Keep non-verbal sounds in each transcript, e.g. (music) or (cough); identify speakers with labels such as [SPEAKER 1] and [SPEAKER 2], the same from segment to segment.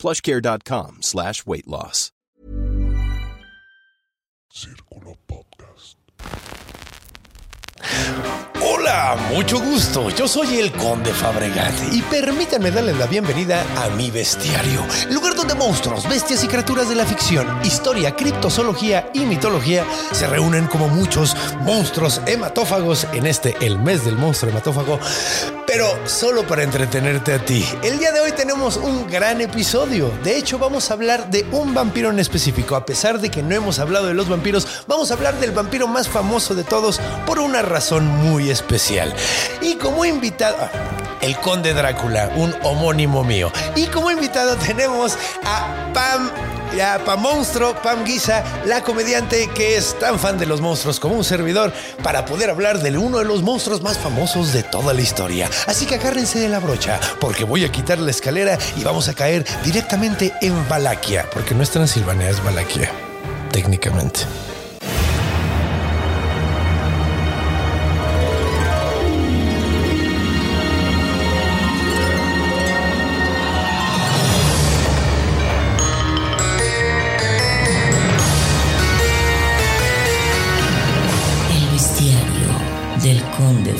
[SPEAKER 1] plushcare.com slash weight loss.
[SPEAKER 2] Círculo Podcast. (laughs)
[SPEAKER 3] Mucho gusto. Yo soy el Conde Fabregat y permítanme darles la bienvenida a mi bestiario, lugar donde monstruos, bestias y criaturas de la ficción, historia, criptozoología y mitología se reúnen como muchos monstruos hematófagos en este el mes del monstruo hematófago, pero solo para entretenerte a ti. El día de hoy tenemos un gran episodio. De hecho, vamos a hablar de un vampiro en específico. A pesar de que no hemos hablado de los vampiros, vamos a hablar del vampiro más famoso de todos por una razón muy especial. Y como invitado, el conde Drácula, un homónimo mío. Y como invitado tenemos a Pam. Ya, Pam Monstruo, Pam Guisa, la comediante que es tan fan de los monstruos como un servidor, para poder hablar de uno de los monstruos más famosos de toda la historia. Así que agárrense de la brocha, porque voy a quitar la escalera y vamos a caer directamente en Valaquia, porque no es Transilvania, es Valaquia, técnicamente.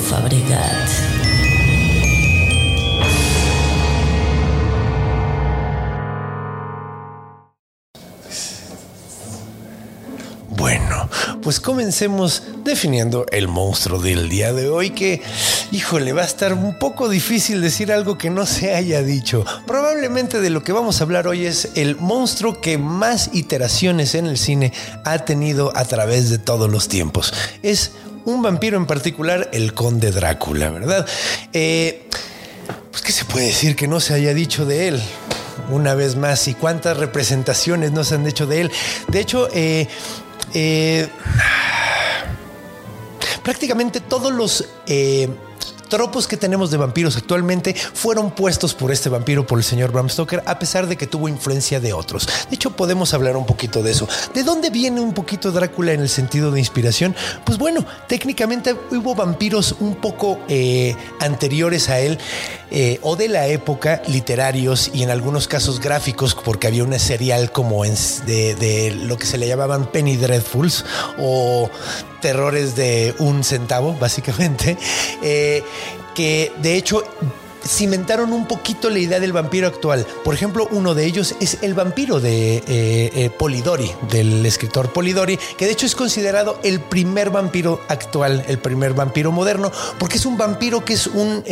[SPEAKER 4] Fabregat.
[SPEAKER 3] Bueno, pues comencemos definiendo el monstruo del día de hoy que, híjole, va a estar un poco difícil decir algo que no se haya dicho. Probablemente de lo que vamos a hablar hoy es el monstruo que más iteraciones en el cine ha tenido a través de todos los tiempos. Es un vampiro en particular, el conde Drácula, ¿verdad? Eh, pues, ¿qué se puede decir que no se haya dicho de él? Una vez más, y cuántas representaciones no se han hecho de él. De hecho, eh, eh, prácticamente todos los eh, tropos que tenemos de vampiros actualmente fueron puestos por este vampiro, por el señor Bram Stoker, a pesar de que tuvo influencia de otros. De hecho, podemos hablar un poquito de eso. ¿De dónde viene un poquito Drácula en el sentido de inspiración? Pues bueno, técnicamente hubo vampiros un poco eh, anteriores a él eh, o de la época, literarios y en algunos casos gráficos, porque había una serial como en- de, de lo que se le llamaban Penny Dreadfuls o terrores de un centavo, básicamente, eh, que de hecho cimentaron un poquito la idea del vampiro actual. Por ejemplo, uno de ellos es el vampiro de eh, eh, Polidori, del escritor Polidori, que de hecho es considerado el primer vampiro actual, el primer vampiro moderno, porque es un vampiro que es un...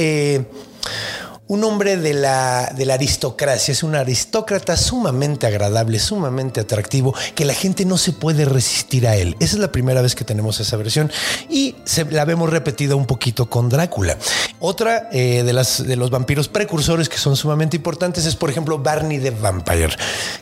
[SPEAKER 3] un hombre de la, de la aristocracia, es un aristócrata sumamente agradable, sumamente atractivo, que la gente no se puede resistir a él. Esa es la primera vez que tenemos esa versión y se, la vemos repetida un poquito con Drácula. Otra eh, de, las, de los vampiros precursores que son sumamente importantes es, por ejemplo, Barney the Vampire,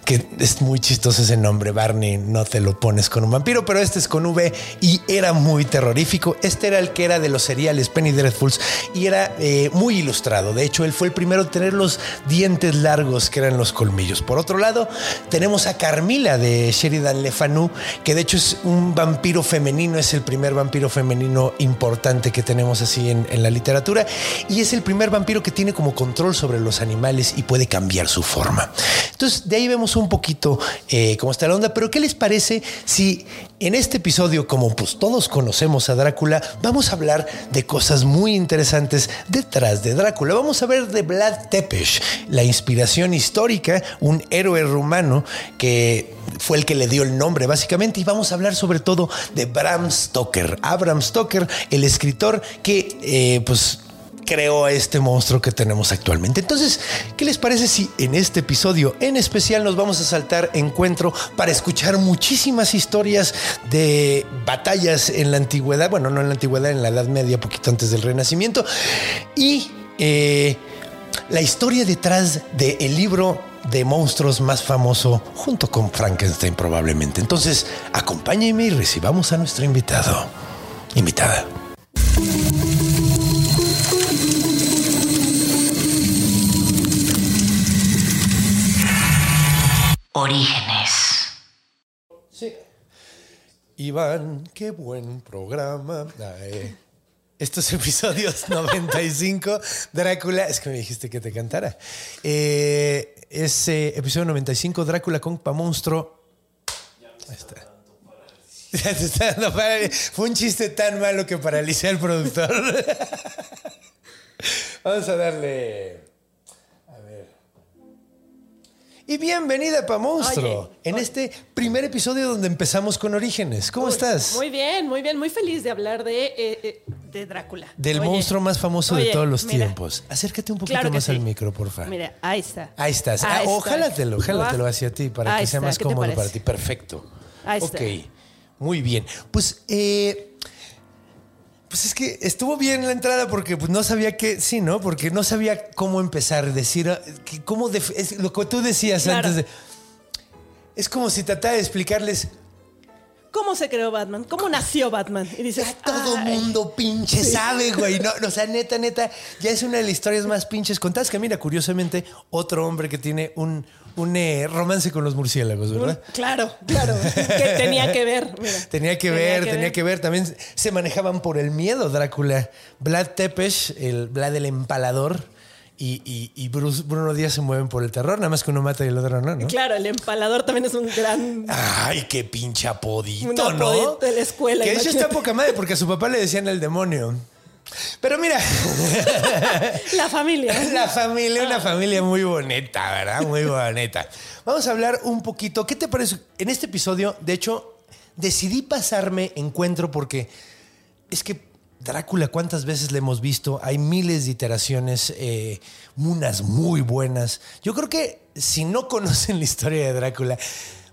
[SPEAKER 3] que es muy chistoso ese nombre. Barney no te lo pones con un vampiro, pero este es con V y era muy terrorífico. Este era el que era de los seriales Penny Dreadfuls y era eh, muy ilustrado. De hecho, él fue el primero en tener los dientes largos que eran los colmillos. Por otro lado, tenemos a Carmila de Sheridan Le Fanu, que de hecho es un vampiro femenino, es el primer vampiro femenino importante que tenemos así en, la literatura y es el primer vampiro que tiene como control sobre los animales y puede cambiar su forma. Entonces, de ahí vemos un poquito eh, cómo está la onda, pero ¿qué les parece si en este episodio, como pues todos conocemos a Drácula, vamos a hablar de cosas muy interesantes detrás de Drácula? Vamos a ver de Vlad Tepes, la inspiración histórica, un héroe rumano que fue el que le dio el nombre básicamente y vamos a hablar sobre todo de Bram Stoker, Abraham Stoker, el escritor que eh, pues creó a este monstruo que tenemos actualmente. Entonces, ¿qué les parece si en este episodio en especial nos vamos a saltar encuentro para escuchar muchísimas historias de batallas en la antigüedad? Bueno, no en la antigüedad, en la Edad Media, poquito antes del Renacimiento. Y eh, la historia detrás del libro de monstruos más famoso junto con Frankenstein probablemente. Entonces, acompáñenme y recibamos a nuestro invitado. Invitada.
[SPEAKER 4] Orígenes.
[SPEAKER 3] Sí. Iván, qué buen programa. Estos episodios (laughs) 95, Drácula, es que me dijiste que te cantara. Eh, ese episodio 95, Drácula con Pa Monstruo. Ahí está. Ya te está dando paral- Fue un chiste tan malo que paralicé al productor. (laughs) Vamos a darle. Y bienvenida, Pa Monstruo,
[SPEAKER 5] Oye,
[SPEAKER 3] en este primer episodio donde empezamos con Orígenes. ¿Cómo
[SPEAKER 5] Uy,
[SPEAKER 3] estás?
[SPEAKER 5] Muy bien, muy bien, muy feliz de hablar de, eh, eh, de Drácula.
[SPEAKER 3] Del
[SPEAKER 5] Oye,
[SPEAKER 3] monstruo más famoso de todos los
[SPEAKER 5] mira,
[SPEAKER 3] tiempos. Acércate un poquito
[SPEAKER 5] claro
[SPEAKER 3] más al micro, porfa.
[SPEAKER 5] Mira, ahí está.
[SPEAKER 3] Ahí estás.
[SPEAKER 5] Ahí
[SPEAKER 3] Ah,
[SPEAKER 5] está.
[SPEAKER 3] Ojálatelo, hacia ti para
[SPEAKER 5] Ahí
[SPEAKER 3] que sea
[SPEAKER 5] está,
[SPEAKER 3] más
[SPEAKER 5] ¿qué te
[SPEAKER 3] cómodo para ti. Perfecto.
[SPEAKER 5] Ahí
[SPEAKER 3] ok.
[SPEAKER 5] está.
[SPEAKER 3] Muy bien. Pues, eh, pues es que estuvo bien la entrada porque pues, no sabía qué, sí, ¿no? Porque no sabía cómo empezar, decir, ah, cómo, es lo que tú decías
[SPEAKER 5] Claro.
[SPEAKER 3] antes de... Es como si tratara de explicarles,
[SPEAKER 5] ¿Cómo se creó Batman? ¿Cómo nació Batman? Y dices,
[SPEAKER 3] Ya todo
[SPEAKER 5] "Ay".
[SPEAKER 3] mundo pinche sabe, güey. No, no, o sea, neta, neta, ya es una de las historias más pinches contadas. Que mira, curiosamente, otro hombre que tiene un, un eh, romance con los murciélagos, ¿verdad?
[SPEAKER 5] Claro, claro. que tenía que ver. mira.
[SPEAKER 3] Tenía que ver, tenía que ver. También se manejaban por el miedo, Drácula. Vlad Tepes, el Vlad el empalador, y, y- y Bruce- Bruno Díaz se mueven por el terror, nada más que uno mata y el otro no, ¿no?
[SPEAKER 5] Claro, el empalador también es un gran.
[SPEAKER 3] Ay, qué pinche apodito,
[SPEAKER 5] Un
[SPEAKER 3] ¿no?
[SPEAKER 5] de la escuela,
[SPEAKER 3] Que de hecho está poca madre porque a su papá le decían el demonio. Pero mira,
[SPEAKER 5] La familia. (laughs)
[SPEAKER 3] la familia, una familia muy bonita, ¿verdad? Muy bonita. Vamos a hablar un poquito. ¿Qué te parece? En este episodio, de hecho, decidí pasarme encuentro porque es que Drácula, ¿cuántas veces le hemos visto? Hay miles de iteraciones, eh, unas muy buenas. Yo creo que si no (laughs) conocen la historia de Drácula,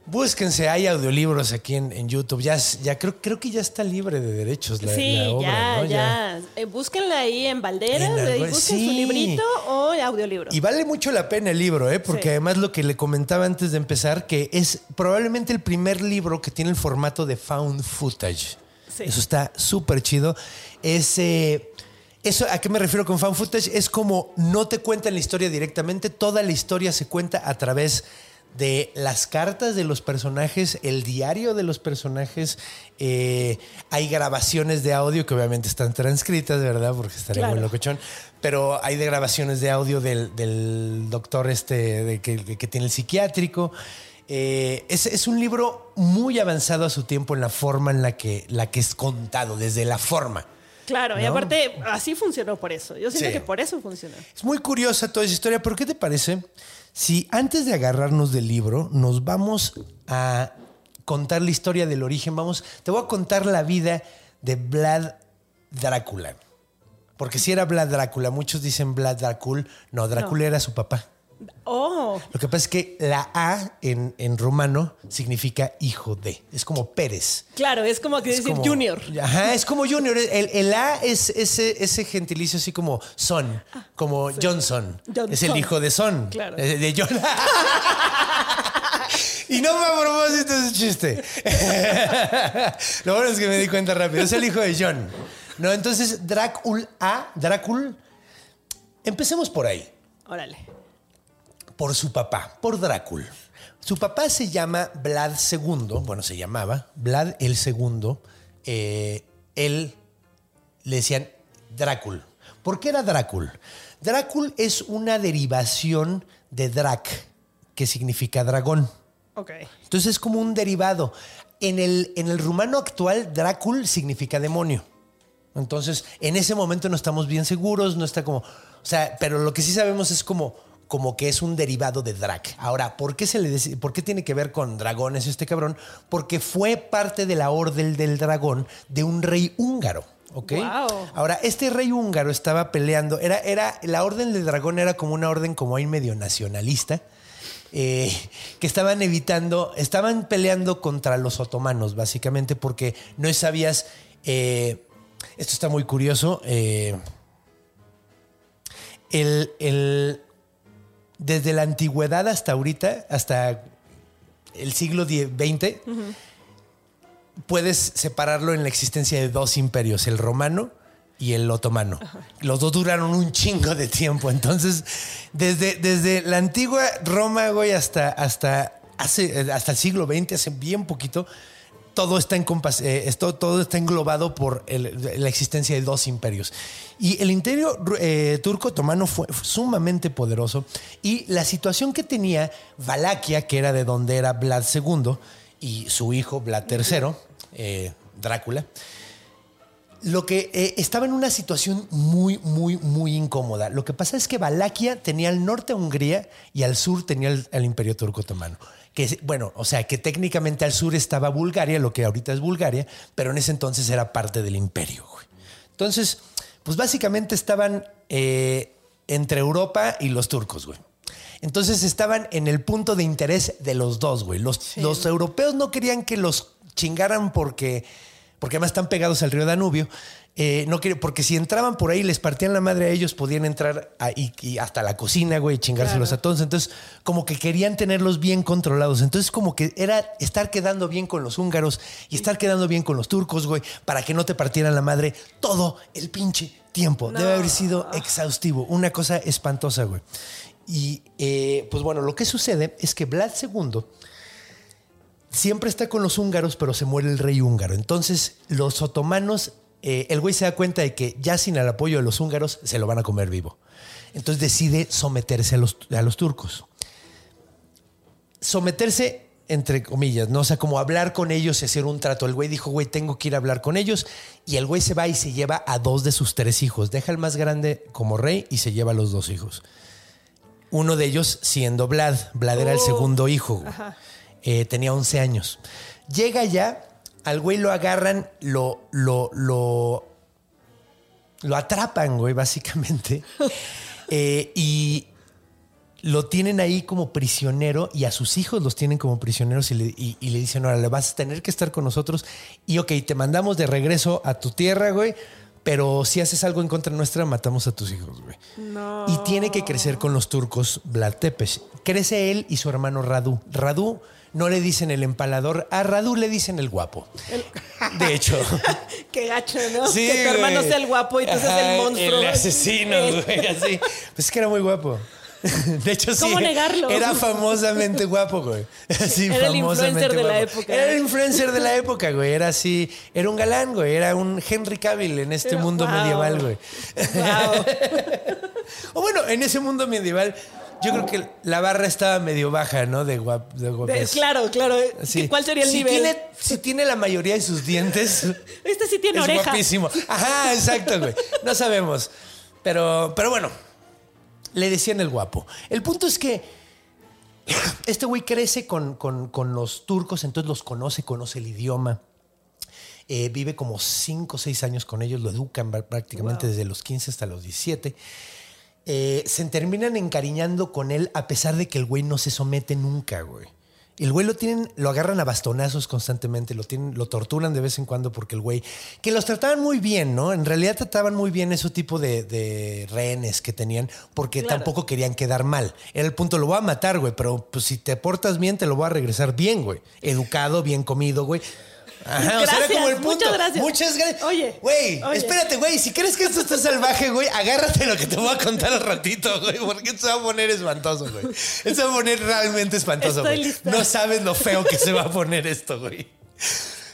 [SPEAKER 3] búsquense, hay audiolibros aquí en, en YouTube. Ya, ya creo, creo que ya está libre de derechos la,
[SPEAKER 5] sí,
[SPEAKER 3] la obra,
[SPEAKER 5] ya,
[SPEAKER 3] ¿no?
[SPEAKER 5] ya. Eh, búsquenla ahí en Valderas,
[SPEAKER 3] En
[SPEAKER 5] busquen
[SPEAKER 3] sí.
[SPEAKER 5] su librito o audiolibro.
[SPEAKER 3] Y vale mucho la pena el libro, ¿eh? porque
[SPEAKER 5] Sí.
[SPEAKER 3] además lo que le comentaba antes de empezar, que es probablemente el primer libro que tiene el formato de found footage.
[SPEAKER 5] Sí.
[SPEAKER 3] Eso está súper chido. Es, eso, ¿A qué me refiero con found footage? Es como no te cuentan la historia directamente, toda la historia se cuenta a través de las cartas de los personajes, el diario de los personajes. eh, hay grabaciones de audio que obviamente están transcritas, ¿verdad? Porque estaría
[SPEAKER 5] Claro.
[SPEAKER 3] muy locochón. Pero hay de grabaciones de audio del, del doctor este de que, que tiene el psiquiátrico. Eh, es, es un libro muy avanzado a su tiempo en la forma en la que, la que es contado, desde la forma.
[SPEAKER 5] Claro, y aparte, así funcionó por eso. Yo siento
[SPEAKER 3] Sí.
[SPEAKER 5] que por eso funcionó.
[SPEAKER 3] Es muy curiosa toda esa historia, pero ¿qué te parece si antes de agarrarnos del libro nos vamos a contar la historia del origen? Vamos, te voy a contar la vida de Vlad Drácula. Porque si era Vlad Drácula, muchos dicen Vlad Drácula, no, Drácula era su papá.
[SPEAKER 5] Oh,
[SPEAKER 3] Lo que pasa es que la A en, en rumano significa hijo de. Es como Pérez.
[SPEAKER 5] claro, es como que
[SPEAKER 3] Es
[SPEAKER 5] decir
[SPEAKER 3] como-
[SPEAKER 5] Junior.
[SPEAKER 3] Ajá, es como Junior. El, el A es ese, ese gentilicio así como Son, como Johnson.
[SPEAKER 5] Johnson.
[SPEAKER 3] Es el hijo de Son.
[SPEAKER 5] Claro.
[SPEAKER 3] De, de John. (laughs) y no fue a propósito ese chiste. (laughs) Lo bueno es que me di cuenta rápido. Es el hijo de John. No, entonces Drácula, A, Drácula. Empecemos por ahí
[SPEAKER 5] Órale.
[SPEAKER 3] Por su papá, por Drácula. Su papá se llama Vlad II, bueno, se llamaba Vlad el II. Eh, él le decían Drácula. ¿Por qué era Drácula? Drácula es una derivación de Drac, que significa dragón.
[SPEAKER 5] Ok.
[SPEAKER 3] Entonces es como un derivado. En el, en el rumano actual, Drácula significa demonio. Entonces, en ese momento no estamos bien seguros, no está como. O sea, pero lo que sí sabemos es como, como que es un derivado de Drac. Ahora, ¿por qué, se le ¿por qué tiene que ver con dragones este cabrón? Porque fue parte de la orden del dragón de un rey húngaro. ¿Ok?
[SPEAKER 5] Guau.
[SPEAKER 3] Ahora, este rey húngaro estaba peleando. Era, era, la orden del dragón era como una orden como ahí medio nacionalista. eh, que estaban evitando, estaban peleando contra los otomanos, básicamente, porque no sabías. eh, esto está muy curioso. eh, el, el- desde la antigüedad hasta ahorita, hasta el siglo XX, puedes separarlo en la existencia de dos imperios, el romano y el otomano. Los dos duraron un chingo de tiempo. Entonces, desde, desde la antigua Roma, güey, hasta, hasta, hace, hasta el siglo XX, hace bien poquito, todo está, en compas- eh, todo está englobado por la existencia de dos imperios. Y el imperio eh, turco otomano fue sumamente poderoso y la situación que tenía Valaquia, que era de donde era Vlad II, y su hijo Vlad III, eh, Drácula, lo que estaba en una situación muy, muy, muy incómoda. Lo que pasa es que Valaquia tenía al norte a Hungría y al sur tenía el Imperio Turco Otomano. Que, bueno, o sea, que técnicamente al sur estaba Bulgaria, lo que ahorita es Bulgaria, pero en ese entonces era parte del imperio. güey. Entonces, pues básicamente estaban eh, entre Europa y los turcos, güey. Entonces estaban en el punto de interés de los dos, güey. Los, los europeos no querían que los chingaran porque, porque además están pegados al río Danubio. Eh, no quería- porque si entraban por ahí les partían la madre a ellos, podían entrar a- y, y hasta la cocina, güey, y chingárselos a todos. Entonces, como que querían tenerlos bien controlados. Entonces, como que era estar quedando bien con los húngaros y estar quedando bien con los turcos, güey, para que no te partieran la madre todo el pinche tiempo. Debe haber sido exhaustivo. Una cosa espantosa, güey. Y eh, pues bueno, lo que sucede es que Vlad II siempre está con los húngaros, pero se muere el rey húngaro. Entonces, los otomanos, eh, el güey se da cuenta de que ya sin el apoyo de los húngaros se lo van a comer vivo. Entonces decide someterse a los, a los turcos. Someterse, entre comillas, ¿no? O sea, como hablar con ellos y hacer un trato. El güey dijo, güey, tengo que ir a hablar con ellos. Y el güey se va y se lleva a dos de sus tres hijos. Deja al más grande como rey y se lleva a los dos hijos. Uno de ellos siendo Vlad. Vlad era el
[SPEAKER 5] Oh.
[SPEAKER 3] segundo hijo. Eh, tenía 11 años. Llega ya, al güey lo agarran, lo, lo, lo, lo atrapan, güey, básicamente. (laughs) Eh, y lo tienen ahí como prisionero y a sus hijos los tienen como prisioneros y le, y- y le dicen, ahora le vas a tener que estar con nosotros y ok, te mandamos de regreso a tu tierra, güey, pero si haces algo en contra nuestra, matamos a tus hijos, güey.
[SPEAKER 5] No.
[SPEAKER 3] Y tiene que crecer con los turcos Vlad Tepes. Crece él y su hermano Radu. Radu no le dicen el empalador, a Radu le dicen el guapo. (laughs) De hecho. (laughs)
[SPEAKER 5] Qué gacho, ¿no?
[SPEAKER 3] Sí,
[SPEAKER 5] que tu hermano sea el guapo y tú seas el monstruo.
[SPEAKER 3] El asesino, (laughs) güey, así. Pues es que era muy guapo. De hecho, sí.
[SPEAKER 5] ¿Cómo negarlo?
[SPEAKER 3] Era famosamente guapo, güey. Sí,
[SPEAKER 5] Era el
[SPEAKER 3] famosamente
[SPEAKER 5] influencer de la
[SPEAKER 3] guapo.
[SPEAKER 5] época.
[SPEAKER 3] Era el influencer de la época, güey. Era así. Era un galán, güey. Era un Henry Cavill en este mundo
[SPEAKER 5] wow.
[SPEAKER 3] medieval, güey.
[SPEAKER 5] Wow.
[SPEAKER 3] O bueno, en ese mundo medieval, yo creo que la barra estaba medio baja, ¿no? De guap, de
[SPEAKER 5] claro, claro.
[SPEAKER 3] Sí.
[SPEAKER 5] ¿Cuál sería el
[SPEAKER 3] si
[SPEAKER 5] nivel?
[SPEAKER 3] Tiene, si tiene la mayoría de sus dientes, (laughs)
[SPEAKER 5] Este sí tiene
[SPEAKER 3] es
[SPEAKER 5] oreja.
[SPEAKER 3] guapísimo. Ajá, exacto, güey. No sabemos. Pero, pero bueno, le decían el guapo. El punto es que (clears throat) este güey crece con, con- con los turcos, entonces los conoce, conoce el idioma. Eh, vive como 5 o 6 años con ellos, lo educan pr- prácticamente desde los 15 hasta los 17. Eh, se terminan encariñando con él a pesar de que el güey no se somete nunca, güey. El güey lo tienen, lo agarran a bastonazos constantemente, lo tienen, lo torturan de vez en cuando porque el güey, que los trataban muy bien, ¿no? En realidad trataban muy bien ese tipo de, de rehenes que tenían porque
[SPEAKER 5] Claro.
[SPEAKER 3] tampoco querían quedar mal. Era el punto, lo voy a matar, güey, pero pues si te portas bien, te lo voy a regresar bien, güey. Educado, bien comido, güey. Ajá, o sea, era como el punto.
[SPEAKER 5] muchas gracias.
[SPEAKER 3] Muchas gracias.
[SPEAKER 5] Oye,
[SPEAKER 3] Güey, espérate, güey. Si crees que esto está salvaje, güey, agárrate lo que te voy a contar al ratito, güey. Porque esto se va a poner espantoso, güey. Esto se va a poner realmente espantoso, güey. No sabes lo feo que se va a poner esto, güey.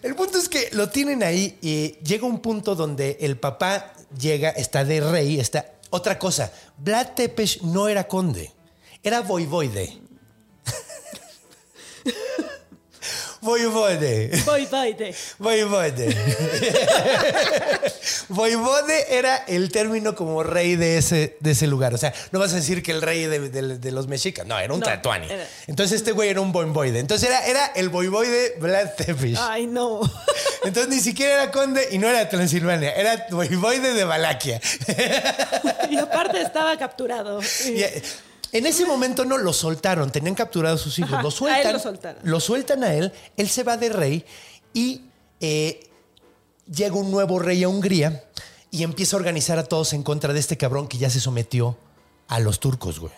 [SPEAKER 3] El punto es que lo tienen ahí y llega un punto donde el papá llega, está de rey, está. Otra cosa, Vlad Tepes no era conde, era voivoide. (laughs) voivoide.
[SPEAKER 5] Voy, voy, de.
[SPEAKER 3] Voivode. Voivode era el término como rey de ese, de ese lugar. O sea, no vas a decir que el rey de, de- de los mexicas. No, era un
[SPEAKER 5] No, era-
[SPEAKER 3] Entonces este güey era un voivoide. Entonces era, era el voivoide Vlad Tepes.
[SPEAKER 5] Ay, no. (laughs)
[SPEAKER 3] Entonces ni siquiera era conde y no era Transilvania. Era voivoide de Valaquia. (laughs)
[SPEAKER 5] Y aparte estaba capturado.
[SPEAKER 3] Y, en ese momento no lo soltaron, tenían capturados sus hijos.
[SPEAKER 5] Ajá,
[SPEAKER 3] lo
[SPEAKER 5] a él
[SPEAKER 3] sueltan.
[SPEAKER 5] lo soltaron.
[SPEAKER 3] lo sueltan a él, él se va de rey y eh, llega un nuevo rey a Hungría y empieza a organizar a todos en contra de este cabrón que ya se sometió a los turcos, güey.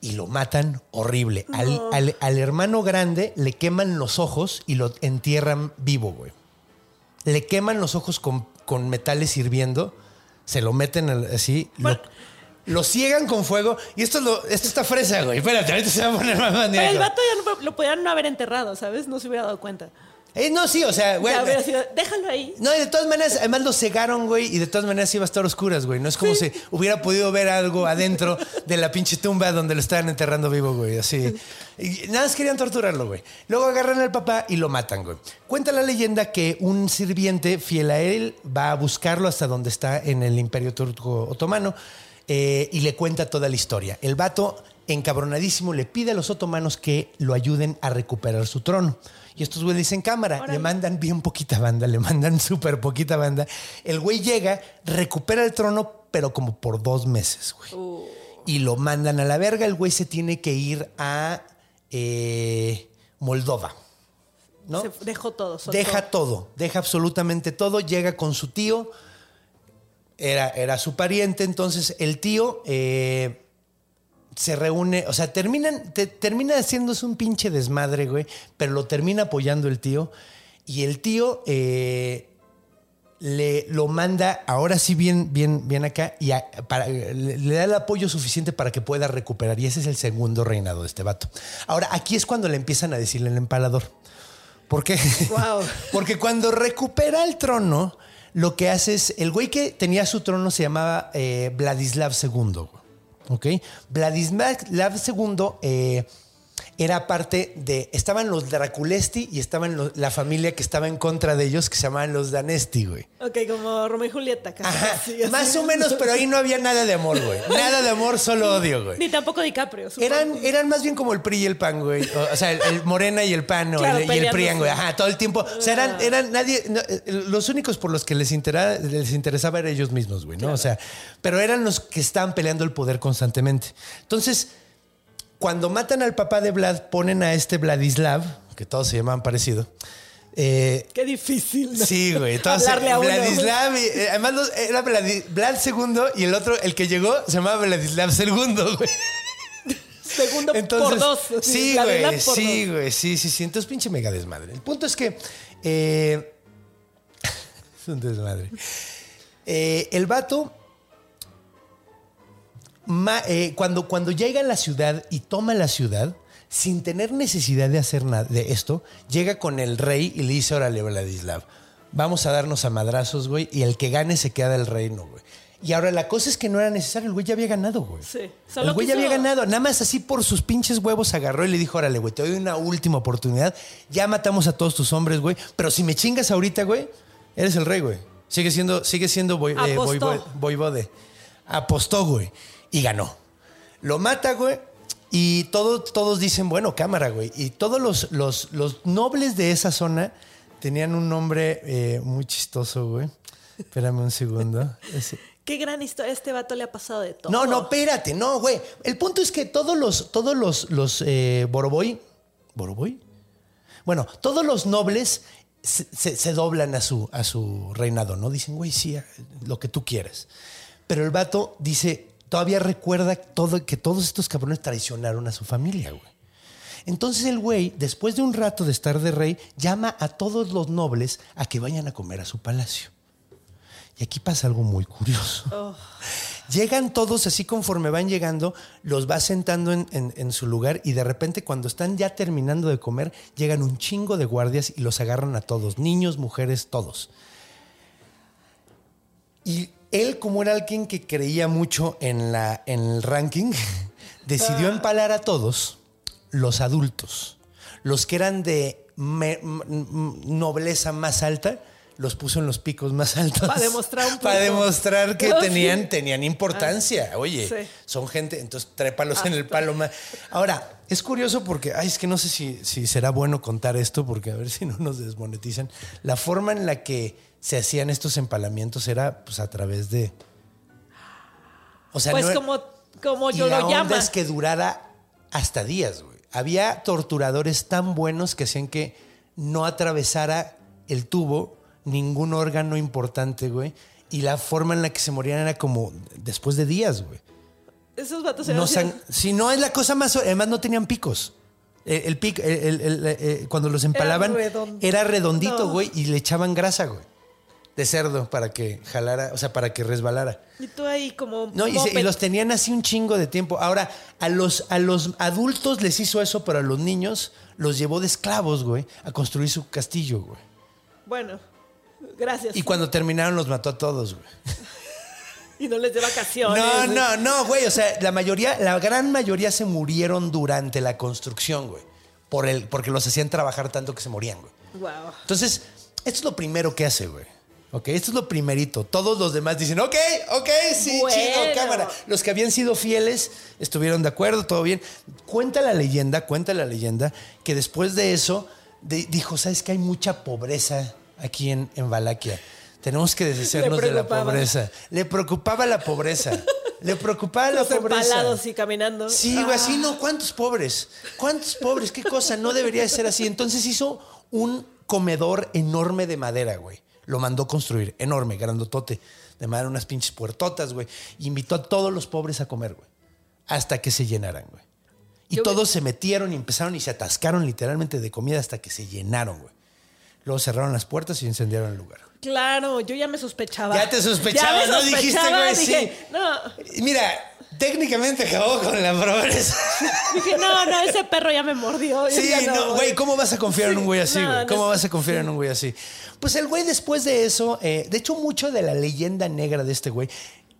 [SPEAKER 3] y lo matan horrible. Al, al- al hermano grande le queman los ojos y lo entierran vivo, güey. Le queman los ojos con, con metales hirviendo, se lo meten así, lo,
[SPEAKER 5] Bueno.
[SPEAKER 3] lo ciegan con fuego y esto, es lo, esto está fresa, güey. Espérate, ahorita se va a poner más
[SPEAKER 5] Pero el
[SPEAKER 3] maníaco.
[SPEAKER 5] vato ya no, lo podían no haber enterrado, ¿sabes? No se hubiera dado cuenta.
[SPEAKER 3] Eh, no, sí, o sea, güey.
[SPEAKER 5] Ya sido, déjalo ahí.
[SPEAKER 3] No, y de todas maneras, además lo cegaron, güey, y de todas maneras iba a estar oscuras, güey. No es como si hubiera podido ver algo adentro de la pinche tumba donde lo estaban enterrando vivo, güey, así. Y nada más querían torturarlo, güey. Luego agarran al papá y lo matan, güey. Cuenta la leyenda que un sirviente fiel a él va a buscarlo hasta donde está en el Imperio Turco Otomano eh, y le cuenta toda la historia. El vato, encabronadísimo, le pide a los otomanos que lo ayuden a recuperar su trono. Y estos güeyes dicen cámara,
[SPEAKER 5] Órale.
[SPEAKER 3] le mandan bien poquita banda, le mandan (laughs) súper poquita banda. El güey llega, recupera el trono, pero como por dos meses, güey. Y lo mandan a la verga. El güey se tiene que ir a eh, Moldova. ¿no?
[SPEAKER 5] Se dejó todo. soltó.
[SPEAKER 3] Deja todo, deja absolutamente todo, llega con su tío, era, era su pariente, entonces el tío eh, se reúne, o sea, terminan, te- termina haciéndose un pinche desmadre, güey, pero lo termina apoyando el tío y el tío eh, le lo manda, ahora sí bien, bien, bien acá, y a- para- le, le da el apoyo suficiente para que pueda recuperar. Y ese es el segundo reinado de este vato. Ahora, aquí es cuando le empiezan a decirle el empalador. ¿Por qué?
[SPEAKER 5] Wow.
[SPEAKER 3] Porque cuando recupera el trono, lo que hace es. El güey que tenía su trono se llamaba eh, Vladislav II. ¿Ok? Vladislav II eh, era parte de. Estaban los Draculesti y estaban los- la familia que estaba en contra de ellos, que se llamaban los Danesti, güey.
[SPEAKER 5] Ok, como Romeo y Julieta. casi,
[SPEAKER 3] Ajá,
[SPEAKER 5] así.
[SPEAKER 3] más o menos, pero ahí no había nada de amor, güey. Nada de amor, solo (laughs) odio, güey.
[SPEAKER 5] Ni tampoco DiCaprio. supongo.
[SPEAKER 3] Eran, eran más bien como el PRI y el PAN, güey. O, o sea, el, el Morena y el PAN o
[SPEAKER 5] Claro,
[SPEAKER 3] el- y el
[SPEAKER 5] peleándose.
[SPEAKER 3] güey. Ajá, todo el tiempo. O sea, eran, eran nadie. no, eh, los únicos por los que les, intera- les interesaba eran ellos mismos, güey, ¿no? O sea, pero eran los que estaban peleando el poder constantemente. Entonces, cuando matan al papá de Vlad, ponen a este Vladislav, que todos se llamaban parecido. eh,
[SPEAKER 5] Qué difícil. ¿no?
[SPEAKER 3] Sí, güey. Entonces,
[SPEAKER 5] Hablarle a uno.
[SPEAKER 3] Vladislav, y, eh, además era Vladi- Vlad II y el otro, el que llegó, se llamaba Vladislav II, güey.
[SPEAKER 5] Segundo
[SPEAKER 3] Entonces,
[SPEAKER 5] por dos.
[SPEAKER 3] Sí, güey, sí,
[SPEAKER 5] dos.
[SPEAKER 3] güey, sí, sí, sí. Entonces, pinche mega desmadre. El punto es que eh, (laughs) es un desmadre. El vato, ma- eh, cuando, cuando llega a la ciudad y toma la ciudad, sin tener necesidad de hacer nada de esto, llega con el rey y le dice, órale, Vladislav, vamos a darnos a madrazos, güey, y el que gane se queda el reino, güey. Y ahora la cosa es que no era necesario, el güey ya había ganado, güey.
[SPEAKER 5] Sí, solo
[SPEAKER 3] El güey ya había ganado, nada más así por sus pinches huevos agarró y le dijo, órale, güey, te doy una última oportunidad. Ya matamos a todos tus hombres, güey, pero si me chingas ahorita, güey, eres el rey, güey. Sigue siendo, sigue siendo voy- eh, voivo- voivode. Apostó, güey, y ganó. Lo mata, güey. Y todo- todos dicen, bueno, cámara, güey. Y todos los, los, los nobles de esa zona tenían un nombre eh, muy chistoso, güey. Espérame un segundo. (laughs) Ese-
[SPEAKER 5] Qué gran historia. Este vato le ha pasado de todo.
[SPEAKER 3] no, no, espérate, no, güey. El punto es que todos los, todos los, los eh, Boroboy, ¿Boroboy? Bueno, todos los nobles se, se- se doblan a su, a su reinado, ¿no? Dicen, güey, sí, lo que tú quieras. Pero el vato dice, todavía recuerda todo, que todos estos cabrones traicionaron a su familia, güey. Entonces el güey, después de un rato de estar de rey, llama a todos los nobles a que vayan a comer a su palacio. Y aquí pasa algo muy curioso. Llegan todos así conforme van llegando, los va sentando en, en- en su lugar y de repente cuando están ya terminando de comer, llegan un chingo de guardias y los agarran a todos, niños, mujeres, todos. Y él, como era alguien que creía mucho en, la, en el ranking, (laughs) decidió empalar a todos los adultos, los que eran de me- nobleza más alta, los puso en los picos más altos.
[SPEAKER 5] Pa' demostrar un (laughs)
[SPEAKER 3] Para
[SPEAKER 5] poco.
[SPEAKER 3] demostrar que (laughs) tenían, tenían importancia. Oye,
[SPEAKER 5] Sí.
[SPEAKER 3] son gente, entonces trépalos en el palo más. Ahora, es curioso porque, ay, es que no sé si, si será bueno contar esto, porque a ver si no nos desmonetizan. La forma en la que se hacían estos empalamientos era pues a través de. O sea,
[SPEAKER 5] Pues
[SPEAKER 3] no-
[SPEAKER 5] como, como
[SPEAKER 3] y
[SPEAKER 5] yo
[SPEAKER 3] la
[SPEAKER 5] lo llamo.
[SPEAKER 3] es que durara hasta días, güey. Había torturadores tan buenos que hacían que no atravesara el tubo ningún órgano importante, güey. Y la forma en la que se morían era como después de días, güey.
[SPEAKER 5] Esos vatos eran
[SPEAKER 3] no san- si no es la cosa más. Además, no tenían picos. El, el pic- el- el- el- eh, cuando los empalaban, era redondito,
[SPEAKER 5] No.
[SPEAKER 3] güey, y le echaban grasa, güey. De cerdo para que jalara, o sea, para que resbalara.
[SPEAKER 5] Y tú ahí como.
[SPEAKER 3] No, y, se- y los tenían así un chingo de tiempo. Ahora, a los, a los adultos les hizo eso, pero a los niños los llevó de esclavos, güey, a construir su castillo, güey.
[SPEAKER 5] Bueno, gracias.
[SPEAKER 3] Y cuando terminaron los mató a todos, güey. (laughs)
[SPEAKER 5] Y no les de vacaciones.
[SPEAKER 3] No, no, no, güey. O sea, la mayoría, la gran mayoría se murieron durante la construcción, güey. Por el, porque los hacían trabajar tanto que se morían, güey.
[SPEAKER 5] Wow.
[SPEAKER 3] Entonces, esto es lo primero que hace, güey. Ok, esto es lo primerito. Todos los demás dicen, ok, ok, sí,
[SPEAKER 5] Bueno.
[SPEAKER 3] chido, cámara. Los que habían sido fieles estuvieron de acuerdo, todo bien. Cuenta la leyenda, cuenta la leyenda, que después de eso de- dijo, ¿sabes que hay mucha pobreza aquí en, en Valaquia? Tenemos que deshacernos de la pobreza. Le preocupaba la pobreza. Le preocupaba la
[SPEAKER 5] Los
[SPEAKER 3] pobreza.
[SPEAKER 5] y caminando.
[SPEAKER 3] Sí, güey, así
[SPEAKER 5] Ah.
[SPEAKER 3] no. ¿Cuántos pobres? ¿Cuántos pobres? ¿Qué cosa? No debería de ser así. Entonces hizo un comedor enorme de madera, güey. Lo mandó construir, enorme, grandotote, de madera, unas pinches puertotas, güey. Y invitó a todos los pobres a comer, güey. Hasta que se llenaran, güey. Y
[SPEAKER 5] Yo-
[SPEAKER 3] todos se metieron y empezaron y se atascaron literalmente de comida hasta que se llenaron, güey. Luego cerraron las puertas y incendiaron el lugar.
[SPEAKER 5] Claro, yo ya me sospechaba.
[SPEAKER 3] Ya te sospechaba,
[SPEAKER 5] Ya me
[SPEAKER 3] ¿no? Dijiste,
[SPEAKER 5] sospechaba,
[SPEAKER 3] güey, sí.
[SPEAKER 5] dije, No,
[SPEAKER 3] Mira, técnicamente acabó con la pobreza.
[SPEAKER 5] dije, no, no, ese perro ya me mordió.
[SPEAKER 3] Sí, no, güey, ¿cómo vas a confiar en un güey así,
[SPEAKER 5] No,
[SPEAKER 3] güey? ¿Cómo vas a confiar en un güey así? Pues el güey después de eso, eh, de hecho mucho de la leyenda negra de este güey,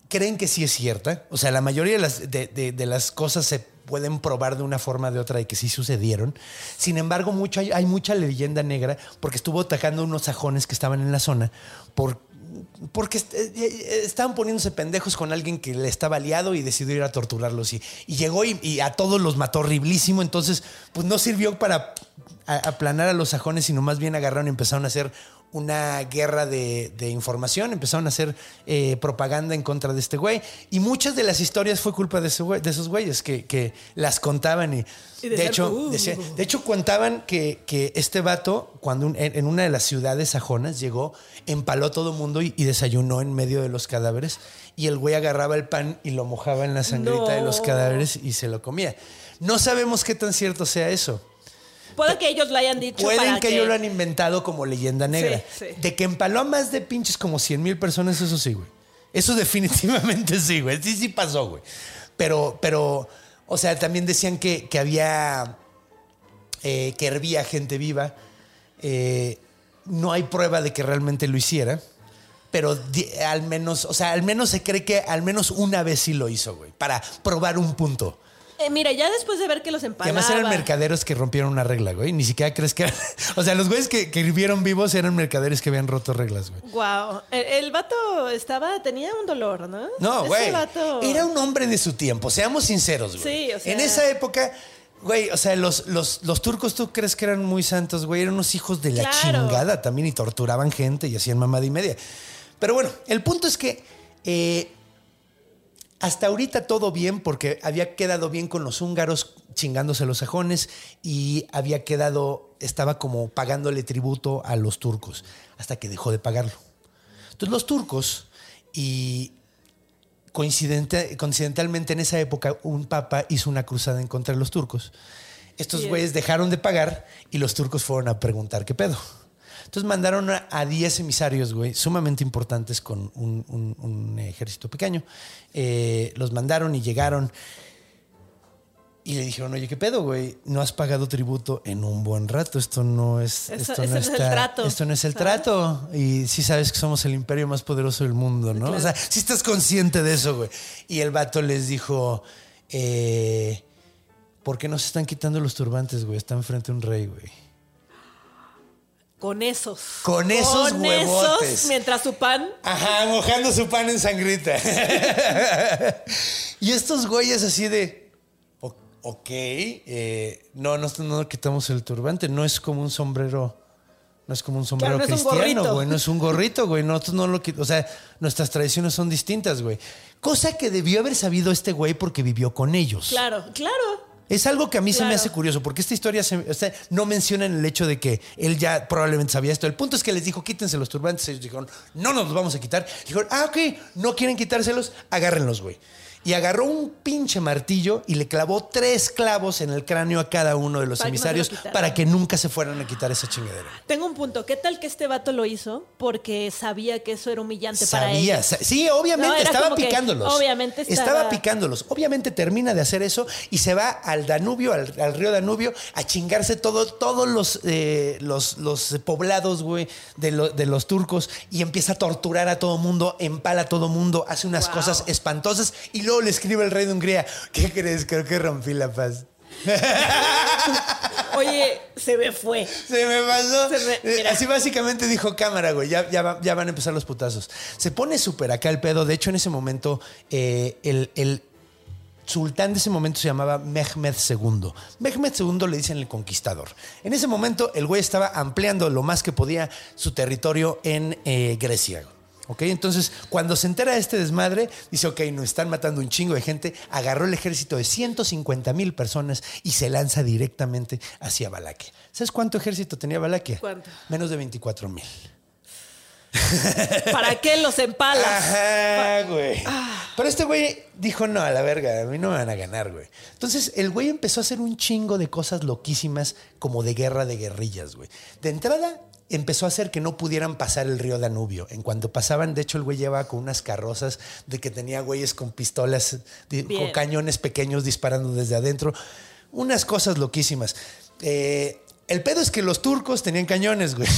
[SPEAKER 3] creen que sí es cierta. O sea, la mayoría de las, de, de- de las cosas se pueden probar de una forma o de otra de que sí sucedieron. Sin embargo, hay, mucha leyenda negra porque estuvo atacando unos sajones que estaban en la zona por, porque est- eh, eh, estaban poniéndose pendejos con alguien que le estaba aliado y decidió ir a torturarlos. Y, llegó y, y a todos los mató horriblísimo. Entonces, pues no sirvió para aplanar a los sajones, sino más bien agarraron y empezaron a hacer una guerra de, de información, empezaron a hacer eh, propaganda en contra de este güey. Y muchas de las historias fue culpa de, ese güey- de esos güeyes que, que las contaban. Y,
[SPEAKER 5] Y
[SPEAKER 3] de, hecho,
[SPEAKER 5] "Uh".
[SPEAKER 3] decía- de hecho, contaban que, que este vato, cuando un- en, una de las ciudades sajonas llegó, empaló a todo mundo y, y desayunó en medio de los cadáveres. Y el güey agarraba el pan y lo mojaba en la sangrita de los cadáveres y se lo comía. No sabemos qué tan cierto sea eso.
[SPEAKER 5] Puede que ellos lo hayan dicho
[SPEAKER 3] Pueden
[SPEAKER 5] para
[SPEAKER 3] que ellos lo han inventado como leyenda negra.
[SPEAKER 5] Sí, sí.
[SPEAKER 3] De que empaló a más de pinches como 100 mil personas, eso sí, güey. Eso (laughs) definitivamente sí, güey. Sí, sí pasó, güey. Pero, pero, o sea, también decían que, que había, eh, que hervía gente viva. Eh, no hay prueba de que realmente lo hiciera. Pero al menos, o sea, al menos se cree que al menos una vez sí lo hizo, güey. Para probar un punto.
[SPEAKER 5] Eh, mira, ya después de ver que los
[SPEAKER 3] Y
[SPEAKER 5] empalaba.
[SPEAKER 3] además eran mercaderos que rompieron una regla, güey. Ni siquiera crees que... (laughs) O sea, los güeyes que, que vivieron vivos eran mercaderes que habían roto reglas, güey.
[SPEAKER 5] Wow. El, el vato estaba, tenía un dolor, ¿no?
[SPEAKER 3] No,
[SPEAKER 5] Ese
[SPEAKER 3] güey.
[SPEAKER 5] vato-
[SPEAKER 3] Era un hombre de su tiempo, seamos sinceros, güey.
[SPEAKER 5] Sí, o sea-
[SPEAKER 3] En esa época, güey, o sea, los, los, los turcos, ¿tú crees que eran muy santos, güey? Eran unos hijos de la
[SPEAKER 5] Claro.
[SPEAKER 3] chingada también y torturaban gente y hacían mamada y media. Pero bueno, el punto es que eh, hasta ahorita todo bien porque había quedado bien con los húngaros chingándose a los sajones y había quedado, estaba como pagándole tributo a los turcos hasta que dejó de pagarlo. Entonces los turcos y coincidente, coincidentalmente en esa época un papa hizo una cruzada en contra de los turcos. Estos güeyes dejaron de pagar y los turcos fueron a preguntar qué pedo. Entonces mandaron a a 10 emisarios, güey, sumamente importantes con un, un- un ejército pequeño. Eh, los mandaron y llegaron y le dijeron, oye, ¿qué pedo, güey? No has pagado tributo en un buen rato. Esto no es,
[SPEAKER 5] Eso-
[SPEAKER 3] esto no
[SPEAKER 5] no es el
[SPEAKER 3] está-
[SPEAKER 5] trato,
[SPEAKER 3] Esto no es el trato. Y sí sabes que somos el imperio más poderoso del mundo, ¿no? O sea, sí estás consciente de eso, güey. Y el vato les dijo, eh, ¿por qué no se están quitando los turbantes, güey? Están frente a un rey, güey.
[SPEAKER 5] Con esos.
[SPEAKER 3] Con esos
[SPEAKER 5] Con
[SPEAKER 3] huevotes.
[SPEAKER 5] esos, mientras su pan.
[SPEAKER 3] Ajá, mojando su pan en sangrita. (laughs) y estos güeyes así de, "O- ok, eh, no, no, no quitamos el turbante, no es como un sombrero. No es como un sombrero
[SPEAKER 5] Claro, no
[SPEAKER 3] cristiano, güey. No es un gorrito, güey. Nosotros no lo O sea, nuestras tradiciones son distintas, güey. Cosa que debió haber sabido este güey porque vivió con ellos.
[SPEAKER 5] Claro, claro.
[SPEAKER 3] Es algo que a mí se me hace curioso, porque esta historia se- o sea, no menciona el hecho de que él ya probablemente sabía esto. El punto es que les dijo, quítense los turbantes. Ellos dijeron, no nos los vamos a quitar. Dijeron, ah, ok, no quieren quitárselos, agárrenlos, güey. Y agarró un pinche martillo y le clavó tres clavos en el cráneo a cada uno de los
[SPEAKER 5] Para
[SPEAKER 3] emisarios para que nunca se fueran a quitar esa chingadera.
[SPEAKER 5] Tengo un punto. ¿Qué tal que este vato lo hizo porque sabía que eso era humillante para
[SPEAKER 3] Sabía, sa- sí, obviamente
[SPEAKER 5] No,
[SPEAKER 3] estaba picándolos.
[SPEAKER 5] obviamente estaba-
[SPEAKER 3] estaba picándolos. Obviamente termina de hacer eso y se va al Danubio, al, al río Danubio, a chingarse todo, todos los, eh, los, los poblados, güey, de, lo- de los turcos y empieza a torturar a todo mundo, empala a todo mundo, hace unas
[SPEAKER 5] Wow.
[SPEAKER 3] cosas espantosas y luego le escribe al rey de Hungría, ¿qué crees? Creo que rompí la paz. (laughs)
[SPEAKER 5] Oye, se me fue.
[SPEAKER 3] Se me pasó.
[SPEAKER 5] Se me-
[SPEAKER 3] Eh. Así básicamente dijo cámara, güey. Ya, ya, va- ya van a empezar los putazos. Se pone súper acá el pedo. De hecho, en ese momento, eh, el, el sultán de ese momento se llamaba Mehmed II. Mehmed II le dicen el conquistador. En ese momento, el güey estaba ampliando lo más que podía su territorio en eh, Grecia. ¿Ok? Entonces, cuando se entera de este desmadre, dice, ok, nos están matando un chingo de gente, agarró el ejército de 150 mil personas y se lanza directamente hacia Valaquia. ¿Sabes cuánto ejército tenía Valaquia?
[SPEAKER 5] ¿Cuánto?
[SPEAKER 3] Menos de 24 mil.
[SPEAKER 5] ¿Para qué los empalas?
[SPEAKER 3] Ajá, güey.
[SPEAKER 5] Ah.
[SPEAKER 3] Pero este güey dijo, no, a la verga, a mí no me van a ganar, güey. Entonces, el güey empezó a hacer un chingo de cosas loquísimas como de guerra de guerrillas, güey. De entrada, empezó a hacer que no pudieran pasar el río Danubio. En cuanto pasaban, de hecho, el güey llevaba con unas carrozas de que tenía güeyes con pistolas, con cañones pequeños disparando desde adentro. Unas cosas loquísimas. Eh, el pedo es que los turcos tenían cañones, güey.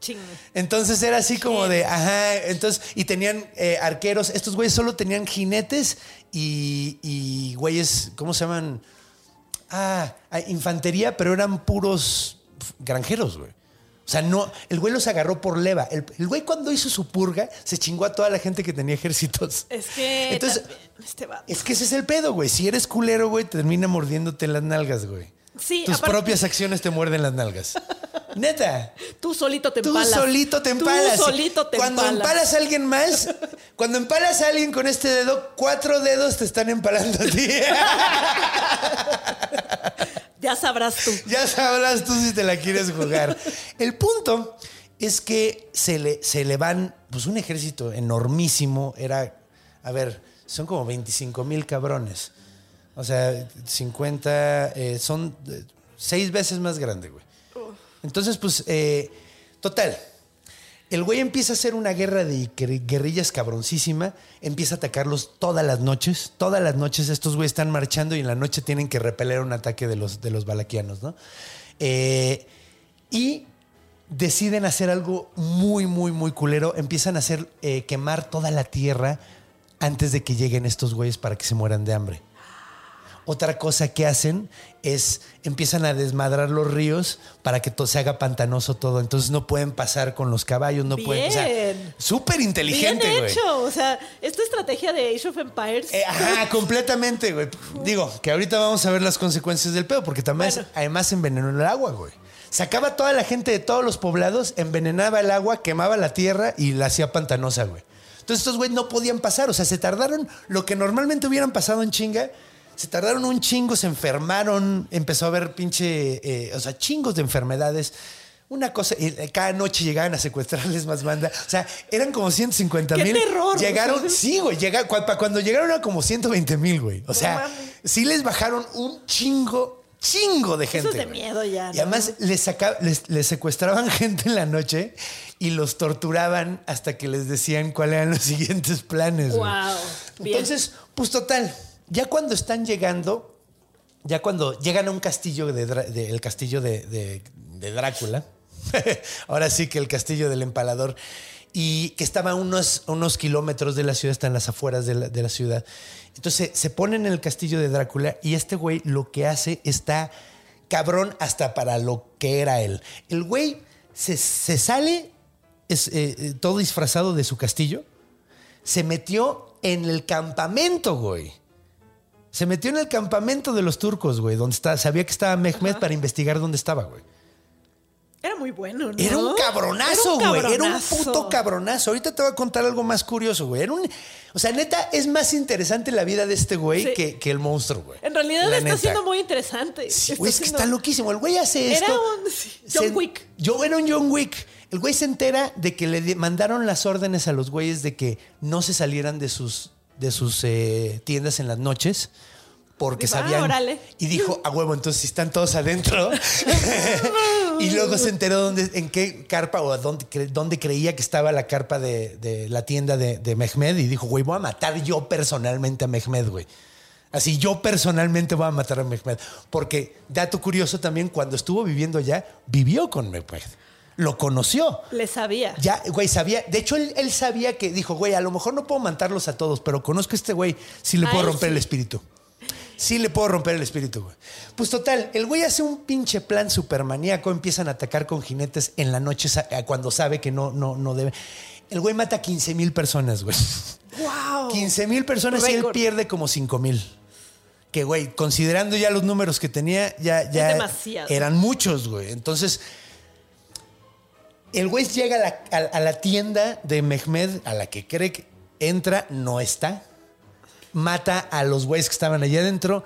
[SPEAKER 5] Ching.
[SPEAKER 3] Entonces era así como de, ajá, entonces, y tenían eh, arqueros, estos güeyes solo tenían jinetes y, y güeyes, ¿cómo se llaman? Ah, ah, infantería, pero eran puros granjeros, güey. O sea, no, el güey los agarró por leva. El, el güey cuando hizo su purga se chingó a toda la gente que tenía ejércitos.
[SPEAKER 5] Es que
[SPEAKER 3] Entonces,
[SPEAKER 5] este
[SPEAKER 3] es que ese es el pedo, güey. Si eres culero, güey, termina mordiéndote las nalgas, güey.
[SPEAKER 5] Sí,
[SPEAKER 3] Tus
[SPEAKER 5] aparte-
[SPEAKER 3] propias acciones te muerden las nalgas. (laughs) Neta.
[SPEAKER 5] Tú solito te
[SPEAKER 3] Tú
[SPEAKER 5] empalas.
[SPEAKER 3] solito te empalas.
[SPEAKER 5] Tú solito te
[SPEAKER 3] cuando
[SPEAKER 5] empalas.
[SPEAKER 3] empalas a alguien más, (laughs) cuando empalas a alguien con este dedo, cuatro dedos te están empalando a ti. (laughs)
[SPEAKER 5] Ya sabrás tú. (laughs)
[SPEAKER 3] ya sabrás tú si te la quieres jugar. El punto es que se le, se le van, pues un ejército enormísimo, era, a ver, son como 25 mil cabrones. O sea, 50, eh, son eh, seis veces más grande, güey. Entonces, pues, eh, total. El güey empieza a hacer una guerra de guer- guerrillas cabroncísima, empieza a atacarlos todas las noches. Todas las noches estos güeyes están marchando y en la noche tienen que repeler un ataque de los, de los balaquianos, ¿no? Eh, y deciden hacer algo muy, muy, muy culero. Empiezan a hacer eh, quemar toda la tierra antes de que lleguen estos güeyes para que se mueran de hambre. Otra cosa que hacen es empiezan a desmadrar los ríos para que todo se haga pantanoso todo. Entonces no pueden pasar con los caballos, no pueden. O sea, súper inteligente,
[SPEAKER 5] Bien
[SPEAKER 3] güey.
[SPEAKER 5] hecho. O sea, esta estrategia de Age of Empires.
[SPEAKER 3] Eh, ajá, (laughs) completamente, güey. Digo, que ahorita vamos a ver las consecuencias del pedo, porque también
[SPEAKER 5] Bueno.
[SPEAKER 3] además envenenó el agua, güey. Sacaba toda la gente de todos los poblados, envenenaba el agua, quemaba la tierra y la hacía pantanosa, güey. Entonces estos güeyes no podían pasar, o sea, se tardaron lo que normalmente hubieran pasado en chinga. Se tardaron un chingo, se enfermaron, empezó a haber pinche, eh, o sea, chingos de enfermedades. Una cosa, y cada noche llegaban a secuestrarles más banda. O sea, eran como 150
[SPEAKER 5] ¡Qué
[SPEAKER 3] mil.
[SPEAKER 5] terror!
[SPEAKER 3] Llegaron, sí, güey, llega, cuando llegaron a como 120 mil, güey. O sea, sí les bajaron un chingo, chingo de gente.
[SPEAKER 5] es de
[SPEAKER 3] güey.
[SPEAKER 5] miedo ya,
[SPEAKER 3] Y además les, saca- les, les secuestraban (laughs) gente en la noche y los torturaban hasta que les decían cuáles eran los (laughs) siguientes planes.
[SPEAKER 5] Wow.
[SPEAKER 3] Entonces, pues total, ya cuando están llegando, ya cuando llegan a un castillo, de, el castillo de, Drácula, (laughs) ahora sí que el castillo del empalador, y que estaba a unos, unos kilómetros de la ciudad, está en las afueras de la, de la ciudad. Entonces se ponen en el castillo de Drácula y este güey lo que hace está cabrón hasta para lo que era él. El güey se, se sale es, eh, eh, todo disfrazado de su castillo, se metió en el campamento, güey. Se metió en el campamento de los turcos, güey, donde está, sabía que estaba Mehmed para investigar dónde estaba, güey.
[SPEAKER 5] Era muy bueno, ¿no?
[SPEAKER 3] Era un cabronazo,
[SPEAKER 5] Era un
[SPEAKER 3] güey. Era un puto cabronazo. Ahorita te voy a contar algo más curioso, güey. Era un. O sea, neta, es más interesante la vida de este güey
[SPEAKER 5] Sí.
[SPEAKER 3] que, que el monstruo, güey.
[SPEAKER 5] En realidad
[SPEAKER 3] La
[SPEAKER 5] está
[SPEAKER 3] neta.
[SPEAKER 5] siendo muy interesante.
[SPEAKER 3] Sí, güey, es que está loquísimo. El güey hace
[SPEAKER 5] Era
[SPEAKER 3] esto.
[SPEAKER 5] un- sí, John
[SPEAKER 3] se-
[SPEAKER 5] Wick.
[SPEAKER 3] Yo era un John Wick. El güey se entera de que le mandaron las órdenes a los güeyes de que no se salieran de sus de sus eh, tiendas en las noches porque
[SPEAKER 5] Dijo, ah,
[SPEAKER 3] sabían
[SPEAKER 5] órale.
[SPEAKER 3] y dijo a huevo entonces si están todos adentro (laughs) (laughs) y luego se enteró dónde, en qué carpa o dónde, cre- dónde creía que estaba la carpa de, de la tienda de, de Mehmed y dijo güey voy a matar yo personalmente a Mehmed güey así yo personalmente voy a matar a Mehmed porque dato curioso también cuando estuvo viviendo allá vivió con Mehmed lo conoció
[SPEAKER 5] Le sabía.
[SPEAKER 3] ya, güey, sabía. De hecho, él, él sabía que dijo, güey, a lo mejor no puedo matarlos a todos, pero conozco a este güey, sí le
[SPEAKER 5] A
[SPEAKER 3] puedo romper
[SPEAKER 5] sí.
[SPEAKER 3] el espíritu. Sí le puedo romper el espíritu, güey. Pues total, el güey hace un pinche plan supermaníaco, empiezan a atacar con jinetes en la noche eh, cuando sabe que no, no, no debe. El güey mata 15 mil personas, güey.
[SPEAKER 5] ¡Wow!
[SPEAKER 3] 15 mil personas y él pierde como 5 mil. Que, güey, considerando ya los números que tenía, ya, ya
[SPEAKER 5] demasiado.
[SPEAKER 3] eran muchos, güey. Entonces, el güey llega a la, a- la tienda de Mehmed, a la que cree que entra, no está. Mata a los güeyes que estaban allá adentro.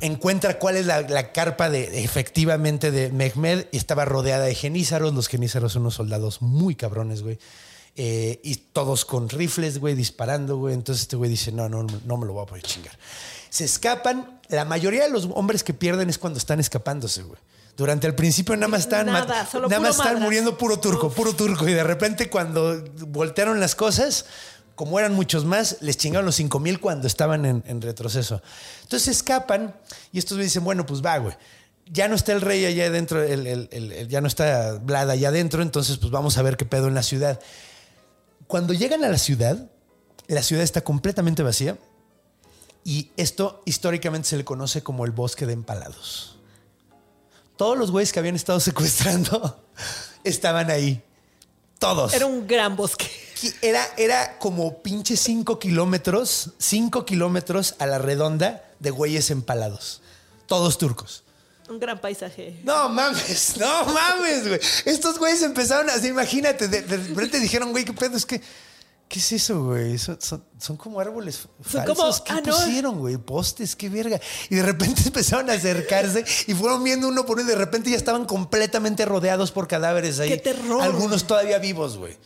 [SPEAKER 3] Encuentra cuál es la, la carpa de efectivamente de Mehmed y estaba rodeada de genízaros. Los genízaros son unos soldados muy cabrones, güey. Eh, y todos con rifles, güey, disparando, güey. Entonces este güey dice, no, no, no me lo voy a poder chingar. Se escapan. La mayoría de los hombres que pierden es cuando están escapándose, güey. Durante el principio nada más están,
[SPEAKER 5] Nada, solo
[SPEAKER 3] nada más
[SPEAKER 5] madrazo.
[SPEAKER 3] muriendo puro turco, puro turco. Y de repente cuando voltearon las cosas, como eran muchos más, les chingaron los 5 mil cuando estaban en, en retroceso. Entonces escapan y estos güeyes dicen, bueno, pues va, güey. Ya no está el rey allá adentro, el- el- el- el- ya no está Vlad allá adentro, entonces pues vamos a ver qué pedo en la ciudad. Cuando llegan a la ciudad, la ciudad está completamente vacía y esto históricamente se le conoce como el bosque de empalados. Todos los güeyes que habían estado (laughs) secuestrando estaban ahí. Todos.
[SPEAKER 5] Era un gran bosque.
[SPEAKER 3] Era, era como pinche 5 kilómetros, 5 kilómetros a la redonda de güeyes empalados. Todos turcos.
[SPEAKER 5] Un gran paisaje.
[SPEAKER 3] No mames, (laughs) no mames, güey. Estos güeyes empezaron así, imagínate, de, de repente dijeron, güey, ¿qué pedo? Es que, ¿qué es eso, güey? Son, son- son como árboles
[SPEAKER 5] Son
[SPEAKER 3] falsos.
[SPEAKER 5] como-
[SPEAKER 3] ¿Qué
[SPEAKER 5] ah,
[SPEAKER 3] pusieron, güey? Postes, qué verga. Y de repente (laughs) empezaron a acercarse y fueron viendo uno por uno y de repente ya estaban completamente rodeados por cadáveres ahí.
[SPEAKER 5] ¡Qué terror!
[SPEAKER 3] Algunos todavía vivos, güey.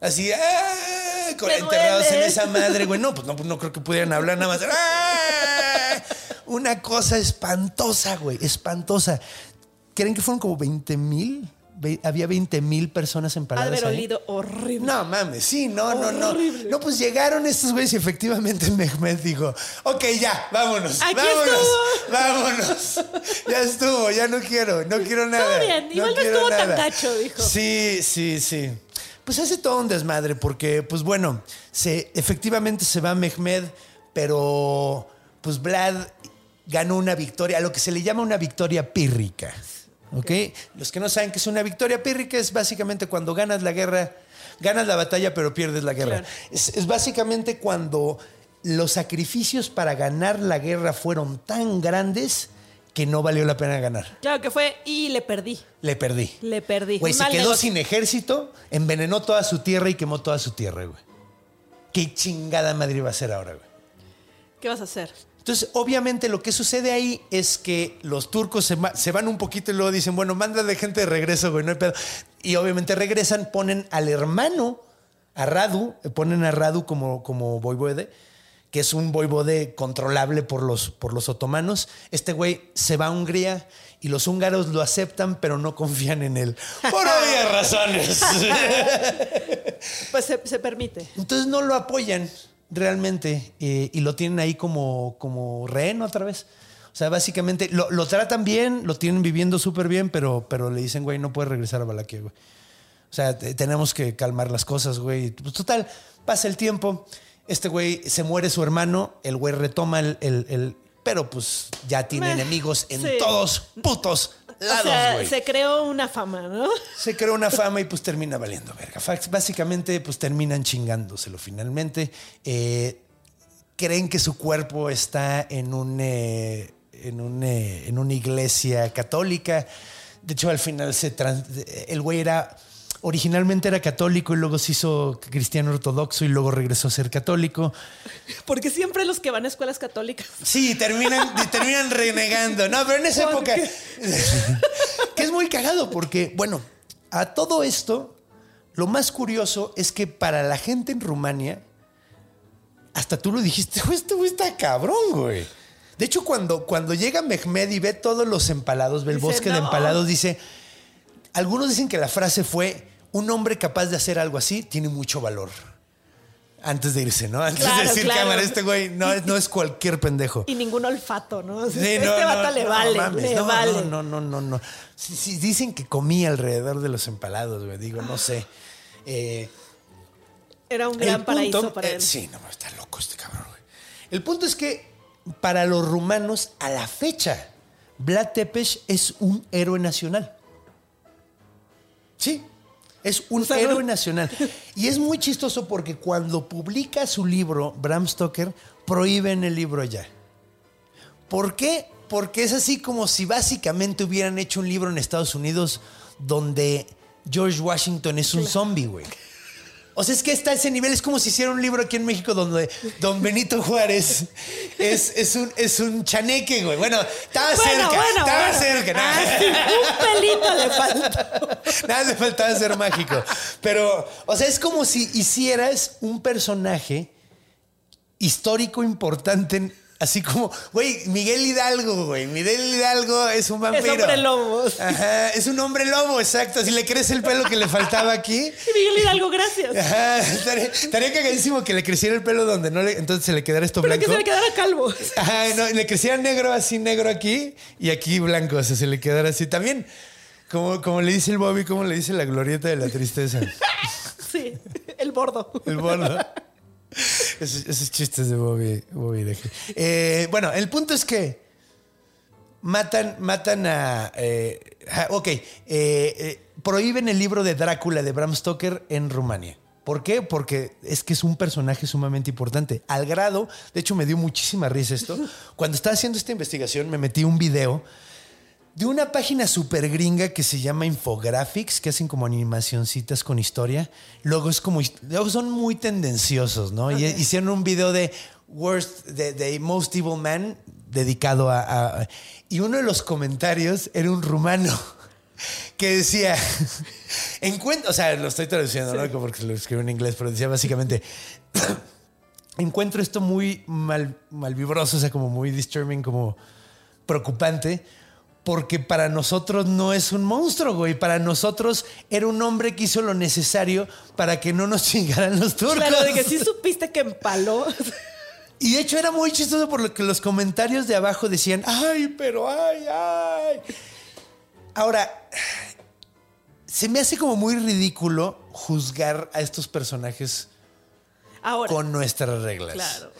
[SPEAKER 3] Así, ¡ah! Con-
[SPEAKER 5] ¡Me
[SPEAKER 3] enterrados en
[SPEAKER 5] duele!
[SPEAKER 3] esa madre, güey. No, pues no, (laughs) no creo que pudieran hablar nada más. ¡Ah! Una cosa espantosa, güey, espantosa. ¿Creen que fueron como 20 mil? Había 20 mil personas
[SPEAKER 5] Ha de
[SPEAKER 3] empaladas
[SPEAKER 5] haber olido horrible.
[SPEAKER 3] No mames, sí, no, no, no. No, pues llegaron estos güeyes y efectivamente Mehmed dijo, ok, ya, vámonos,
[SPEAKER 5] Aquí
[SPEAKER 3] vámonos,
[SPEAKER 5] estuvo.
[SPEAKER 3] vámonos. (laughs) Ya estuvo, ya no quiero, no quiero nada.
[SPEAKER 5] bien, igual no estuvo tan
[SPEAKER 3] nada".
[SPEAKER 5] gacho, dijo.
[SPEAKER 3] Sí, sí, sí. Pues hace todo un desmadre porque, pues bueno, se, efectivamente se va Mehmed, pero pues Vlad ganó una victoria, a lo que se le llama una victoria pírrica. ¿Ok? Los que no saben que es una victoria pírrica es básicamente cuando ganas la guerra, ganas la batalla pero pierdes la guerra.
[SPEAKER 5] Claro.
[SPEAKER 3] Es, es básicamente cuando los sacrificios para ganar la guerra fueron tan grandes que no valió la pena ganar.
[SPEAKER 5] Claro que fue y le perdí.
[SPEAKER 3] Le perdí.
[SPEAKER 5] Le perdí.
[SPEAKER 3] Güey, se quedó
[SPEAKER 5] negocio.
[SPEAKER 3] sin ejército, envenenó toda su tierra y quemó toda su tierra, güey. ¿Qué chingada madre va a hacer ahora, güey?
[SPEAKER 5] ¿Qué vas a hacer?
[SPEAKER 3] Entonces, obviamente lo que sucede ahí es que los turcos se, van un poquito y luego dicen, bueno, mándale gente de regreso, güey, no hay pedo. Y obviamente regresan, ponen al hermano, a Radu, eh, ponen a Radu como, como voivode, que es un voivode controlable por los, por los otomanos. Este güey se va a Hungría y los húngaros lo aceptan, pero no confían en él. Por obvias razones. (laughs)
[SPEAKER 5] Pues se, se permite.
[SPEAKER 3] Entonces no lo apoyan realmente eh, y lo tienen ahí como, como rehén otra vez. O sea, básicamente lo, lo tratan bien, lo tienen viviendo súper bien, pero, pero le dicen, güey, no puedes regresar a Valaquia, güey. O sea, te- tenemos que calmar las cosas, güey. Pues total, pasa el tiempo, este güey se muere su hermano, el güey retoma el... el- el- pero pues ya tiene enemigos en
[SPEAKER 5] sí.
[SPEAKER 3] todos putos
[SPEAKER 5] O sea, se creó una fama, ¿no?
[SPEAKER 3] se creó una fama y pues termina valiendo verga. Fax- Básicamente pues terminan chingándoselo finalmente. Eh, creen que su cuerpo está en un... eh, en, un, eh, en una iglesia católica. De hecho, al final se trans- el güey era... Originalmente era católico y luego se hizo cristiano ortodoxo y luego regresó a ser católico.
[SPEAKER 5] Porque siempre los que van a escuelas católicas.
[SPEAKER 3] Sí, terminan, (laughs) terminan renegando. No, pero en esa
[SPEAKER 5] ¿Por
[SPEAKER 3] época.
[SPEAKER 5] qué? (laughs)
[SPEAKER 3] que es muy cagado porque, bueno, a todo esto, lo más curioso es que para la gente en Rumania, hasta tú lo dijiste, (laughs) este güey está cabrón, güey. De hecho, cuando, cuando llega Mehmed y ve todos los empalados, ve el
[SPEAKER 5] Dice,
[SPEAKER 3] bosque de empalados, dice, algunos dicen que la frase fue, un hombre capaz de hacer algo así tiene mucho valor. Antes de irse, ¿no? Antes de decir,
[SPEAKER 5] claro.
[SPEAKER 3] cámara, este güey no es, no es cualquier pendejo.
[SPEAKER 5] Y ningún olfato, ¿no? O sea,
[SPEAKER 3] Sí,
[SPEAKER 5] este
[SPEAKER 3] no, no,
[SPEAKER 5] vato le
[SPEAKER 3] no,
[SPEAKER 5] vale,
[SPEAKER 3] mames,
[SPEAKER 5] le
[SPEAKER 3] no,
[SPEAKER 5] vale.
[SPEAKER 3] No, no, no, no. Sí, sí, dicen que comía alrededor de los empalados, güey. Digo, no sé. Eh,
[SPEAKER 5] Era un gran paraíso para
[SPEAKER 3] eh,
[SPEAKER 5] él.
[SPEAKER 3] sí, no, está loco este cabrón, güey. El punto es que para los rumanos, a la fecha, Vlad Tepes es un héroe nacional. Sí, es un
[SPEAKER 5] sea,
[SPEAKER 3] héroe
[SPEAKER 5] no-
[SPEAKER 3] nacional. Y es muy chistoso porque cuando publica su libro, Bram Stoker, prohíben el libro ya. ¿Por qué? Porque es así como si básicamente hubieran hecho un libro en Estados Unidos donde George Washington es un zombie, güey. O sea, es que está a ese nivel. Es como si hiciera un libro aquí en México donde Don Benito Juárez es, es, un, es un chaneque, güey. Bueno, estaba
[SPEAKER 5] Bueno,
[SPEAKER 3] cerca.
[SPEAKER 5] bueno,
[SPEAKER 3] estaba
[SPEAKER 5] bueno.
[SPEAKER 3] cerca. ¿no?
[SPEAKER 5] Ah, sí, un pelito le falta.
[SPEAKER 3] Nada le faltaba ser mágico. Pero, o sea, es como si hicieras un personaje histórico importante, así como, güey, Miguel Hidalgo, güey. Miguel Hidalgo es un vampiro.
[SPEAKER 5] hombre lobo.
[SPEAKER 3] Ajá, es un hombre lobo, exacto. Si le crece el pelo que le faltaba aquí. (laughs)
[SPEAKER 5] Miguel Hidalgo, gracias.
[SPEAKER 3] Ajá, estaría, estaría cagadísimo que le creciera el pelo donde no le. Entonces se le quedara esto
[SPEAKER 5] Pero que
[SPEAKER 3] blanco.
[SPEAKER 5] se le quedara calvo.
[SPEAKER 3] Ajá, no, le creciera negro así, negro aquí y aquí blanco. O sea, se le quedara así. También, como, como le dice el Bobby, como le dice la glorieta de la tristeza. (laughs)
[SPEAKER 5] Sí, el bordo.
[SPEAKER 3] El bordo. (laughs) Esos, chistes de Bobby. Eh, bueno, el punto es que matan, matan a. eh, ok, eh, eh, prohíben el libro de Drácula de Bram Stoker en Rumania. ¿Por qué? Porque es que es un personaje sumamente importante. Al grado, de hecho me dio muchísima risa esto. Cuando estaba haciendo esta investigación me metí un video de una página super gringa que se llama Infographics, que hacen como animacioncitas con historia. Luego es como, luego son muy tendenciosos, ¿no? Y hicieron un video de Worst, de, de Most Evil Man, dedicado a, a- Y uno de los comentarios era un rumano (laughs) que decía, (laughs) encuentro, o sea, lo estoy traduciendo, ¿no? Porque lo escribo en inglés, pero decía básicamente, (coughs) encuentro esto muy mal, malvibroso, o sea, como muy disturbing, como preocupante, porque para nosotros no es un monstruo, güey. Para nosotros era un hombre que hizo lo necesario para que no nos (laughs) chingaran los turcos.
[SPEAKER 5] Claro, de que sí supiste que empaló.
[SPEAKER 3] Y de hecho era muy chistoso por lo que los comentarios de abajo decían, ay, pero ay, ay. Ahora, se me hace como muy ridículo juzgar a estos personajes
[SPEAKER 5] Ahora.
[SPEAKER 3] con nuestras reglas.
[SPEAKER 5] Claro.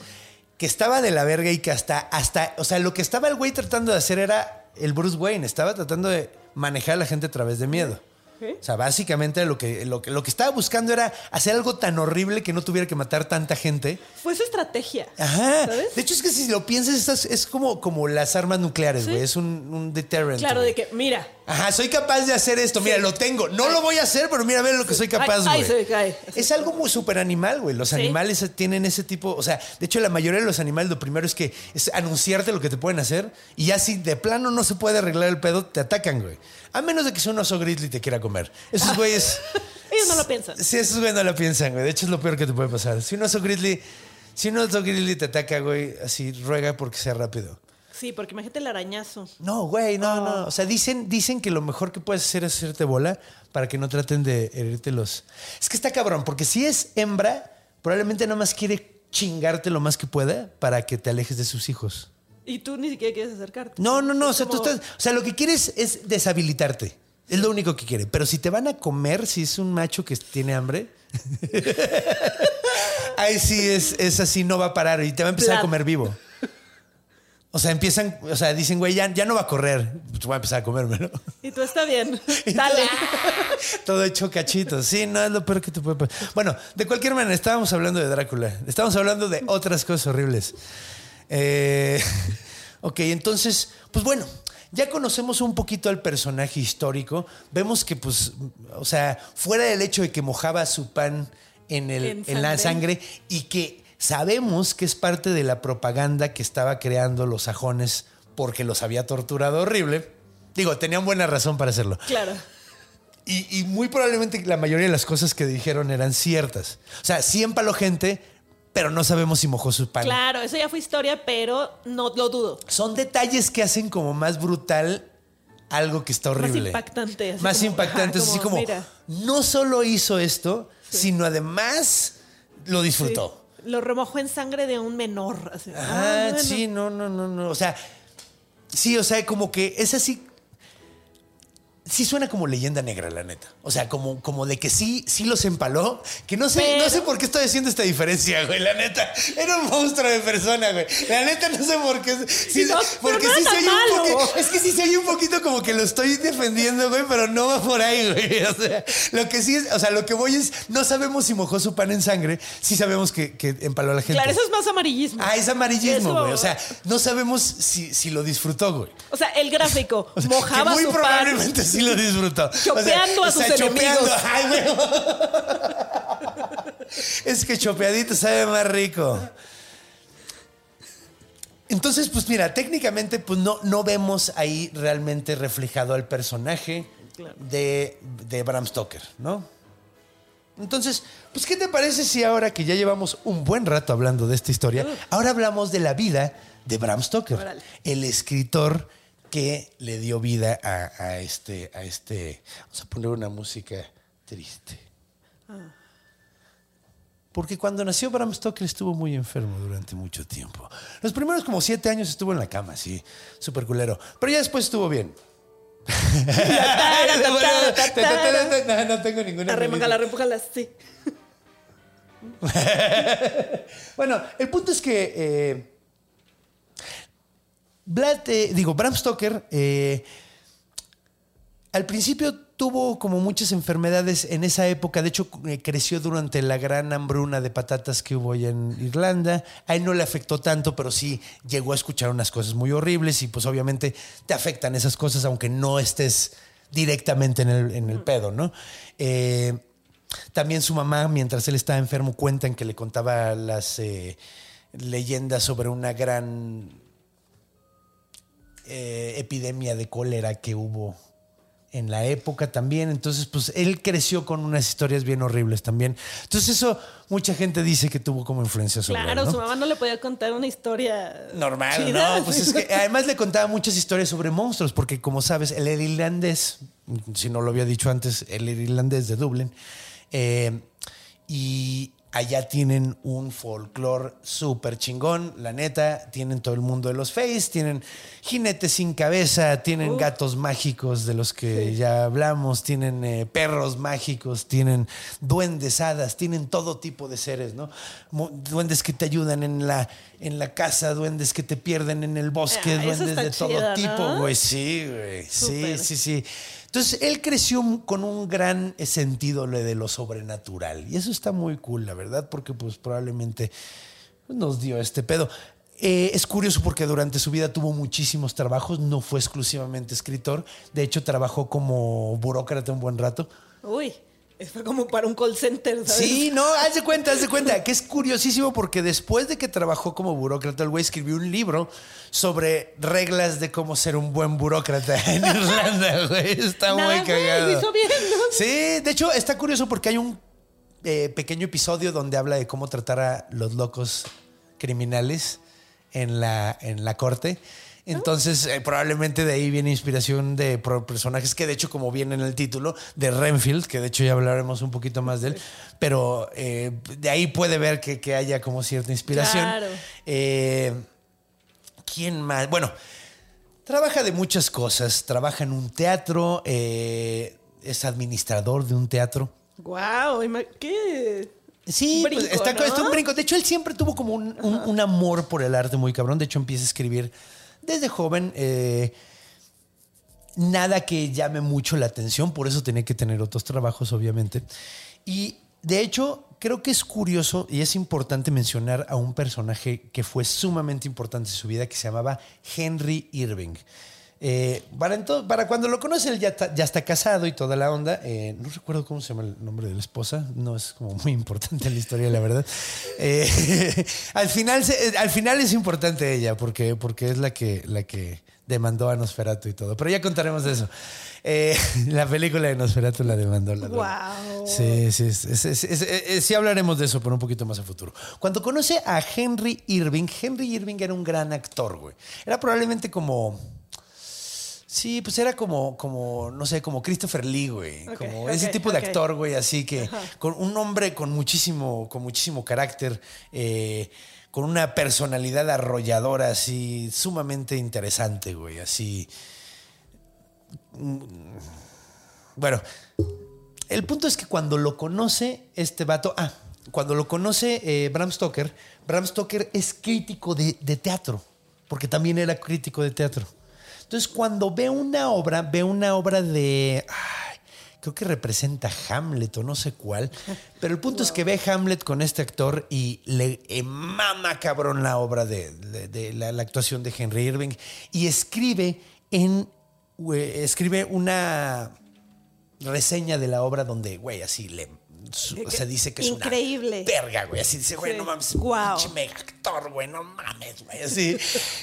[SPEAKER 3] Que estaba de la verga y que hasta, hasta, o sea, lo que estaba el güey tratando de hacer era el Bruce Wayne, estaba tratando de manejar a la gente a través de miedo. O sea, básicamente lo que, lo, que, lo que estaba buscando era hacer algo tan horrible que no tuviera que matar tanta gente.
[SPEAKER 5] Fue su estrategia.
[SPEAKER 3] Ajá.
[SPEAKER 5] ¿Sabes?
[SPEAKER 3] De hecho, es que si lo piensas, es, es como, como las armas nucleares,
[SPEAKER 5] Sí.
[SPEAKER 3] güey. Es un, un deterrent.
[SPEAKER 5] Claro, de que, mira.
[SPEAKER 3] Ajá, soy capaz de hacer esto. Mira,
[SPEAKER 5] Sí.
[SPEAKER 3] lo tengo. No lo voy a hacer, pero mira, ve lo que soy capaz, güey.
[SPEAKER 5] ay, se cae.
[SPEAKER 3] Es algo muy súper animal, güey. Los
[SPEAKER 5] Sí.
[SPEAKER 3] animales tienen ese tipo. O sea, de hecho, la mayoría de los animales lo primero es que es anunciarte lo que te pueden hacer. Y ya si de plano no se puede arreglar el pedo, te atacan, güey. A menos de que sea un oso grizzly te quiera comer. Esos güeyes. (laughs)
[SPEAKER 5] Ellos no lo piensan.
[SPEAKER 3] Sí, esos güeyes no lo piensan, güey. De hecho, es lo peor que te puede pasar. Si un oso grizzly. Si un oso grizzly te ataca, güey, así ruega porque sea rápido.
[SPEAKER 5] Sí, porque imagínate el arañazo.
[SPEAKER 3] No, güey, no, no. O sea, dicen, dicen que lo mejor que puedes hacer es hacerte bola para que no traten de herirte los. Es que está cabrón, porque si es hembra, probablemente nada más quiere chingarte lo más que pueda para que te alejes de sus hijos.
[SPEAKER 5] Y tú ni siquiera quieres acercarte.
[SPEAKER 3] No, no, no. O sea, tú estás. O sea, lo que quieres es deshabilitarte. Es lo único que quiere. Pero si te van a comer, si es un macho que tiene hambre. (laughs) Ahí sí es, es así, no va a parar y te va a empezar a comer vivo. O sea, empiezan, o sea, dicen, güey, ya, ya no va a correr. Pues voy a empezar a comérmelo.
[SPEAKER 5] Y tú está bien. (laughs) Dale. (laughs)
[SPEAKER 3] Todo hecho cachitos. Sí, no es lo peor que te puede pasar. Bueno, de cualquier manera, estábamos hablando de Drácula. Estábamos hablando de otras cosas horribles. Eh, (laughs) ok, entonces, pues bueno, ya conocemos un poquito al personaje histórico. Vemos que, pues, o sea, fuera del hecho de que mojaba su pan en, el,
[SPEAKER 5] En
[SPEAKER 3] en la
[SPEAKER 5] sangre.
[SPEAKER 3] sangre y que sabemos que es parte de la propaganda que estaba creando los sajones porque los había torturado horrible. Digo, tenían buena razón para hacerlo.
[SPEAKER 5] Claro.
[SPEAKER 3] Y, y muy probablemente la mayoría de las cosas que dijeron eran ciertas. O sea, sí empaló gente, pero no sabemos si mojó su pan.
[SPEAKER 5] Claro, eso ya fue historia, pero no lo dudo.
[SPEAKER 3] Son detalles que hacen como más brutal algo que está horrible.
[SPEAKER 5] impactante, así
[SPEAKER 3] Más
[SPEAKER 5] como,
[SPEAKER 3] impactante.
[SPEAKER 5] ajá, (laughs)
[SPEAKER 3] así
[SPEAKER 5] como,
[SPEAKER 3] como,
[SPEAKER 5] mira.
[SPEAKER 3] no solo hizo esto, sino además lo disfrutó.
[SPEAKER 5] Sí. Lo remojó en sangre de un menor. así.
[SPEAKER 3] Ah,
[SPEAKER 5] Ah, bueno.
[SPEAKER 3] sí, no, no, no, no. O sea, sí, o sea, como que es así. Sí suena como leyenda negra, la neta. O sea, como, como de que sí, sí los empaló. Que no sé,
[SPEAKER 5] Pero-
[SPEAKER 3] no sé por qué estoy haciendo esta diferencia, güey. La neta. Era un monstruo de persona, güey. La neta no sé por qué. Sí,
[SPEAKER 5] No,
[SPEAKER 3] porque
[SPEAKER 5] no
[SPEAKER 3] sí se oye un poquito. Es que sí se oye un poquito como que lo estoy defendiendo, güey, pero no va por ahí, güey. (laughs) O sea, lo que sí es, o sea, lo que voy es, no sabemos si mojó su pan en sangre. Sí sabemos que, que empaló a la gente.
[SPEAKER 5] Claro, eso es más amarillismo.
[SPEAKER 3] Ah, es amarillismo,
[SPEAKER 5] Eso-
[SPEAKER 3] güey. O sea, no sabemos si, si lo disfrutó, güey.
[SPEAKER 5] O sea, el gráfico (laughs)
[SPEAKER 3] O sea,
[SPEAKER 5] mojaba
[SPEAKER 3] que muy
[SPEAKER 5] su pan.
[SPEAKER 3] Sí lo disfrutó.
[SPEAKER 5] Chopeando a sus
[SPEAKER 3] chopeando.
[SPEAKER 5] enemigos. (laughs)
[SPEAKER 3] Ay, es que chopeadito sabe más rico. Entonces, pues mira, técnicamente pues no, no vemos ahí realmente reflejado al personaje de, de Bram Stoker, ¿no? Entonces, pues ¿qué te parece si ahora que ya llevamos un buen rato hablando de esta historia, ahora hablamos de la vida de Bram Stoker, el escritor que le dio vida a, a este, a este, vamos a poner una música triste. Porque cuando nació Bram Stoker estuvo muy enfermo durante mucho tiempo. Los primeros como siete años estuvo en la cama, sí, súper culero. Pero ya después estuvo bien. (laughs) (laughs) no, no tengo ninguna.
[SPEAKER 5] Arremangala, sí. (laughs)
[SPEAKER 3] Bueno, el punto es que eh, Vlad, eh, digo, Bram Stoker eh, al principio tuvo como muchas enfermedades en esa época. De hecho, eh, creció durante la gran hambruna de patatas que hubo allá en Irlanda. A él no le afectó tanto, pero sí llegó a escuchar unas cosas muy horribles y pues obviamente te afectan esas cosas aunque no estés directamente en el, en el pedo, ¿no? Eh, también su mamá, mientras él estaba enfermo, cuentan que le contaba las eh, leyendas sobre una gran eh, epidemia de cólera que hubo en la época también. Entonces, pues él creció con unas historias bien horribles también. Entonces, eso mucha gente dice que tuvo como influencia sobre
[SPEAKER 5] Claro,
[SPEAKER 3] él, ¿no?
[SPEAKER 5] su mamá no le podía contar una historia
[SPEAKER 3] Normal,
[SPEAKER 5] chida.
[SPEAKER 3] ¿no? Pues es que (laughs) además le contaba muchas historias sobre monstruos, porque como sabes, el irlandés, si no lo había dicho antes, el irlandés de Dublín, eh, y allá tienen un folclore súper chingón, la neta, tienen todo el mundo de los face, tienen jinetes sin cabeza, tienen gatos mágicos de los que ya hablamos, tienen eh, perros mágicos, tienen duendes, hadas, tienen todo tipo de seres, ¿no? Duendes que te ayudan en la, en la casa, duendes que te pierden en el bosque,
[SPEAKER 5] Ah,
[SPEAKER 3] duendes de todo tipo, güey. Sí, güey. Sí, sí, sí. Entonces, él creció con un gran sentido lo de lo sobrenatural. Y eso está muy cool, la verdad, porque pues probablemente nos dio este pedo. Eh, es curioso porque durante su vida tuvo muchísimos trabajos, no fue exclusivamente escritor. De hecho, trabajó como burócrata un buen rato.
[SPEAKER 5] Uy, fue como para un call center, ¿sabes?
[SPEAKER 3] Sí, no, haz de cuenta, haz de cuenta, que es curiosísimo porque después de que trabajó como burócrata, el güey escribió un libro sobre reglas de cómo ser un buen burócrata en (laughs) Irlanda, güey. Está
[SPEAKER 5] Nada
[SPEAKER 3] muy cagado.
[SPEAKER 5] hizo bien, ¿no?
[SPEAKER 3] Sí, de hecho, está curioso porque hay un eh, pequeño episodio donde habla de cómo tratar a los locos criminales en la, en la corte. Entonces, eh, probablemente de ahí viene inspiración de personajes que, de hecho, como viene en el título, de Renfield, que de hecho ya hablaremos un poquito más de él, pero eh, de ahí puede ver que, que haya como cierta inspiración.
[SPEAKER 5] Claro.
[SPEAKER 3] Eh, ¿Quién más? Bueno, trabaja de muchas cosas. Trabaja en un teatro, es administrador de un teatro.
[SPEAKER 5] Guau, ima- ¿qué?
[SPEAKER 3] Sí, pues, está,
[SPEAKER 5] ¿no?
[SPEAKER 3] está un brinco. De hecho, él siempre tuvo como un, un- un amor por el arte muy cabrón. De hecho, empieza a escribir desde joven. eh, nada que llame mucho la atención, por eso tenía que tener otros trabajos, obviamente. Y de hecho, creo que es curioso y es importante mencionar a un personaje que fue sumamente importante en su vida, que se llamaba Henry Irving. Eh, para, cuando lo conoce, él ya está, ya está casado y toda la onda. Eh, no recuerdo cómo se llama el nombre de la esposa. No es como muy importante en la historia, la verdad. Eh, (laughs) al, final, al final es importante ella, porque, porque es la que, la que demandó a Nosferatu y todo. Pero ya contaremos de eso. (laughs) La película de Nosferatu la demandó. La
[SPEAKER 5] Guau.
[SPEAKER 3] Sí, sí, es- es- sí hablaremos de eso, pero un poquito más a futuro. Cuando conoce a Henry Irving, Henry Irving era un gran actor, güey. Era probablemente como... Sí, pues era como, como, no sé, como Christopher Lee, güey. Como ese tipo de actor, güey, así que con un hombre con muchísimo, con muchísimo carácter, eh, con una personalidad arrolladora, así, sumamente interesante, güey, así. Bueno, el punto es que cuando lo conoce este vato, ah, cuando lo conoce eh, Bram Stoker, Bram Stoker es crítico de, de teatro, porque también era crítico de teatro. Entonces, cuando ve una obra, ve una obra de, creo que representa Hamlet o no sé cuál, pero el punto es que ve Hamlet con este actor y le mama cabrón la obra de, la, actuación de Henry Irving y escribe en, escribe una reseña de la obra donde, güey, así le. Su- o sea, dice que es
[SPEAKER 5] Increíble.
[SPEAKER 3] una verga, güey. Así dice, güey,
[SPEAKER 5] Sí.
[SPEAKER 3] no mames, pinche mega actor, güey, no mames, güey. Así.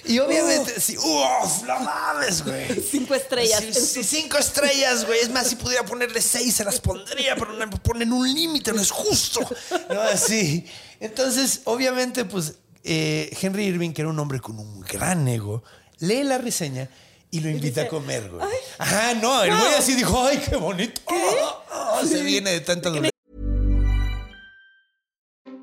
[SPEAKER 3] Y obviamente, sí, uff, no mames, güey.
[SPEAKER 5] Cinco estrellas.
[SPEAKER 3] Sí, cinco estrellas, güey. Es más, si pudiera ponerle seis, se las pondría, pero no me ponen un límite, no es justo. No, así. Entonces, obviamente, pues, eh, Henry Irving, que era un hombre con un gran ego, lee la reseña y lo invita a comer, güey. Ajá, no, el güey así dijo, ay, qué bonito. Oh, (laughs) se viene de tanta dolor.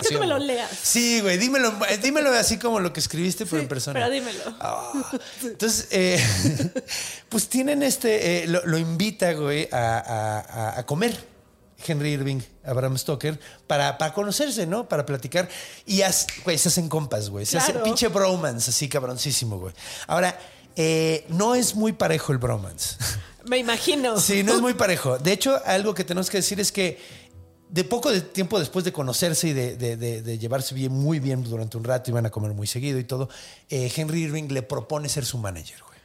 [SPEAKER 5] Quiero que me lo leas.
[SPEAKER 3] Sí, güey, dímelo, eh, dímelo así como lo que escribiste, pero en persona.
[SPEAKER 5] Pero dímelo.
[SPEAKER 3] Ah, entonces, eh, (laughs) pues tienen este, eh, lo, lo invita, güey, a, a- a- a comer Henry Irving, a Bram Stoker, para, para conocerse, ¿no? Para platicar. Y, as- güey, se hacen compas, güey. Se hace
[SPEAKER 5] Claro.
[SPEAKER 3] pinche bromance, así cabroncísimo, güey. Ahora, eh, no es muy parejo el bromance.
[SPEAKER 5] Me imagino.
[SPEAKER 3] Sí, no es muy parejo. De hecho, algo que tenemos que decir es que de poco de tiempo después de conocerse y de, de- de- de llevarse bien, muy bien durante un rato, iban a comer muy seguido y todo, eh, Henry Irving le propone ser su manager, güey.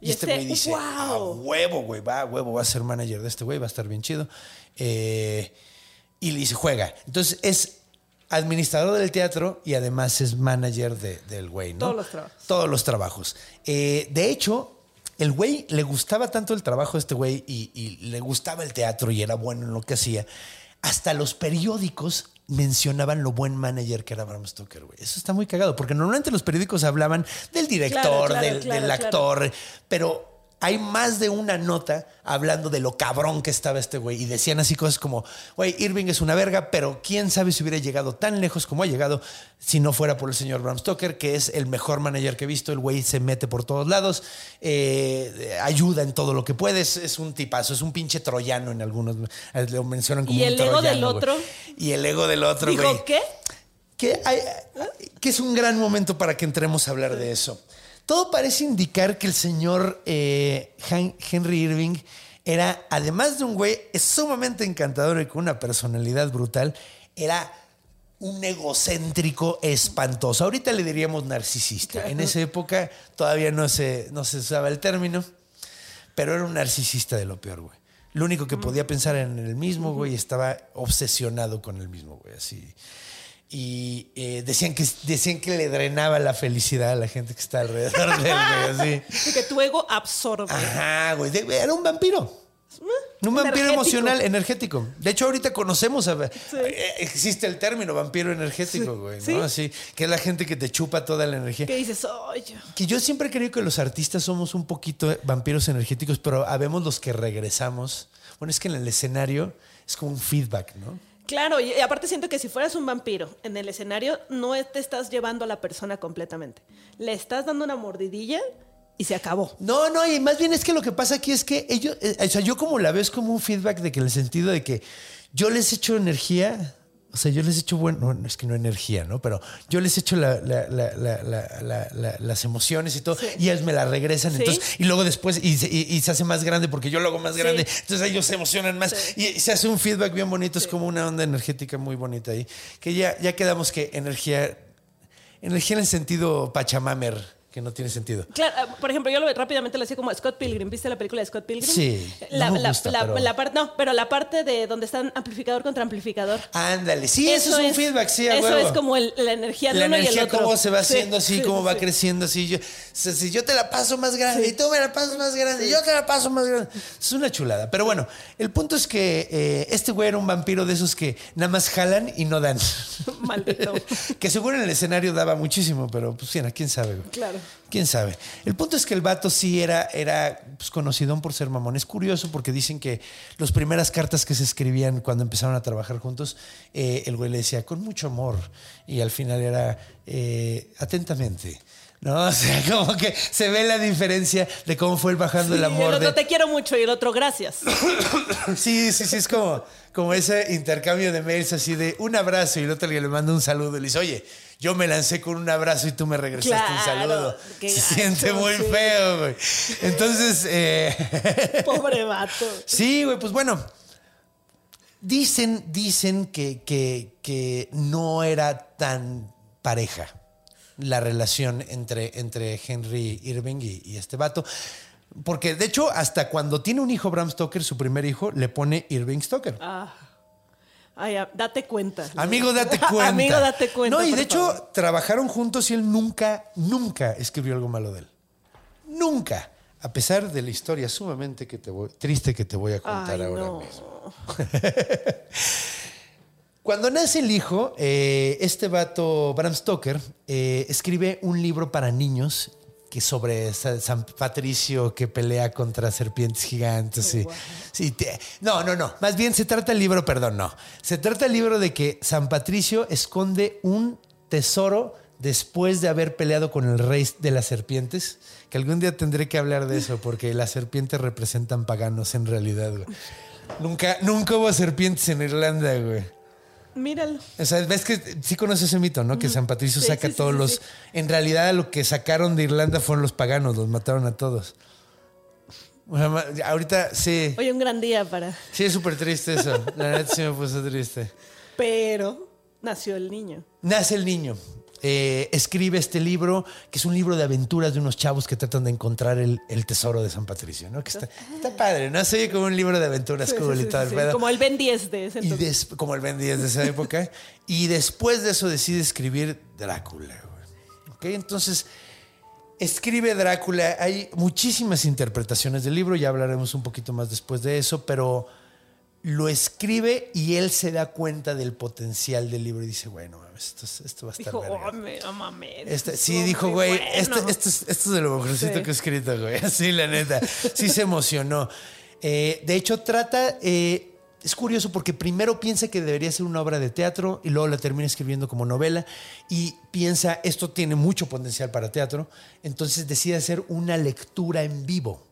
[SPEAKER 3] Y,
[SPEAKER 5] Y
[SPEAKER 3] este
[SPEAKER 5] este,
[SPEAKER 3] güey dice,
[SPEAKER 5] ¡wow!
[SPEAKER 3] a huevo, güey, va, a huevo, va a ser manager de este güey, va a estar bien chido. Eh, y le dice, juega. Entonces es administrador del teatro y además es manager de- del güey, ¿no?
[SPEAKER 5] Todos los trabajos.
[SPEAKER 3] Todos los trabajos. Eh, de hecho, el güey le gustaba tanto el trabajo de este güey y, y le gustaba el teatro y era bueno en lo que hacía. Hasta los periódicos mencionaban lo buen manager que era Bram Stoker, güey. Eso está muy cagado, porque normalmente los periódicos hablaban del director,
[SPEAKER 5] Claro, claro,
[SPEAKER 3] del,
[SPEAKER 5] claro,
[SPEAKER 3] del
[SPEAKER 5] claro.
[SPEAKER 3] actor, pero hay más de una nota hablando de lo cabrón que estaba este güey. Y decían así cosas como, güey, Irving es una verga, pero quién sabe si hubiera llegado tan lejos como ha llegado si no fuera por el señor Bram Stoker, que es el mejor manager que he visto. El güey se mete por todos lados, eh, ayuda en todo lo que puede. Es, es un tipazo, es un pinche troyano en algunos. eh, Lo mencionan como
[SPEAKER 5] ¿Y
[SPEAKER 3] un
[SPEAKER 5] el ego
[SPEAKER 3] troyano,
[SPEAKER 5] del otro?
[SPEAKER 3] Y el ego del otro, güey
[SPEAKER 5] Dijo, ¿qué?
[SPEAKER 3] que, hay- que es un gran momento para que entremos a hablar de eso. Todo parece indicar que el señor eh, Henry Irving era, además de un güey sumamente encantador y con una personalidad brutal, era un egocéntrico espantoso. Ahorita le diríamos narcisista. En esa época todavía no se, no se usaba el término, pero era un narcisista de lo peor, güey. Lo único que podía pensar en el mismo, güey, estaba obsesionado con el mismo, güey, así. Y eh, decían, que, decían que le drenaba la felicidad a la gente que está alrededor de él, güey, así. (laughs)
[SPEAKER 5] Que tu ego absorbe.
[SPEAKER 3] Ajá, güey. Era un vampiro. Un vampiro
[SPEAKER 5] Energético.
[SPEAKER 3] emocional, energético. De hecho, ahorita conocemos, a- eh, existe el término vampiro energético, güey, ¿no?
[SPEAKER 5] Sí.
[SPEAKER 3] Así, que es la gente que te chupa toda la energía.
[SPEAKER 5] ¿Qué dices? Oye.
[SPEAKER 3] Que yo siempre he creído que los artistas somos un poquito vampiros energéticos, pero habemos los que regresamos. Bueno, es que en el escenario es como un feedback, ¿no?
[SPEAKER 5] Claro, y aparte siento que si fueras un vampiro en el escenario, no te estás llevando a la persona completamente. Le estás dando una mordidilla y se acabó.
[SPEAKER 3] No, no, y más bien es que lo que pasa aquí es que ellos, eh, o sea, yo como la veo es como un feedback de que en el sentido de que yo les echo energía, o sea, yo les echo, bueno, no, es que no energía, ¿no? Pero yo les echo la- la- la- la- la- la- la- las emociones y todo, y ellos me las regresan,
[SPEAKER 5] Sí.
[SPEAKER 3] entonces, y luego después, y se, y- y se hace más grande porque yo lo hago más
[SPEAKER 5] Sí.
[SPEAKER 3] grande, entonces ellos se emocionan más, y, y se hace un feedback bien bonito, es como una onda energética muy bonita ahí, que ya, ya quedamos que energía, energía en el sentido pachamamer, que no tiene sentido.
[SPEAKER 5] Claro, ah, por ejemplo, yo lo rápidamente lo hacía como Scott Pilgrim. ¿Viste la película de Scott Pilgrim?
[SPEAKER 3] Sí, no
[SPEAKER 5] La,
[SPEAKER 3] me
[SPEAKER 5] la-
[SPEAKER 3] gusta,
[SPEAKER 5] la-
[SPEAKER 3] pero-
[SPEAKER 5] la parte, no, pero la parte de donde están amplificador contra amplificador.
[SPEAKER 3] Ándale, sí, eso, es un feedback, sí,
[SPEAKER 5] Eso
[SPEAKER 3] huevo.
[SPEAKER 5] es como el- la energía del
[SPEAKER 3] la
[SPEAKER 5] uno y el
[SPEAKER 3] energía
[SPEAKER 5] otro.
[SPEAKER 3] cómo se va
[SPEAKER 5] Sí,
[SPEAKER 3] haciendo así,
[SPEAKER 5] sí,
[SPEAKER 3] cómo va
[SPEAKER 5] sí.
[SPEAKER 3] creciendo así. Yo, o sea, si yo te la paso más grande y tú me la pasas más grande y yo te la paso más grande. Es una chulada. Pero bueno, el punto es que eh, este güey era un vampiro de esos que nada más jalan y no dan. (laughs)
[SPEAKER 5] Maldito. (laughs)
[SPEAKER 3] que seguro en el escenario daba muchísimo, pero pues quién sabe. güey.
[SPEAKER 5] Claro.
[SPEAKER 3] ¿Quién sabe? El punto es que el vato sí era, era pues, conocido por ser mamón. Es curioso porque dicen que las primeras cartas que se escribían cuando empezaron a trabajar juntos, eh, el güey le decía con mucho amor y al final era eh, atentamente. ¿No? (laughs) O sea, como que se ve la diferencia de cómo fue el bajando el
[SPEAKER 5] Y el
[SPEAKER 3] amor.
[SPEAKER 5] otro
[SPEAKER 3] de-
[SPEAKER 5] te quiero mucho y el otro gracias. (coughs)
[SPEAKER 3] Sí, sí, sí, es como, como ese intercambio de mails así de un abrazo y el otro le manda un saludo y le dice, oye, yo me lancé con un abrazo y tú me regresaste un saludo. Se
[SPEAKER 5] gacho,
[SPEAKER 3] siente muy
[SPEAKER 5] sí.
[SPEAKER 3] feo, güey. Entonces, eh, (laughs)
[SPEAKER 5] Pobre vato.
[SPEAKER 3] sí, güey, pues bueno. Dicen, dicen que, que, que no era tan pareja la relación entre, entre Henry Irving y, y este vato. Porque de hecho, hasta cuando tiene un hijo Bram Stoker, su primer hijo, le pone Irving Stoker.
[SPEAKER 5] Ay, date cuenta.
[SPEAKER 3] Amigo, date (laughs) cuenta.
[SPEAKER 5] Amigo, date cuenta.
[SPEAKER 3] No, y de hecho,
[SPEAKER 5] favor.
[SPEAKER 3] trabajaron juntos y él nunca, nunca escribió algo malo de él. Nunca. A pesar de la historia sumamente que te voy- triste que te voy a contar
[SPEAKER 5] Ay,
[SPEAKER 3] ahora
[SPEAKER 5] no.
[SPEAKER 3] mismo. (laughs) Cuando nace el hijo, eh, este vato, Bram Stoker, eh, escribe un libro para niños que sobre Sa- San Patricio que pelea contra serpientes gigantes. y- sí, te- no, no, no. Más bien se trata el libro, perdón, no. Se trata el libro de que San Patricio esconde un tesoro después de haber peleado con el rey de las serpientes. Que algún día tendré que hablar de eso porque las serpientes representan paganos en realidad, güey. Nunca, nunca hubo serpientes en Irlanda, güey.
[SPEAKER 5] Míralo.
[SPEAKER 3] O sea, ves que sí conoces ese mito, ¿no? Que San Patricio
[SPEAKER 5] Sí,
[SPEAKER 3] saca
[SPEAKER 5] sí,
[SPEAKER 3] todos
[SPEAKER 5] sí,
[SPEAKER 3] los. En realidad, lo que sacaron de Irlanda fueron los paganos, los mataron a todos. O sea, ma- ahorita sí.
[SPEAKER 5] Hoy un gran día para.
[SPEAKER 3] Sí, es súper triste eso. La neta sí me puso triste.
[SPEAKER 5] Pero nació el niño.
[SPEAKER 3] Nace el niño. Eh, escribe este libro, que es un libro de aventuras de unos chavos que tratan de encontrar el, el tesoro de San Patricio, ¿no? Que está, está padre, ¿no? Se oye como un libro de aventuras,
[SPEAKER 5] Sí,
[SPEAKER 3] cool
[SPEAKER 5] sí,
[SPEAKER 3] y
[SPEAKER 5] sí,
[SPEAKER 3] todo el
[SPEAKER 5] sí,
[SPEAKER 3] pedo.
[SPEAKER 5] Como el Ben 10 de ese
[SPEAKER 3] Y
[SPEAKER 5] entonces.
[SPEAKER 3] como el Ben 10 de esa época. (laughs) y después de eso decide escribir Drácula. güey. ¿Ok? Entonces, escribe Drácula. Hay muchísimas interpretaciones del libro, ya hablaremos un poquito más después de eso, pero lo escribe y él se da cuenta del potencial del libro y dice, bueno, mames, esto, es- esto va a estar
[SPEAKER 5] Dijo,
[SPEAKER 3] verga".
[SPEAKER 5] oh, me, no mames,
[SPEAKER 3] Este- sí, dijo, güey,
[SPEAKER 5] bueno".
[SPEAKER 3] esto, esto es, esto es de lo mejorcito
[SPEAKER 5] Sí.
[SPEAKER 3] que he escrito, güey. (laughs) Así, la neta. Sí se emocionó. Eh, de hecho, trata. eh, es curioso porque primero piensa que debería ser una obra de teatro y luego la termina escribiendo como novela y piensa, esto tiene mucho potencial para teatro. Entonces decide hacer una lectura en vivo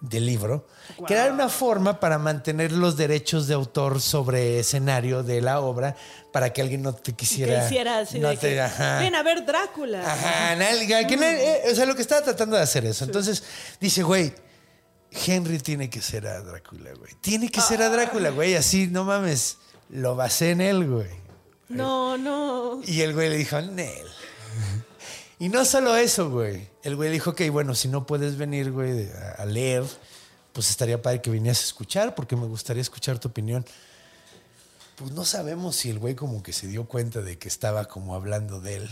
[SPEAKER 3] del libro, que era una forma para mantener los derechos de autor sobre escenario de la obra para que alguien no te quisiera.
[SPEAKER 5] que hiciera así
[SPEAKER 3] no
[SPEAKER 5] de
[SPEAKER 3] te-
[SPEAKER 5] que,
[SPEAKER 3] ajá.
[SPEAKER 5] ven a ver Drácula.
[SPEAKER 3] Ajá, nalga, que eh, o sea, lo que estaba tratando de hacer eso. Entonces dice, güey, Henry tiene que ser a Drácula, güey. Tiene que ser a Drácula, güey. Así, no mames, lo basé en él, güey.
[SPEAKER 5] No, no.
[SPEAKER 3] Y el güey le dijo, Nel. Y no solo eso, güey. El güey dijo, ok, bueno, si no puedes venir, güey, a leer, pues estaría padre que vinieras a escuchar, porque me gustaría escuchar tu opinión. Pues no sabemos si el güey como que se dio cuenta de que estaba como hablando de él,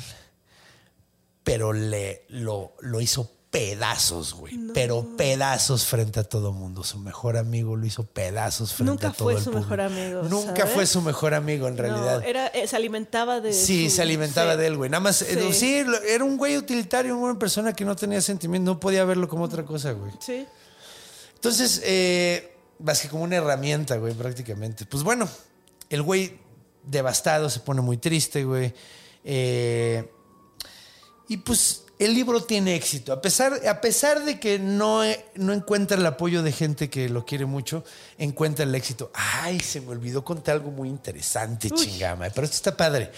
[SPEAKER 3] pero le lo, lo hizo pedazos, güey. Pero pedazos frente a todo mundo. Su mejor amigo lo hizo pedazos frente
[SPEAKER 5] Nunca
[SPEAKER 3] a todo
[SPEAKER 5] fue
[SPEAKER 3] el
[SPEAKER 5] su
[SPEAKER 3] público.
[SPEAKER 5] mejor amigo,
[SPEAKER 3] Nunca
[SPEAKER 5] ¿sabes?
[SPEAKER 3] fue su mejor amigo en realidad.
[SPEAKER 5] No, era, eh, se alimentaba de.
[SPEAKER 3] Sí,
[SPEAKER 5] su-
[SPEAKER 3] se alimentaba
[SPEAKER 5] sí.
[SPEAKER 3] de él, güey. Nada más, eh,
[SPEAKER 5] Sí.
[SPEAKER 3] era un güey utilitario, una persona que no tenía sentimiento, no podía verlo como otra cosa, güey.
[SPEAKER 5] Sí.
[SPEAKER 3] Entonces, eh, más que como una herramienta, güey, prácticamente. Pues bueno, el güey devastado, se pone muy triste, güey. Eh, y pues el libro tiene éxito. A pesar, a pesar de que no, no encuentra el apoyo de gente que lo quiere mucho, encuentra el éxito. Ay, se me olvidó contar algo muy interesante, chingama. Pero esto está padre.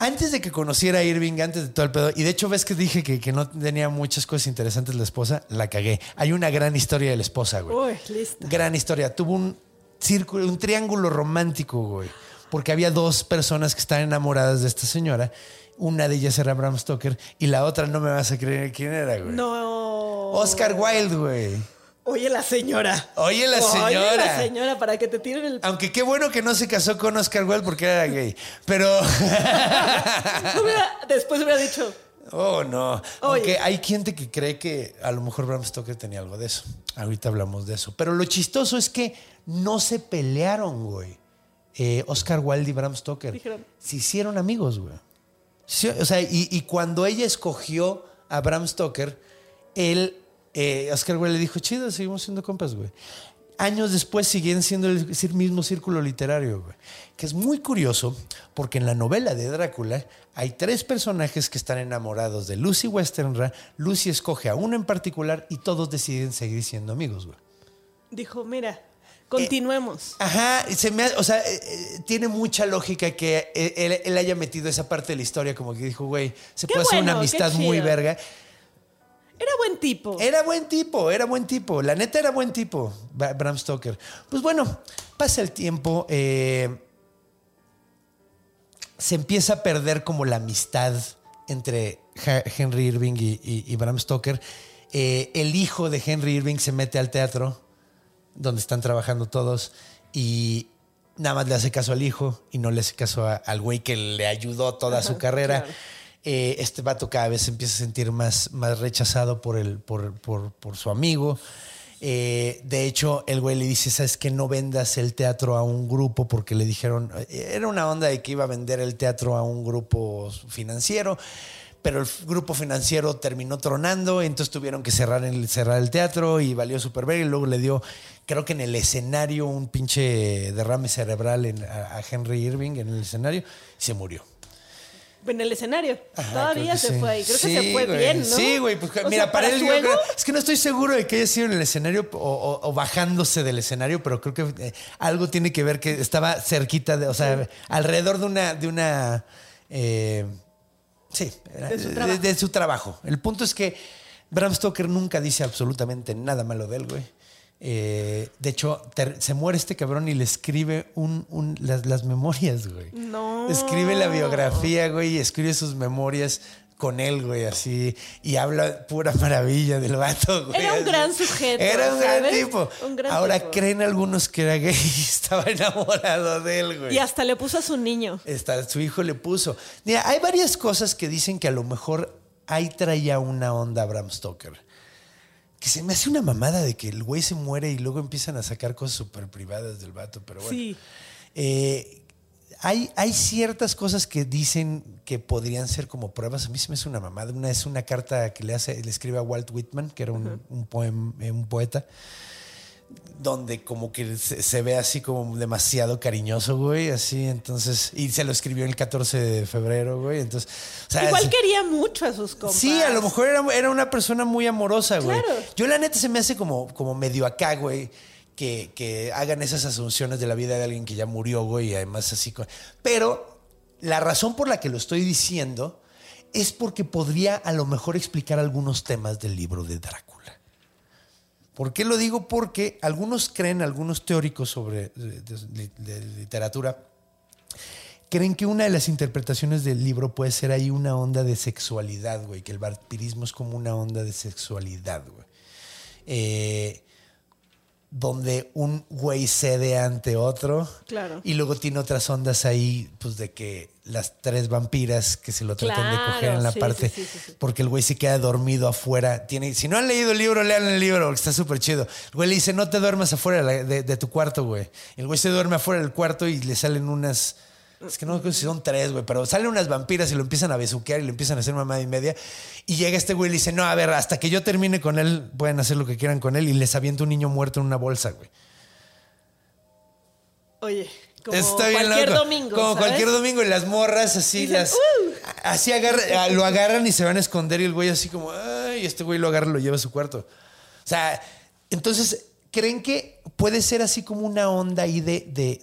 [SPEAKER 3] Antes de que conociera a Irving, antes de todo el pedo, y de hecho ves que dije que, que no tenía muchas cosas interesantes la esposa, la cagué. Hay una gran historia de la esposa, güey.
[SPEAKER 5] Uy, listo.
[SPEAKER 3] Gran historia. Tuvo un círculo, un triángulo romántico, güey. Porque había dos personas que estaban enamoradas de esta señora. Una de ellas era Bram Stoker y la otra no me vas a creer quién era, güey.
[SPEAKER 5] No.
[SPEAKER 3] Oscar Wilde, güey.
[SPEAKER 5] Oye, la señora.
[SPEAKER 3] Oye, la
[SPEAKER 5] Oye,
[SPEAKER 3] señora.
[SPEAKER 5] la señora, para que te tiren el.
[SPEAKER 3] Aunque qué bueno que no se casó con Oscar Wilde porque era gay. Pero. (laughs)
[SPEAKER 5] Después hubiera dicho.
[SPEAKER 3] Oh, no.
[SPEAKER 5] Oye.
[SPEAKER 3] Aunque hay gente que cree que a lo mejor Bram Stoker tenía algo de eso. Ahorita hablamos de eso. Pero lo chistoso es que no se pelearon, güey. Eh, Oscar Wilde y Bram Stoker.
[SPEAKER 5] Dijeron.
[SPEAKER 3] Se hicieron amigos, güey. O sea, y, y cuando ella escogió a Bram Stoker, él, eh, Oscar Wilde le dijo, chido, seguimos siendo compas, güey. Años después siguen siendo el mismo círculo literario, güey. Que es muy curioso porque en la novela de Drácula hay tres personajes que están enamorados de Lucy Westenra. Lucy escoge a uno en particular y todos deciden seguir siendo amigos, güey.
[SPEAKER 5] Dijo, mira, continuemos.
[SPEAKER 3] Ajá, y se me o sea, eh, eh, tiene mucha lógica que eh, él, él haya metido esa parte de la historia, como que dijo, güey, se
[SPEAKER 5] Qué
[SPEAKER 3] puede hacer una amistad muy verga.
[SPEAKER 5] Era buen tipo.
[SPEAKER 3] Era buen tipo, era buen tipo. La neta era buen tipo, Bram Stoker. Pues bueno, pasa el tiempo. eh, se empieza a perder como la amistad entre Henry Irving y, y- y Bram Stoker. Eh, el hijo de Henry Irving se mete al teatro, donde están trabajando todos, y nada más le hace caso al hijo y no le hace caso a- al güey que le ayudó toda su carrera.
[SPEAKER 5] claro.
[SPEAKER 3] Eh, este vato cada vez se empieza a sentir más, más rechazado por, el, por, por- por su amigo. Eh, de hecho, el güey le dice, ¿sabes qué? No vendas el teatro a un grupo porque le dijeron, era una onda de que iba a vender el teatro a un grupo financiero, pero el grupo financiero terminó tronando, entonces tuvieron que cerrar el, cerrar el teatro y valió súper ver y luego le dio, creo que en el escenario, un pinche derrame cerebral en- a, a Henry Irving en el escenario y se murió.
[SPEAKER 5] En el escenario.
[SPEAKER 3] Ajá,
[SPEAKER 5] Todavía
[SPEAKER 3] que
[SPEAKER 5] se
[SPEAKER 3] sí.
[SPEAKER 5] fue ahí. Creo que
[SPEAKER 3] Sí,
[SPEAKER 5] se fue
[SPEAKER 3] güey.
[SPEAKER 5] bien, ¿no?
[SPEAKER 3] Sí, güey. Pues,
[SPEAKER 5] O
[SPEAKER 3] mira,
[SPEAKER 5] sea,
[SPEAKER 3] para él yo creo- es que no estoy seguro de que haya sido en el escenario o, o- o bajándose del escenario, pero creo que eh, algo tiene que ver que estaba cerquita de, o sea, alrededor de una, de una, eh, sí, era-
[SPEAKER 5] De su
[SPEAKER 3] de- su trabajo. El punto es que Bram Stoker nunca dice absolutamente nada malo de él, güey. Eh, de hecho, se muere este cabrón y le escribe un, un- las, las memorias, güey.
[SPEAKER 5] No.
[SPEAKER 3] Escribe la biografía, güey, y escribe sus memorias con él, güey, así. Y habla pura maravilla del vato, güey.
[SPEAKER 5] Era un
[SPEAKER 3] así.
[SPEAKER 5] gran sujeto,
[SPEAKER 3] Era un gran tipo.
[SPEAKER 5] Un gran
[SPEAKER 3] Ahora
[SPEAKER 5] tipo.
[SPEAKER 3] creen algunos que era gay y (laughs) estaba enamorado de él, güey.
[SPEAKER 5] Y hasta le puso a su niño.
[SPEAKER 3] Está, su hijo le puso. Mira, hay varias cosas que dicen que a lo mejor ahí traía una onda Bram Stoker. Que se me hace una mamada de que el güey se muere y luego empiezan a sacar cosas súper privadas del vato, pero bueno.
[SPEAKER 5] Sí.
[SPEAKER 3] Eh, hay, hay ciertas cosas que dicen que podrían ser como pruebas. A mí se me hace una mamada. Una es una carta que le hace, le escribe a Walt Whitman, que era un, un poem- eh, un poeta donde como que se, se ve así como demasiado cariñoso, güey, así, entonces, y se lo escribió el 14 de febrero, güey, entonces, o sea,
[SPEAKER 5] Igual quería mucho a sus compas.
[SPEAKER 3] Sí, a lo mejor era, era una persona muy amorosa, güey.
[SPEAKER 5] Claro.
[SPEAKER 3] Yo la neta se me hace como, como medio acá, güey, que, hagan esas asunciones de la vida de alguien que ya murió, güey, y además así. Pero la razón por la que lo estoy diciendo es porque podría a lo mejor explicar algunos temas del libro de Drácula. ¿Por qué lo digo? Porque algunos creen, algunos teóricos sobre de literatura, creen que una de las interpretaciones del libro puede ser ahí una onda de sexualidad, güey, que el vampirismo es como una onda de sexualidad, güey. Eh, donde un güey cede ante otro.
[SPEAKER 5] Claro.
[SPEAKER 3] Y luego tiene otras ondas ahí, pues de que las tres vampiras que se lo tratan de coger en la
[SPEAKER 5] sí,
[SPEAKER 3] parte,
[SPEAKER 5] sí, sí,
[SPEAKER 3] porque el güey se queda dormido afuera. Tiene, si no han leído el libro, lean el libro, porque está súper chido. El güey le dice, no te duermas afuera de- de tu cuarto, güey. El güey se duerme afuera del cuarto y le salen unas... Es que no creo si son tres, güey, pero salen unas vampiras y lo empiezan a besuquear y le empiezan a hacer mamada y media. Y llega este güey y le dice, no, a ver, hasta que yo termine con él, pueden hacer lo que quieran con él. Y les avienta un niño muerto en una bolsa, güey.
[SPEAKER 5] Oye, Como
[SPEAKER 3] Está bien
[SPEAKER 5] cualquier
[SPEAKER 3] loco.
[SPEAKER 5] domingo.
[SPEAKER 3] Como
[SPEAKER 5] ¿sabes?
[SPEAKER 3] cualquier domingo. Y las morras así,
[SPEAKER 5] Dicen,
[SPEAKER 3] las.
[SPEAKER 5] "Uh".
[SPEAKER 3] Así agarra- lo agarran y se van a esconder. Y el güey así como, ay, este güey lo agarra y lo lleva a su cuarto. O sea, entonces, ¿creen que puede ser así como una onda ahí de, de-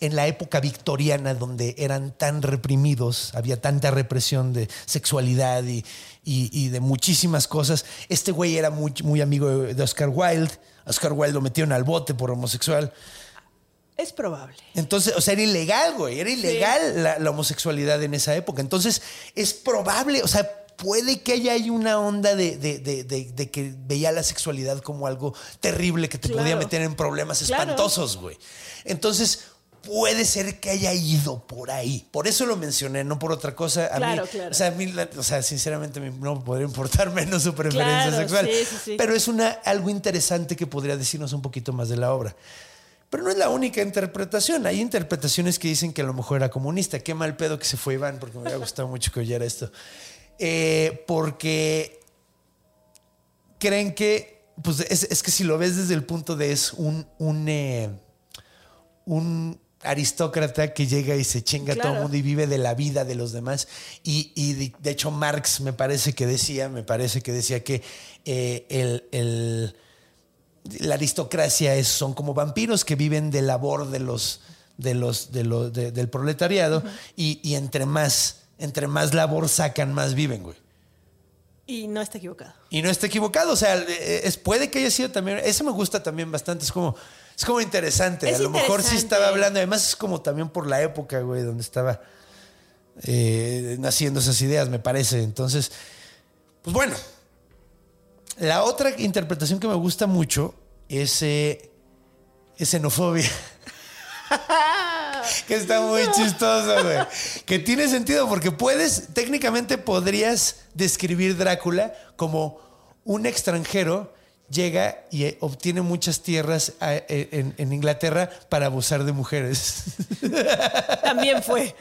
[SPEAKER 3] en la época victoriana donde eran tan reprimidos, había tanta represión de sexualidad y, y- y de muchísimas cosas. Este güey era muy, muy amigo de Oscar Wilde. Oscar Wilde lo metieron al bote por homosexual.
[SPEAKER 5] Es probable.
[SPEAKER 3] Entonces, o sea, era ilegal, güey. Era ilegal la, la homosexualidad en esa época. Entonces, es probable, o sea, puede que haya ahí una onda de, de- de- de- de que veía la sexualidad como algo terrible que te
[SPEAKER 5] Claro.
[SPEAKER 3] podía meter en problemas
[SPEAKER 5] Claro.
[SPEAKER 3] espantosos, güey. Entonces, puede ser que haya ido por ahí. Por eso lo mencioné, no por otra cosa. A
[SPEAKER 5] Claro,
[SPEAKER 3] mí,
[SPEAKER 5] claro.
[SPEAKER 3] O sea, a mí, o sea, sinceramente, me- no me podría importar (laughs) menos su preferencia
[SPEAKER 5] Claro,
[SPEAKER 3] sexual.
[SPEAKER 5] sí, sí, sí.
[SPEAKER 3] Pero es una, algo interesante que podría decirnos un poquito más de la obra. Pero no es la única interpretación. Hay interpretaciones que dicen que a lo mejor era comunista. Qué mal pedo que se fue Iván, porque me hubiera gustado mucho que oyera esto. Eh, porque creen que, pues es, es que si lo ves desde el punto de es un, un, eh, un aristócrata que llega y se chinga a todo el mundo y vive de la vida de los demás. Y, y de, de hecho Marx me parece que decía, me parece que decía que eh, el, el- la aristocracia es, son como vampiros que viven de labor de los, de los, de los, de- del proletariado y, y entre más, entre más labor sacan, más viven, güey.
[SPEAKER 5] Y no está equivocado.
[SPEAKER 3] Y no está equivocado, o sea, es, puede que haya sido también, eso me gusta también bastante, es como, es como interesante,
[SPEAKER 5] Es
[SPEAKER 3] a lo mejor sí estaba hablando, además es como también por la época, güey, donde estaba eh, naciendo esas ideas, me parece, entonces, pues bueno, la otra interpretación que me gusta mucho es, eh, es xenofobia. (laughs) que está muy chistoso, güey. Que tiene sentido porque puedes, técnicamente podrías describir Drácula como un extranjero llega y eh, obtiene muchas tierras a- eh, en, en Inglaterra para abusar de mujeres. (laughs)
[SPEAKER 5] También fue.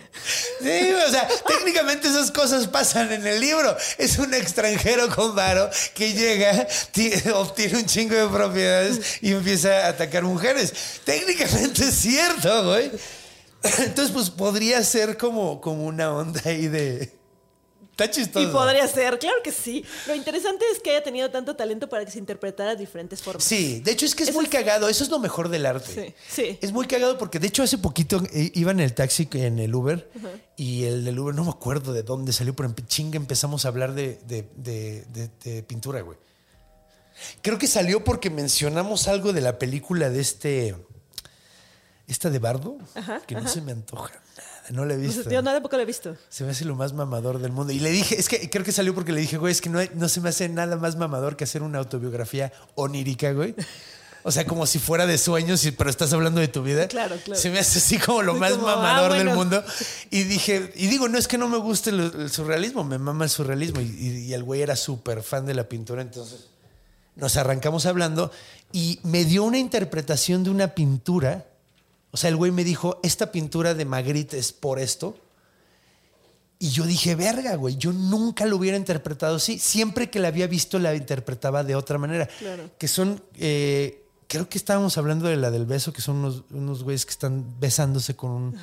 [SPEAKER 3] Sí, o sea, técnicamente esas cosas pasan en el libro. Es un extranjero con varo que llega, ti- (laughs) obtiene un chingo de propiedades y empieza a atacar mujeres. Técnicamente es cierto, güey. Entonces, pues podría ser como, como una onda ahí de. Está chistoso.
[SPEAKER 5] Y podría ser, claro que sí. Lo interesante es que haya tenido tanto talento para que se interpretara de diferentes formas.
[SPEAKER 3] Sí, de hecho es que es
[SPEAKER 5] Eso
[SPEAKER 3] muy
[SPEAKER 5] es-
[SPEAKER 3] cagado, eso es lo mejor del arte.
[SPEAKER 5] Sí, sí.
[SPEAKER 3] Es muy cagado porque de hecho hace poquito eh, iba en el taxi en el Uber y el del Uber no me acuerdo de dónde salió, pero en chinga empezamos a hablar de, de- de- de- de pintura, güey. Creo que salió porque mencionamos algo de la película de este, esta de Bardo, que no se me antoja nada, no la he visto.
[SPEAKER 5] yo nada poco lo he visto.
[SPEAKER 3] Se me hace lo más mamador del mundo. Y le dije, es que creo que salió porque le dije, güey, es que no, hay- no se me hace nada más mamador que hacer una autobiografía onírica, güey. O sea, como si fuera de sueños, pero estás hablando de tu vida.
[SPEAKER 5] Claro, claro.
[SPEAKER 3] Se me hace así como lo más
[SPEAKER 5] como, ah,
[SPEAKER 3] mamador del mundo. Y dije, y digo, no es que no me guste el, el surrealismo, me mama el surrealismo. Y, y- y el güey era súper fan de la pintura, entonces nos arrancamos hablando y me dio una interpretación de una pintura. O sea, el güey me dijo, esta pintura de Magritte es por esto. Y yo dije, verga, güey, yo nunca lo hubiera interpretado así. Siempre que la había visto, la interpretaba de otra manera.
[SPEAKER 5] Claro.
[SPEAKER 3] Que son, eh, creo que estábamos hablando de la del beso, que son unos, unos güeyes que están besándose con un,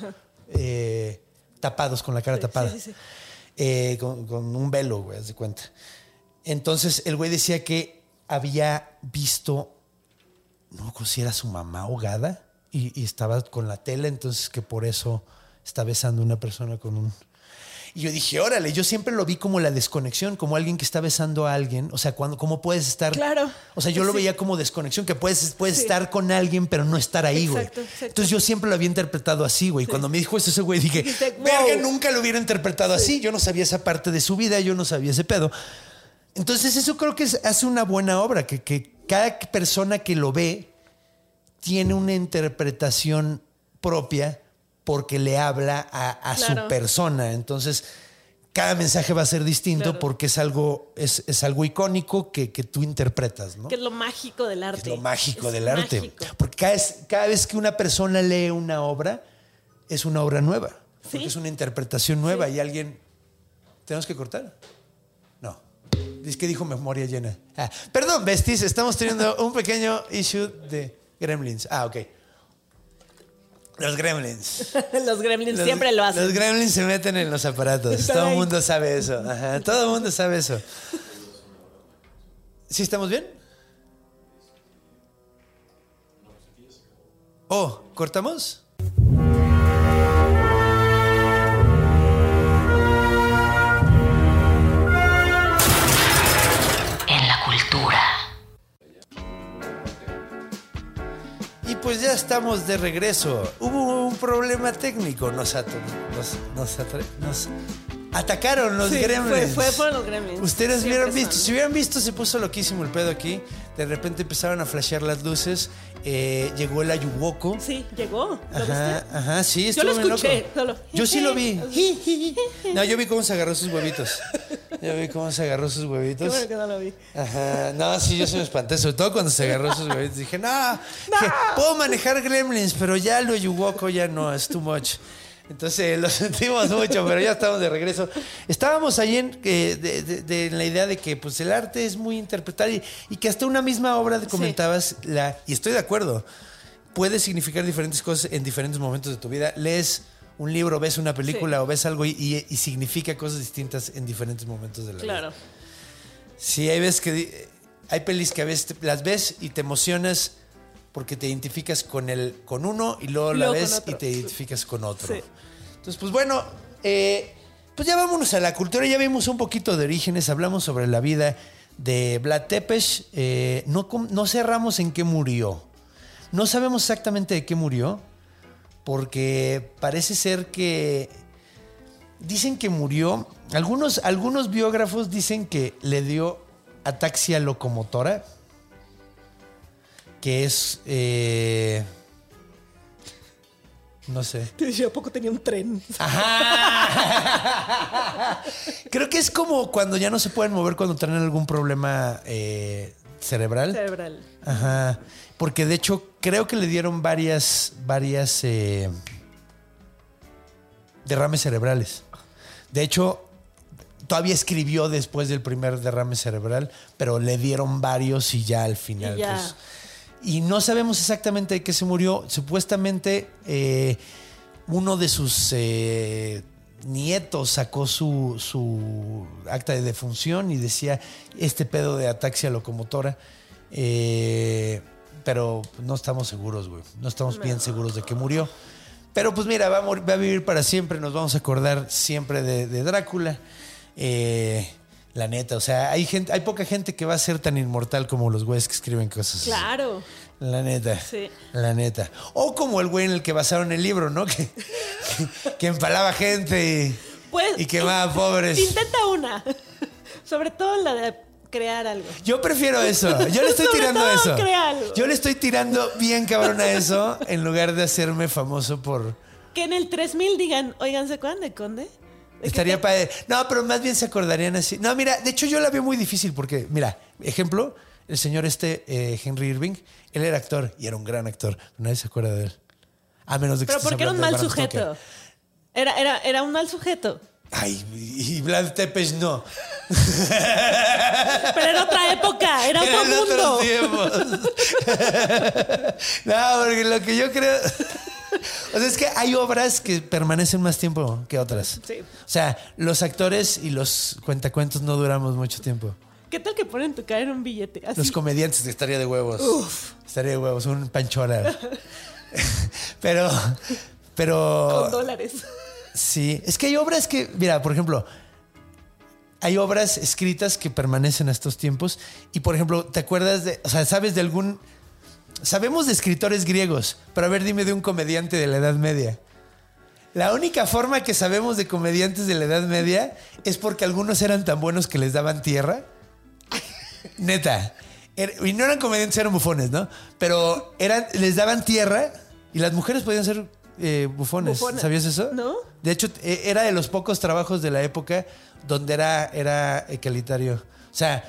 [SPEAKER 3] eh, tapados, con la cara
[SPEAKER 5] Sí,
[SPEAKER 3] tapada.
[SPEAKER 5] sí, sí, sí.
[SPEAKER 3] Eh, con, con un velo, güey, haz de cuenta. Entonces el güey decía que había visto, no me si era su mamá ahogada y, y estaba con la tela, entonces que por eso está besando a una persona con un... Y yo dije, órale, yo siempre lo vi como la desconexión, como alguien que está besando a alguien. O sea, cuando, ¿cómo puedes estar?
[SPEAKER 5] Claro.
[SPEAKER 3] O sea, yo lo
[SPEAKER 5] Sí.
[SPEAKER 3] veía como desconexión, que puedes, puedes
[SPEAKER 5] Sí.
[SPEAKER 3] estar con alguien, pero no estar ahí, güey. Entonces yo siempre lo había interpretado así, güey. Cuando me dijo eso ese güey, dije,
[SPEAKER 5] wow.
[SPEAKER 3] verga, nunca lo hubiera interpretado así. Yo no sabía esa parte de su vida, yo no sabía ese pedo. Entonces eso creo que hace una buena obra, que, que cada persona que lo ve tiene una interpretación propia porque le habla a, a su persona. Entonces, cada mensaje va a ser distinto
[SPEAKER 5] Claro.
[SPEAKER 3] porque es algo, es, es algo icónico que, que tú interpretas, ¿no?
[SPEAKER 5] Que es lo mágico del arte.
[SPEAKER 3] Es lo mágico
[SPEAKER 5] Es
[SPEAKER 3] del arte. Porque cada vez, cada vez que una persona lee una obra, es una obra nueva. Porque es una interpretación nueva y alguien. ¿Tenemos que cortar? No. Es que dijo memoria llena. Ah, perdón, Besties, estamos teniendo un pequeño issue de Gremlins. Ah, ok. Los gremlins. (laughs)
[SPEAKER 5] Los gremlins
[SPEAKER 3] Los-
[SPEAKER 5] siempre lo hacen.
[SPEAKER 3] Los gremlins se meten en los aparatos. Todo el mundo sabe eso. Ajá, todo el mundo sabe eso. ¿Sí estamos bien? Oh, ¿cortamos? Pues ya estamos de regreso. Hubo un problema técnico. Nos, at- nos, nos atre- nos atacaron los
[SPEAKER 5] Sí,
[SPEAKER 3] gremlins.
[SPEAKER 5] fue- fue por los gremlins.
[SPEAKER 3] Ustedes
[SPEAKER 5] Siempre
[SPEAKER 3] hubieran visto,
[SPEAKER 5] son.
[SPEAKER 3] si hubieran visto, se puso loquísimo el pedo aquí. De repente empezaron a flashear las luces. eh, llegó el ayuwoco.
[SPEAKER 5] Sí, llegó. ¿Lo
[SPEAKER 3] Ajá,
[SPEAKER 5] viste?
[SPEAKER 3] ajá, sí,
[SPEAKER 5] Yo
[SPEAKER 3] estuvo
[SPEAKER 5] lo
[SPEAKER 3] bien
[SPEAKER 5] escuché,
[SPEAKER 3] loco.
[SPEAKER 5] solo.
[SPEAKER 3] Yo sí lo vi. (laughs) (laughs) No, yo vi cómo se agarró sus huevitos. Yo vi cómo se agarró sus
[SPEAKER 5] Qué
[SPEAKER 3] huevitos.
[SPEAKER 5] bueno que no lo vi.
[SPEAKER 3] Ajá, no, sí, yo se me espanté, sobre todo cuando se agarró sus huevitos. Dije, no, (laughs) dije, puedo manejar gremlins, pero ya lo yuwoco ya no, es too much. Entonces (laughs) lo sentimos mucho, pero ya estamos de regreso. Estábamos ahí en, eh, de, de- de la idea de que pues, el arte es muy interpretar y, y que hasta una misma obra comentabas, la, y estoy de acuerdo, puede significar diferentes cosas en diferentes momentos de tu vida. Lees un libro, ves una película
[SPEAKER 5] Sí.
[SPEAKER 3] o ves algo y, y- y significa cosas distintas en diferentes momentos de la vida.
[SPEAKER 5] Claro.
[SPEAKER 3] Sí, hay veces que hay pelis que a veces te- las ves y te emocionas porque te identificas con el con uno y luego la
[SPEAKER 5] Luego
[SPEAKER 3] ves y te identificas con otro.
[SPEAKER 5] Sí.
[SPEAKER 3] Entonces, pues bueno, eh, pues ya vámonos a la cultura. Ya vimos un poquito de orígenes, hablamos sobre la vida de Vlad Tepes. eh, no, no cerramos en qué murió. No sabemos exactamente de qué murió, porque parece ser que dicen que murió. Algunos, algunos biógrafos dicen que le dio ataxia locomotora, que es. eh, no sé.
[SPEAKER 5] Dije, ¿a poco tenía un tren?
[SPEAKER 3] Ajá. (laughs) Creo que es como cuando ya no se pueden mover cuando tienen algún problema eh, cerebral.
[SPEAKER 5] Cerebral.
[SPEAKER 3] Ajá. Porque de hecho creo que le dieron varias, varias eh, derrames cerebrales. De hecho, todavía escribió después del primer derrame cerebral, pero le dieron varios y ya al final.
[SPEAKER 5] Ya.
[SPEAKER 3] pues, y no sabemos exactamente de qué se murió. Supuestamente eh, uno de sus eh, nietos sacó su, su acta de defunción y decía este pedo de ataxia locomotora. Eh, pero no estamos seguros, güey. No estamos bien seguros de que murió. Pero pues mira, va a, mor- va a vivir para siempre. Nos vamos a acordar siempre de, de Drácula. Eh, la neta, o sea, hay gente, hay poca gente que va a ser tan inmortal como los güeyes que escriben cosas.
[SPEAKER 5] Claro.
[SPEAKER 3] La neta.
[SPEAKER 5] Sí.
[SPEAKER 3] La neta. O como el güey en el que basaron el libro, ¿no? (laughs) Que, que, que empalaba gente y,
[SPEAKER 5] Pues,
[SPEAKER 3] y quemaba pobres.
[SPEAKER 5] Intenta una. (laughs) Sobre todo la de crear algo.
[SPEAKER 3] Yo prefiero eso. Yo le estoy (laughs)
[SPEAKER 5] Sobre
[SPEAKER 3] tirando
[SPEAKER 5] todo
[SPEAKER 3] eso.
[SPEAKER 5] crea algo.
[SPEAKER 3] Yo le estoy tirando bien cabrón a eso en lugar de hacerme famoso por.
[SPEAKER 5] Que en el 3000 digan, oigan, ¿se acuerdan de Conde?
[SPEAKER 3] Estaría
[SPEAKER 5] te-
[SPEAKER 3] padre. No, pero más bien se acordarían así. No, mira, de hecho yo la veo muy difícil porque, mira, ejemplo, el señor este, eh, Henry Irving, él era actor y era un gran actor. Nadie se acuerda de él. A menos de que
[SPEAKER 5] Pero porque era un mal sujeto. Era, era, era un mal sujeto.
[SPEAKER 3] Ay, y Vlad Tepes no. (laughs)
[SPEAKER 5] Pero era otra época, era otro
[SPEAKER 3] Eran
[SPEAKER 5] mundo.
[SPEAKER 3] otros tiempos. (laughs) no, porque lo que yo creo. (laughs) O sea, es que hay obras que permanecen más tiempo que otras.
[SPEAKER 5] Sí.
[SPEAKER 3] O sea, los actores y los cuentacuentos no duramos mucho tiempo.
[SPEAKER 5] ¿Qué tal que ponen tu cara en un billete? Así.
[SPEAKER 3] Los comediantes estaría de huevos. Estaría de huevos, un panchola. (laughs) pero, pero.
[SPEAKER 5] con dólares.
[SPEAKER 3] Sí, es que hay obras que, mira, por ejemplo, hay obras escritas que permanecen a estos tiempos y, por ejemplo, ¿te acuerdas de, o sea, sabes de algún, sabemos de escritores griegos, pero a ver, dime de un comediante de la Edad Media. La única forma que sabemos de comediantes de la Edad Media es porque algunos eran tan buenos que les daban tierra. (laughs) Neta. Er- Y no eran comediantes, eran bufones, ¿no? Pero eran, les daban tierra y las mujeres podían ser eh, bufones. ¿Sabías eso?
[SPEAKER 5] No.
[SPEAKER 3] De hecho, eh, era de los pocos trabajos de la época donde era, era egalitario. O sea,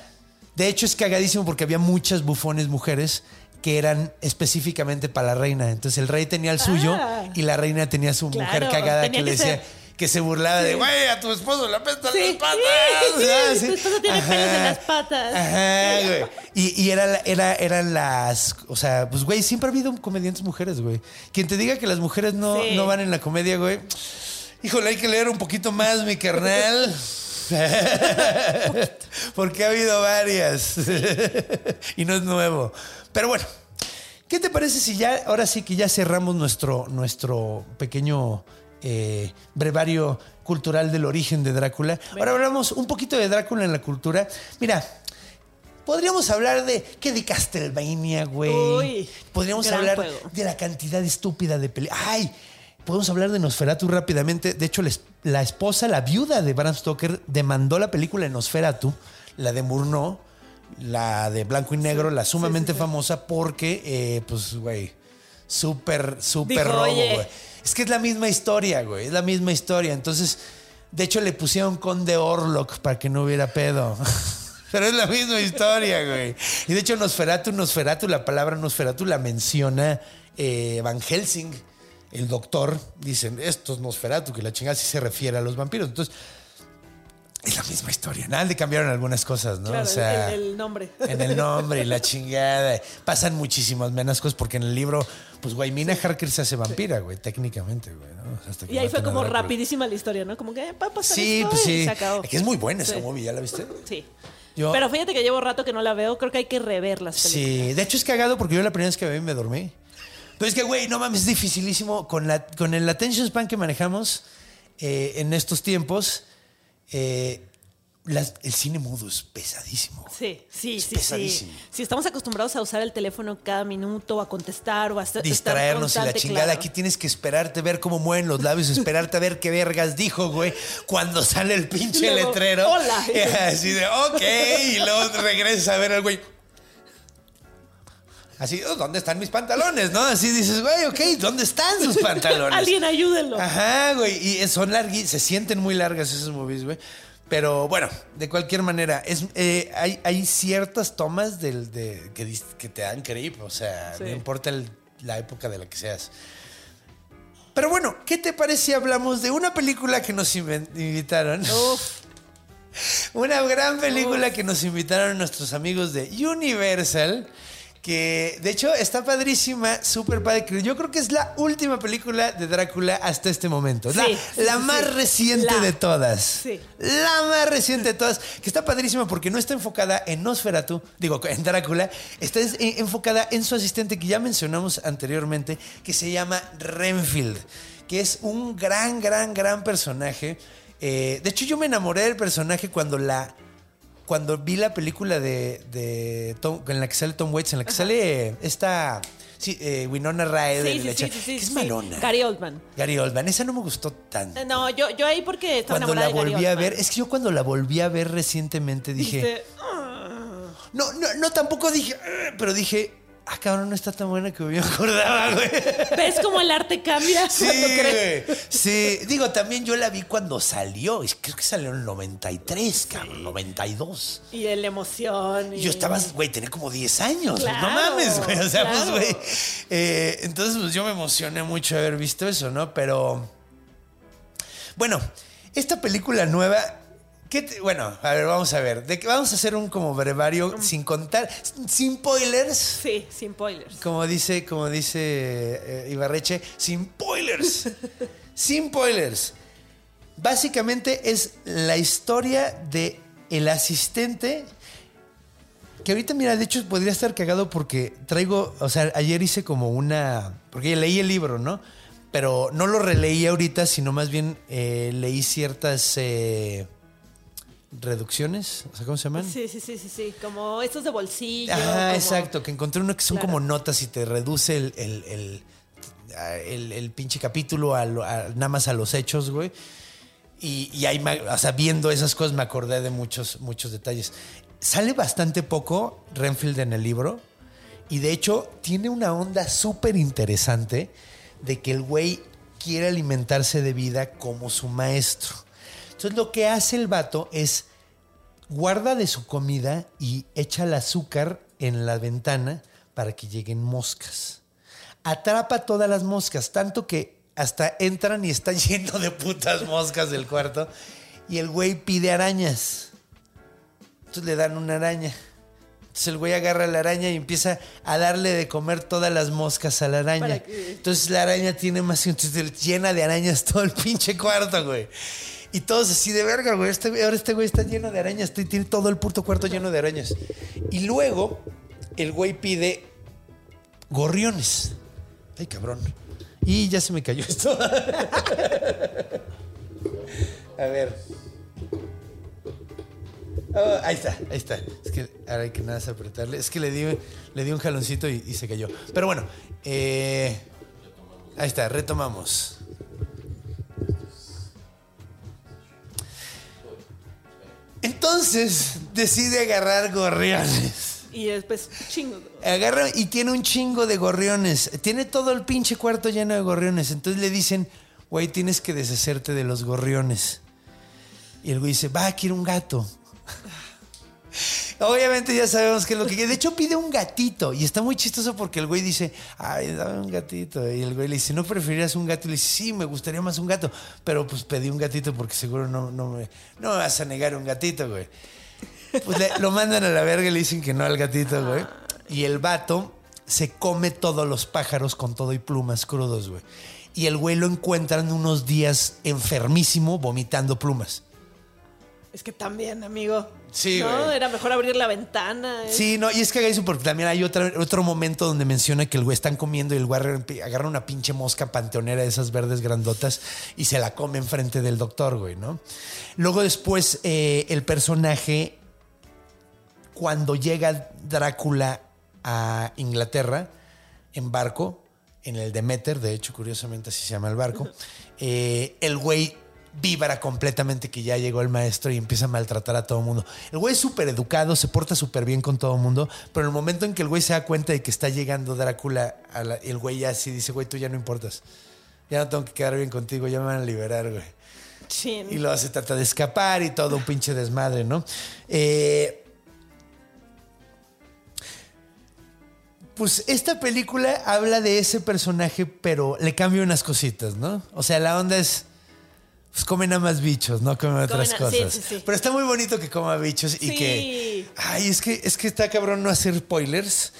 [SPEAKER 3] de hecho es cagadísimo porque había muchas bufones mujeres que eran específicamente para la reina. Entonces el rey tenía el suyo
[SPEAKER 5] Ah.
[SPEAKER 3] y la reina tenía su
[SPEAKER 5] Claro,
[SPEAKER 3] mujer cagada que le decía.
[SPEAKER 5] ser.
[SPEAKER 3] que se burlaba de, güey, a tu esposo le apestan
[SPEAKER 5] Sí,
[SPEAKER 3] las patas.
[SPEAKER 5] sí,
[SPEAKER 3] Ah,
[SPEAKER 5] tu esposo tiene pelos en las patas.
[SPEAKER 3] Ajá, güey. Y, y era, era, eran las, o sea, pues, güey, siempre ha habido comediantes mujeres, güey. Quien te diga que las mujeres no, no van en la comedia, güey. Híjole, hay que leer un poquito más, mi carnal. (laughs) (laughs) Porque ha habido varias. (laughs) y no es nuevo. Pero bueno, ¿qué te parece si ya, ahora sí que ya cerramos nuestro, nuestro pequeño eh, brevario cultural del origen de Drácula? Ahora hablamos un poquito de Drácula en la cultura. Mira. Podríamos hablar de qué de Castlevania, güey. Podríamos hablar
[SPEAKER 5] juego.
[SPEAKER 3] de la cantidad estúpida de películas. ¡Ay! Podemos hablar de Nosferatu rápidamente. De hecho, la, es- la esposa, la viuda de Bram Stoker, demandó la película Nosferatu, la de Murnau, la de blanco y negro, la sumamente famosa, porque, eh, pues, güey, súper, súper robo, güey. Es que es la misma historia, güey. Es la misma historia. Entonces, de hecho, le pusieron Conde Orlok para que no hubiera pedo. (laughs) Pero es la misma historia, güey. Y de hecho, Nosferatu, Nosferatu, la palabra Nosferatu la menciona eh, Van Helsing, el doctor. Dicen, esto es Nosferatu, que la chingada sí se refiere a los vampiros. Entonces, es la misma historia. Nada, le cambiaron algunas cosas, ¿no?
[SPEAKER 5] Claro,
[SPEAKER 3] o sea,
[SPEAKER 5] el, el nombre.
[SPEAKER 3] en el nombre y la chingada. Pasan muchísimas menos cosas porque en el libro, pues, güey, Mina Harker se hace vampira, güey, técnicamente, güey, ¿no? Hasta que
[SPEAKER 5] Y ahí fue como rapidísima la historia, ¿no? Como que eh, pasar
[SPEAKER 3] Sí,
[SPEAKER 5] esto
[SPEAKER 3] pues
[SPEAKER 5] y
[SPEAKER 3] sí.
[SPEAKER 5] se acabó.
[SPEAKER 3] Que es muy buena esa
[SPEAKER 5] Sí.
[SPEAKER 3] movie, ¿ya la viste?
[SPEAKER 5] Sí.
[SPEAKER 3] Yo-
[SPEAKER 5] Pero fíjate que llevo rato que no la veo. Creo que hay que rever las películas.
[SPEAKER 3] Sí, de hecho es cagado porque yo la primera vez que la vi me dormí. Pero es que, güey, no mames, es dificilísimo. Con, la, con el attention span que manejamos eh, en estos tiempos, eh, las- el cine mudo es pesadísimo.
[SPEAKER 5] Sí, sí,
[SPEAKER 3] Es
[SPEAKER 5] sí,
[SPEAKER 3] pesadísimo.
[SPEAKER 5] sí. Si estamos acostumbrados a usar el teléfono cada minuto, a contestar o a estar- estar
[SPEAKER 3] Distraernos y la chingada.
[SPEAKER 5] claro.
[SPEAKER 3] Aquí tienes que esperarte a ver cómo mueven los labios, esperarte a ver qué vergas dijo, güey, cuando sale el pinche
[SPEAKER 5] Luego,
[SPEAKER 3] letrero.
[SPEAKER 5] "Hola". (laughs)
[SPEAKER 3] Así de, ok, y luego regresas a ver al güey. Así, "Oh, ¿dónde están mis pantalones? ¿No? Así dices, güey, ok, ¿dónde están sus (laughs) pantalones?
[SPEAKER 5] Alguien ayúdenlo.
[SPEAKER 3] Ajá, güey. Y son larguísimas, se sienten muy largas esas movies, güey. Pero bueno, de cualquier manera, es, eh, hay, hay ciertas tomas del, de, que, que te dan creep, o sea,
[SPEAKER 5] Sí.
[SPEAKER 3] no importa el- la época de la que seas. Pero bueno, ¿qué te parece si hablamos de una película que nos invitaron?
[SPEAKER 5] Uf, (laughs)
[SPEAKER 3] Una gran película que nos invitaron nuestros amigos de Universal. Que de hecho está padrísima, súper padre. Yo creo que es la última película de Drácula hasta este momento. La,
[SPEAKER 5] Sí,
[SPEAKER 3] la
[SPEAKER 5] sí,
[SPEAKER 3] más reciente
[SPEAKER 5] La.
[SPEAKER 3] de todas.
[SPEAKER 5] Sí.
[SPEAKER 3] La más reciente de todas. Que está padrísima porque no está enfocada en Nosferatu, digo, en Drácula. Está es- eh, enfocada en su asistente que ya mencionamos anteriormente, que se llama Renfield. Que es un gran, gran, gran personaje. Eh, de hecho, yo me enamoré del personaje cuando la cuando vi la película de, de Tom- en la que sale Tom Waits, en la que sale esta sí, eh, Winona Ryder,
[SPEAKER 5] sí, sí, sí,
[SPEAKER 3] que es malona.
[SPEAKER 5] Gary Oldman.
[SPEAKER 3] Gary Oldman, esa no me gustó tanto.
[SPEAKER 5] Eh, No, yo, yo ahí porque estaba
[SPEAKER 3] Cuando la
[SPEAKER 5] Gary
[SPEAKER 3] volví a ver, es que yo cuando la volví a ver recientemente dije,
[SPEAKER 5] Dijiste,
[SPEAKER 3] no, no, no, tampoco dije, "Ah", pero dije, ah, cabrón, no está tan buena que me (laughs) acordaba, güey.
[SPEAKER 5] ¿Ves cómo el arte cambia? (laughs)
[SPEAKER 3] Sí, güey. Sí, digo, también yo la vi cuando salió. Creo que salió en el 93, cabrón, 92.
[SPEAKER 5] Y el emoción.
[SPEAKER 3] Y... yo estaba, güey, tenía como 10 años.
[SPEAKER 5] Claro,
[SPEAKER 3] no mames, güey. O sea,
[SPEAKER 5] claro.
[SPEAKER 3] pues, güey. eh, entonces, pues yo me emocioné mucho de haber visto eso, ¿no? Pero. Bueno, esta película nueva. ¿Qué te- bueno, a ver, vamos a ver. De, vamos a hacer un como brevario sin contar, sin spoilers.
[SPEAKER 5] Sí, sin spoilers.
[SPEAKER 3] Como dice, como dice eh, Ibarreche, sin spoilers. (laughs) sin spoilers. Básicamente es la historia de el asistente. Que ahorita, mira, de hecho podría estar cagado porque traigo, o sea, ayer hice como una, porque leí el libro, ¿no? Pero no lo releí ahorita, sino más bien eh, leí ciertas eh, reducciones, o sea, ¿cómo se llaman?
[SPEAKER 5] Sí, sí, sí, sí, sí. Como estos de bolsillo. Como-
[SPEAKER 3] exacto, que encontré uno que son
[SPEAKER 5] Claro.
[SPEAKER 3] como notas y te reduce el, el, el, a- el- el pinche capítulo a lo- a- nada más a los hechos, güey. Y, y ahí, o sea, viendo esas cosas me acordé de muchos, muchos detalles. Sale bastante poco Renfield en el libro y de hecho tiene una onda súper interesante de que el güey quiere alimentarse de vida como su maestro. Entonces lo que hace el vato es guarda de su comida y echa el azúcar en la ventana para que lleguen moscas. Atrapa todas las moscas, tanto que hasta entran y está (laughs) lleno de putas moscas del cuarto. Y el güey pide arañas. Entonces le dan una araña. Entonces el güey agarra la araña y empieza a darle de comer todas las moscas a la araña. Entonces la araña tiene más. (laughs) Entonces llena de arañas todo el pinche cuarto, güey. Y todos así de verga, güey. Este, ahora este güey está lleno de arañas. Tiene todo el puto cuarto lleno de arañas. Y luego el güey pide gorriones. Ay, cabrón. Y ya se me cayó esto. (laughs) a ver. Oh, ahí está, ahí está. Es que ahora hay que nada más apretarle. Es que le di, le di un jaloncito y, y se cayó. Pero bueno, eh, ahí está, retomamos. Entonces decide agarrar gorriones.
[SPEAKER 5] Y después, chingo.
[SPEAKER 3] Agarra y tiene un chingo de gorriones. Tiene todo el pinche cuarto lleno de gorriones. Entonces le dicen, güey, tienes que deshacerte de los gorriones. Y el güey dice, va, quiero un gato. Obviamente ya sabemos que es lo que quiere. De hecho, pide un gatito. Y está muy chistoso porque el güey dice, ay, dame un gatito. Y el güey le dice, ¿no preferirías un gato? Y le dice, sí, me gustaría más un gato. Pero pues pedí un gatito porque seguro no, no, me, no vas a negar un gatito, güey. Pues le- lo mandan a la verga y le dicen que no al gatito, güey. Y el vato se come todos los pájaros con todo y plumas crudos, güey. Y el güey lo encuentran unos días enfermísimo vomitando plumas.
[SPEAKER 5] Es que también, amigo.
[SPEAKER 3] Sí,
[SPEAKER 5] No,
[SPEAKER 3] güey.
[SPEAKER 5] era mejor abrir la ventana. ¿eh?
[SPEAKER 3] Sí, no, y es que eso porque también hay otra- otro momento donde menciona que el güey están comiendo y el güey agarra agarra una pinche mosca panteonera de esas verdes grandotas y se la come enfrente del doctor, güey, ¿no? Luego después eh, el personaje, cuando llega Drácula a Inglaterra en barco, en el Demeter, de hecho, curiosamente así se llama el barco, eh, el güey vibra completamente que ya llegó el maestro y empieza a maltratar a todo el mundo. El güey es súper educado, se porta súper bien con todo el mundo, pero en el momento en que el güey se da cuenta de que está llegando Drácula, a la- el güey ya así dice, güey, tú ya no importas. Ya no tengo que quedar bien contigo, ya me van a liberar, güey.
[SPEAKER 5] Chin.
[SPEAKER 3] Y luego se trata de escapar y todo un pinche desmadre, ¿no? Eh, pues esta película habla de ese personaje, pero le cambia unas cositas, ¿no? O sea, la onda es. Pues come nada más bichos, no come otras
[SPEAKER 5] Comen a- sí,
[SPEAKER 3] cosas.
[SPEAKER 5] sí, sí.
[SPEAKER 3] Pero está muy bonito que coma bichos y
[SPEAKER 5] Sí.
[SPEAKER 3] que. Ay, es que, es que está cabrón no hacer spoilers.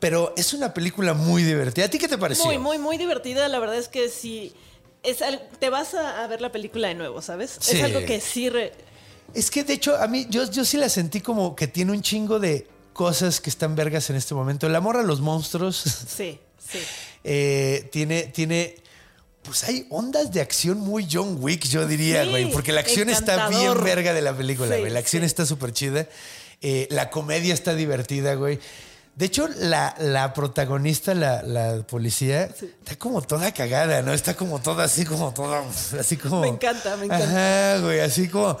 [SPEAKER 3] Pero es una película muy divertida. ¿A ti qué te pareció?
[SPEAKER 5] Muy, muy, muy divertida. La verdad es que sí. Es te vas a, a ver la película de nuevo, ¿sabes?
[SPEAKER 3] Sí.
[SPEAKER 5] Es algo que sí. re-
[SPEAKER 3] Es que de hecho, a mí, yo, yo sí la sentí como que tiene un chingo de cosas que están vergas en este momento. El amor a los monstruos
[SPEAKER 5] sí, sí. (laughs)
[SPEAKER 3] eh, tiene, tiene. Pues hay ondas de acción muy John Wick, yo diría,
[SPEAKER 5] Sí,
[SPEAKER 3] güey. Porque la acción está bien verga de la película,
[SPEAKER 5] Sí,
[SPEAKER 3] güey. La acción
[SPEAKER 5] sí.
[SPEAKER 3] está súper chida. Eh, la comedia está divertida, güey. De hecho, la, la protagonista, la, la policía, está como toda cagada, ¿no? Está como toda así, como toda, así como...
[SPEAKER 5] Me encanta, me encanta.
[SPEAKER 3] Ajá, güey, así como...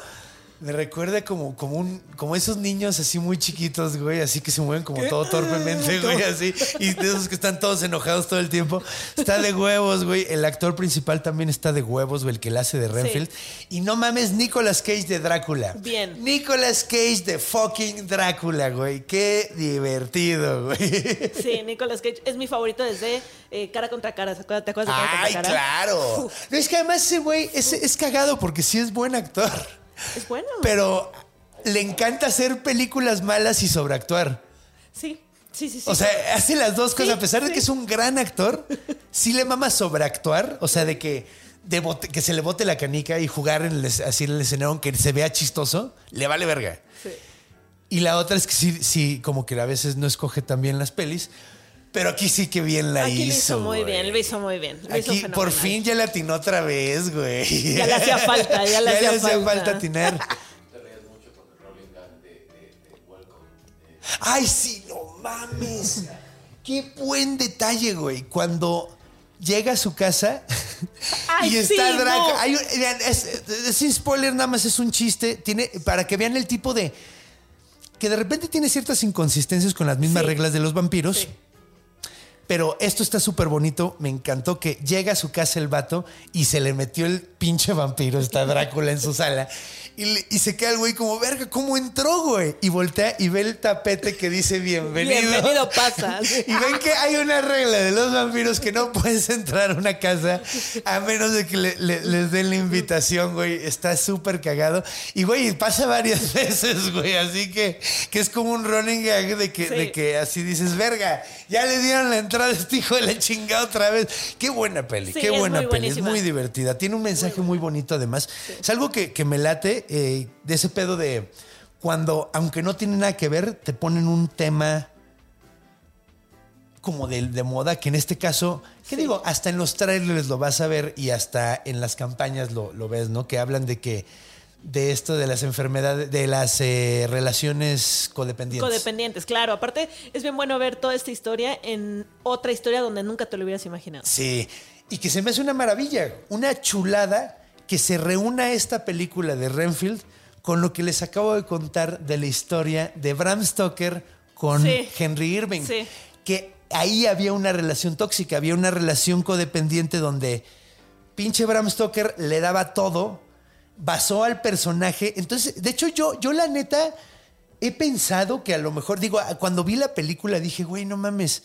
[SPEAKER 3] Me recuerda como, como, un, como esos niños así muy chiquitos, güey, así que se mueven como todo torpemente, (laughs) güey, así. Y de esos que están todos enojados todo el tiempo. Está de huevos, güey. El actor principal también está de huevos, güey, el que la hace de Renfield. Y no mames, Nicolas Cage de Drácula.
[SPEAKER 5] Bien.
[SPEAKER 3] Nicolas Cage de fucking Drácula, güey. Qué divertido, güey.
[SPEAKER 5] Sí, Nicolas Cage es mi favorito desde eh, Cara contra Cara. ¿Te acuerdas, de Cara
[SPEAKER 3] Ay,
[SPEAKER 5] contra Cara?
[SPEAKER 3] claro. No, es que además ese güey es, es cagado porque sí es buen actor. (laughs)
[SPEAKER 5] Es bueno.
[SPEAKER 3] Pero le encanta hacer películas malas y sobreactuar.
[SPEAKER 5] Sí, sí, sí. sí.
[SPEAKER 3] O sea, hace las dos cosas.
[SPEAKER 5] Sí,
[SPEAKER 3] a pesar de
[SPEAKER 5] sí.
[SPEAKER 3] que es un gran actor, sí le mama sobreactuar. O sea, de que, de bote- que se le bote la canica y jugar en el así en el escenario, aunque se vea chistoso, le vale verga.
[SPEAKER 5] Sí.
[SPEAKER 3] Y la otra es que sí, sí, como que a veces no escoge tan bien las pelis. Pero aquí sí que bien la
[SPEAKER 5] Aquí
[SPEAKER 3] hizo.
[SPEAKER 5] lo hizo muy
[SPEAKER 3] güey.
[SPEAKER 5] bien, lo hizo muy bien. Lo hizo
[SPEAKER 3] Aquí por fin ya le atinó otra vez, güey.
[SPEAKER 5] Ya le hacía falta, ya le (laughs) hacía falta.
[SPEAKER 3] falta atinar. Ay, sí, no mames. Qué buen detalle, güey. Cuando llega a su casa (laughs)
[SPEAKER 5] Ay,
[SPEAKER 3] y está
[SPEAKER 5] sí,
[SPEAKER 3] Draco.
[SPEAKER 5] no.
[SPEAKER 3] Hay un- vean, es- es- sin spoiler, nada más es un chiste. Tiene, para que vean el tipo de. Que de repente tiene ciertas inconsistencias con las mismas
[SPEAKER 5] Sí.
[SPEAKER 3] reglas de los vampiros.
[SPEAKER 5] Sí.
[SPEAKER 3] Pero esto está súper bonito. Me encantó que llega a su casa el vato y se le metió el pinche vampiro, está Drácula en su sala. Y, se queda el güey como, verga, ¿cómo entró, güey? Y voltea y ve el tapete que dice bienvenido.
[SPEAKER 5] Bienvenido pasa. (laughs)
[SPEAKER 3] Y ven que hay una regla de los vampiros que no puedes entrar a una casa a menos de que le- le- les den la invitación, güey. Está súper cagado. Y, güey, pasa varias (laughs) veces, güey. Así que, que es como un running gag de que,
[SPEAKER 5] Sí.
[SPEAKER 3] de que así dices, verga, ya le dieron la entrada a este hijo de la chingada otra vez. Qué buena peli,
[SPEAKER 5] Sí,
[SPEAKER 3] qué buena peli. Es muy divertida. Tiene un mensaje muy, bonito además. Es algo que, que me late eh, de ese pedo de cuando, aunque no tiene nada que ver, te ponen un tema como de, de moda, que en este caso, ¿qué digo? Hasta en los trailers lo vas a ver y hasta en las campañas lo, lo ves, ¿no? Que hablan de que de esto de las enfermedades, de las eh, relaciones codependientes.
[SPEAKER 5] Codependientes, claro. Aparte, es bien bueno ver toda esta historia en otra historia donde nunca te lo hubieras imaginado.
[SPEAKER 3] Sí, y que se me hace una maravilla, una chulada que se reúna esta película de Renfield con lo que les acabo de contar de la historia de Bram Stoker con
[SPEAKER 5] Sí.
[SPEAKER 3] Henry Irving.
[SPEAKER 5] Sí.
[SPEAKER 3] Que ahí había una relación tóxica, había una relación codependiente donde pinche Bram Stoker le daba todo, basó al personaje. Entonces, de hecho, yo, yo la neta he pensado que a lo mejor, digo, cuando vi la película dije, güey, no mames.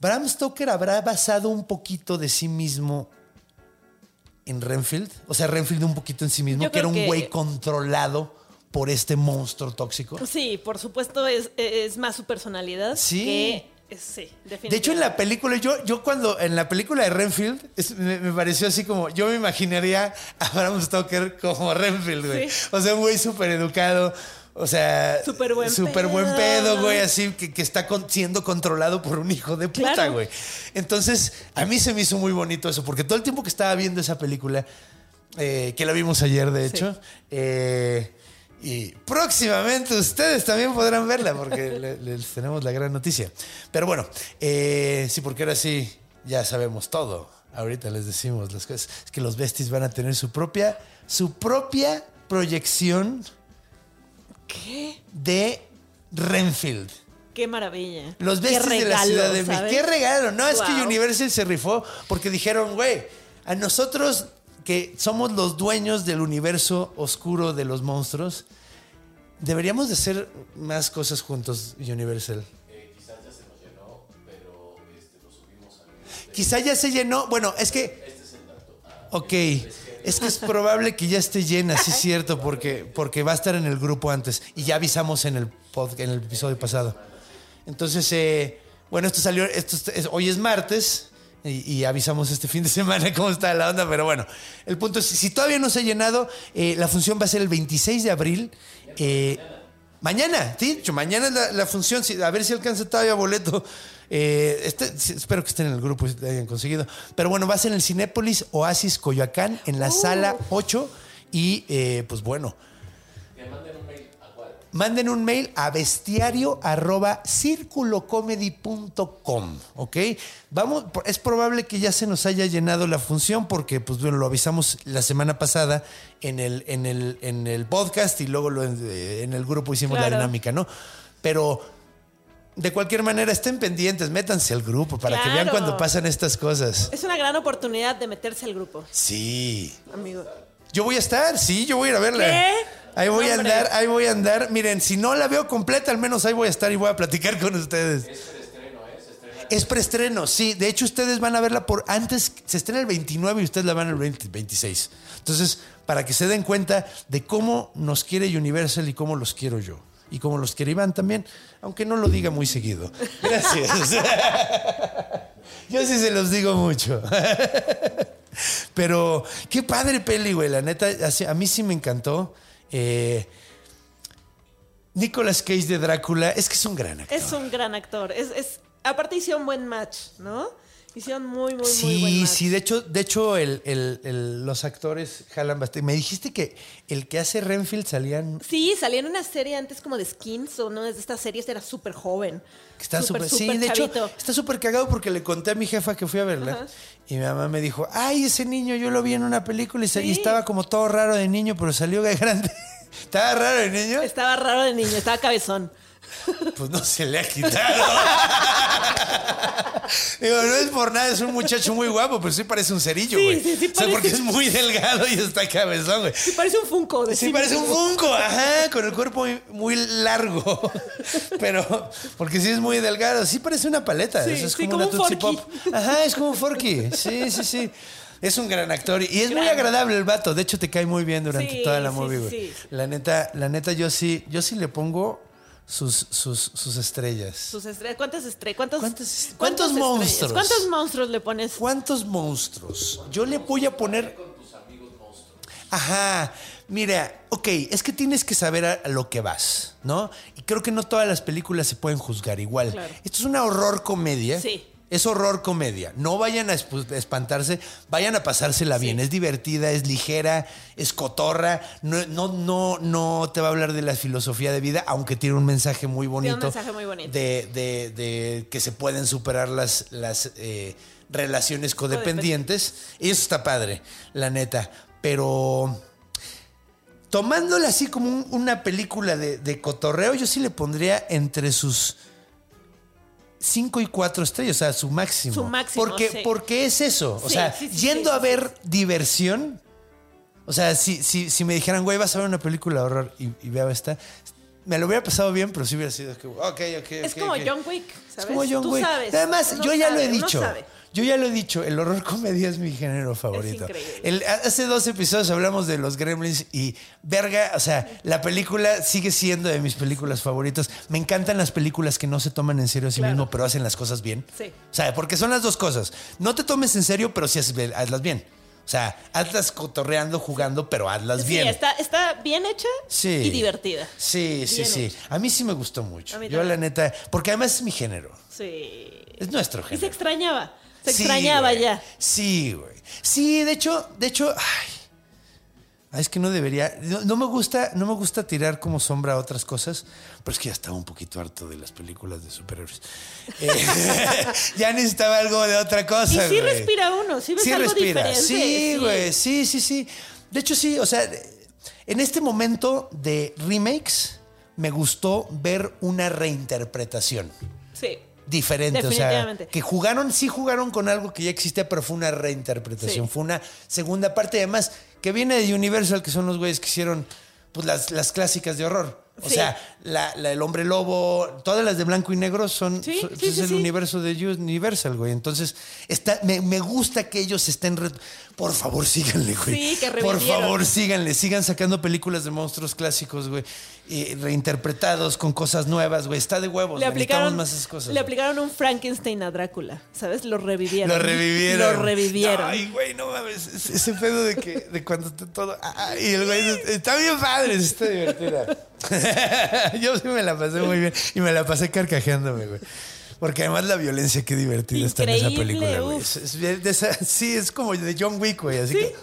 [SPEAKER 3] Bram Stoker habrá basado un poquito de sí mismo en Renfield. O sea, Renfield un poquito en sí mismo, que era un
[SPEAKER 5] que-
[SPEAKER 3] güey controlado por este monstruo tóxico.
[SPEAKER 5] Sí, por supuesto, es, es más su personalidad.
[SPEAKER 3] Sí.
[SPEAKER 5] Que, sí, definitivamente.
[SPEAKER 3] De hecho, en la película, yo, yo cuando en la película de Renfield, es- me, me pareció así como, yo me imaginaría a Bram Stoker como Renfield, güey.
[SPEAKER 5] Sí.
[SPEAKER 3] O sea, un güey súper educado. O sea,
[SPEAKER 5] Súper buen
[SPEAKER 3] súper buen
[SPEAKER 5] pedo.
[SPEAKER 3] pedo, güey, así que, que está con- siendo controlado por un hijo de puta,
[SPEAKER 5] Claro.
[SPEAKER 3] güey. Entonces, a mí se me hizo muy bonito eso, porque todo el tiempo que estaba viendo esa película, eh, que la vimos ayer, de hecho, eh, y próximamente ustedes también podrán verla, porque le- les tenemos la gran noticia. Pero bueno, eh, sí, porque ahora sí, ya sabemos todo. Ahorita les decimos las cosas. Es que los besties van a tener su propia, su propia proyección
[SPEAKER 5] ¿Qué?
[SPEAKER 3] de Renfield.
[SPEAKER 5] Qué maravilla.
[SPEAKER 3] Los besties de la Ciudad de México. ¡Qué regalo! No, es que. Universal se rifó porque dijeron, güey, a nosotros que somos los dueños del universo oscuro de los monstruos, deberíamos de hacer más cosas juntos, Universal. Quizá ya se llenó. Bueno, es que. Ok. Es que es probable que ya esté llena, sí es cierto, porque, porque va a estar en el grupo antes. Y ya avisamos en el, pod- en el episodio pasado. Entonces, eh, bueno, esto salió. Esto es- es- hoy es martes. Y, y avisamos este fin de semana cómo está la onda, pero bueno, el punto es, si todavía no se ha llenado, eh, la función va a ser el 26 de abril. eh, mañana, sí, mañana es la, la función, a ver si alcanza todavía boleto. Eh, este- espero que estén en el grupo y lo hayan conseguido. Pero bueno, va a ser en el Cinépolis Oasis Coyoacán, en la sala 8. Y eh, pues bueno. Manden un mail a bestiario arroba circulocomedy.com, ¿ok? Vamos, es probable que ya se nos haya llenado la función porque, pues bueno, lo avisamos la semana pasada en el, en el, en el podcast y luego lo en, el grupo hicimos la dinámica, ¿no? Pero de cualquier manera, estén pendientes, métanse al grupo para que vean cuando pasan estas cosas.
[SPEAKER 5] Es una gran oportunidad de meterse al grupo,
[SPEAKER 3] Sí.
[SPEAKER 5] amigo.
[SPEAKER 3] Yo voy a estar, sí, yo voy a ir a verla.
[SPEAKER 5] ¿Qué?
[SPEAKER 3] Ahí voy a andar, ahí voy a andar. Miren, si no la veo completa, al menos ahí voy a estar y voy a platicar con ustedes. Es preestreno, sí. De hecho, ustedes van a verla por antes. Se estrena el 29 y ustedes la van el 20 26. Entonces, para que se den cuenta de cómo nos quiere Universal y cómo los quiero yo. Y cómo los quiere Iván también, aunque no lo diga muy seguido. (laughs) Gracias. (laughs) yo sí se los digo mucho. (laughs) Pero qué padre peli, güey. La neta, a mí sí me encantó. Eh, Nicolas Cage de Drácula, es que es un gran actor.
[SPEAKER 5] Es un gran actor. Es, es, aparte hicieron buen match, ¿no? Hicieron muy, muy, muy buen
[SPEAKER 3] Sí,
[SPEAKER 5] match.
[SPEAKER 3] sí, de hecho, de hecho el- el- el- los actores jalan bastante. Me dijiste que el que hace Renfield salían.
[SPEAKER 5] Sí, salía en una serie antes como de Skins o no, de estas series era súper joven.
[SPEAKER 3] Está
[SPEAKER 5] Súper.
[SPEAKER 3] Sí, de hecho, está súper cagado porque le conté a mi jefa que fui a verla.
[SPEAKER 5] Ajá.
[SPEAKER 3] Y mi mamá me dijo: Ay, ese niño yo lo vi en una película y,
[SPEAKER 5] Sí.
[SPEAKER 3] estaba como todo raro de niño, pero salió de grande. (laughs) estaba raro de niño.
[SPEAKER 5] Estaba raro de niño, estaba cabezón.
[SPEAKER 3] Pues no se le ha quitado. (laughs) Digo, no es por nada, es un muchacho muy guapo, pero sí parece un cerillo,
[SPEAKER 5] Sí,
[SPEAKER 3] güey.
[SPEAKER 5] sí, sí
[SPEAKER 3] O sea, porque es muy delgado y está cabezón, güey.
[SPEAKER 5] Sí, parece un Funko. De
[SPEAKER 3] Sí, parece un Funko, ajá, con el cuerpo muy, muy largo. (laughs) Pero, porque sí es muy delgado, sí parece una paleta.
[SPEAKER 5] Sí,
[SPEAKER 3] eso es
[SPEAKER 5] sí,
[SPEAKER 3] como,
[SPEAKER 5] como
[SPEAKER 3] una
[SPEAKER 5] un.
[SPEAKER 3] Pop. Ajá, es como un Forky. Sí, sí, sí. Es un gran actor y es muy agradable el vato. De hecho, te cae muy bien durante
[SPEAKER 5] Sí,
[SPEAKER 3] toda la
[SPEAKER 5] sí,
[SPEAKER 3] movie,
[SPEAKER 5] sí,
[SPEAKER 3] güey.
[SPEAKER 5] sí.
[SPEAKER 3] La neta, la neta, yo sí, yo sí le pongo sus, sus, sus estrellas.
[SPEAKER 5] Sus estrellas. ¿Cuántas estrellas? ¿Cuántos,
[SPEAKER 3] ¿Cuántas-
[SPEAKER 5] cuántas
[SPEAKER 3] cuántos
[SPEAKER 5] estrellas?
[SPEAKER 3] monstruos?
[SPEAKER 5] ¿Cuántos monstruos le pones?
[SPEAKER 3] ¿Cuántos monstruos? Yo le voy a poner. Ajá. Mira, ok, es que tienes que saber a, a lo que vas, ¿no? Y creo que no todas las películas se pueden juzgar igual.
[SPEAKER 5] Claro.
[SPEAKER 3] Esto es una horror comedia.
[SPEAKER 5] Sí.
[SPEAKER 3] Es horror comedia. No vayan a espantarse, vayan a pasársela bien. Es divertida, es ligera, es cotorra. No, no, no, no te va a hablar de la filosofía de vida, aunque tiene un mensaje muy bonito.
[SPEAKER 5] mensaje muy bonito.
[SPEAKER 3] De, de- de que se pueden superar las, las eh, relaciones codependientes. Y eso está padre, la neta. Pero tomándola así como un- una película de, de cotorreo, yo sí le pondría entre sus 5 y 4 estrellas, o sea, su máximo.
[SPEAKER 5] Su máximo,
[SPEAKER 3] Porque,
[SPEAKER 5] sí.
[SPEAKER 3] porque es eso. O sea,
[SPEAKER 5] sí,
[SPEAKER 3] yendo a ver diversión. O sea, si, si, si me dijeran, güey, vas a ver una película de horror y, y veo esta, me lo hubiera pasado bien, pero sí hubiera sido que, ok, ok,
[SPEAKER 5] Es como. John Wick,
[SPEAKER 3] Es
[SPEAKER 5] ¿sabes?
[SPEAKER 3] como John
[SPEAKER 5] Tú
[SPEAKER 3] Wick.
[SPEAKER 5] sabes,
[SPEAKER 3] Además, yo ya lo he dicho. Yo ya lo he dicho, el horror comedia es mi género favorito.
[SPEAKER 5] increíble.
[SPEAKER 3] El- hace dos episodios hablamos de los Gremlins y verga, o sea, la película sigue siendo de mis películas favoritas. Me encantan las películas que no se toman en serio a sí
[SPEAKER 5] Claro.
[SPEAKER 3] mismo, pero hacen las cosas bien.
[SPEAKER 5] Sí.
[SPEAKER 3] O sea, porque son las dos cosas. No te tomes en serio, pero sí hazlas bien. O sea, hazlas cotorreando, jugando, pero hazlas
[SPEAKER 5] Sí,
[SPEAKER 3] bien.
[SPEAKER 5] está, está bien hecha
[SPEAKER 3] Sí.
[SPEAKER 5] y divertida.
[SPEAKER 3] Sí, sí,
[SPEAKER 5] Bien
[SPEAKER 3] sí.
[SPEAKER 5] hecha.
[SPEAKER 3] A mí sí me gustó mucho. Yo la neta, porque además es mi género.
[SPEAKER 5] Sí.
[SPEAKER 3] Es nuestro
[SPEAKER 5] Y se
[SPEAKER 3] género.
[SPEAKER 5] extrañaba. Se
[SPEAKER 3] Sí,
[SPEAKER 5] extrañaba
[SPEAKER 3] güey.
[SPEAKER 5] ya.
[SPEAKER 3] Sí, güey. Sí, de hecho, de hecho, ay, es que no debería, no, no me gusta, no me gusta tirar como sombra a otras cosas, pero es que ya estaba un poquito harto de las películas de superhéroes. Eh, (laughs) ya necesitaba algo de otra cosa.
[SPEAKER 5] Y sí
[SPEAKER 3] güey.
[SPEAKER 5] respira uno, sí ves algo diferente.
[SPEAKER 3] Sí, güey, sí, sí, sí. De hecho, sí, o sea, en este momento de remakes me gustó ver una reinterpretación
[SPEAKER 5] Sí.
[SPEAKER 3] Diferente. O sea, que jugaron, sí jugaron con algo que ya existía, pero fue una reinterpretación.
[SPEAKER 5] Sí.
[SPEAKER 3] Fue una segunda parte, además, que viene de Universal, que son los güeyes que hicieron pues, las, las clásicas de horror. O
[SPEAKER 5] Sí.
[SPEAKER 3] sea, la, la- el hombre lobo, todas las de blanco y negro son,
[SPEAKER 5] Sí,
[SPEAKER 3] son-
[SPEAKER 5] sí,
[SPEAKER 3] es
[SPEAKER 5] sí,
[SPEAKER 3] el universo de Universal, güey. Entonces, está, me, me gusta que ellos estén. re- Por favor, síganle, güey.
[SPEAKER 5] Sí, que
[SPEAKER 3] Por favor, síganle. Sigan sacando películas de monstruos clásicos, güey. Y reinterpretados con cosas nuevas, güey. Está de huevos.
[SPEAKER 5] Le aplicaron,
[SPEAKER 3] más esas cosas.
[SPEAKER 5] le aplicaron un Frankenstein a Drácula, ¿sabes? Lo revivieron.
[SPEAKER 3] Lo revivieron.
[SPEAKER 5] Lo revivieron.
[SPEAKER 3] Ay, güey, no mames. Ese pedo de que de cuando está todo. ah, y el güey está bien padre, está divertida. (laughs) Yo sí me la pasé muy bien y me la pasé carcajeándome, güey. Porque además la violencia, qué divertida está en esa película, güey. Es- es sí, es como de John Wick, güey. Así
[SPEAKER 5] Sí.
[SPEAKER 3] que.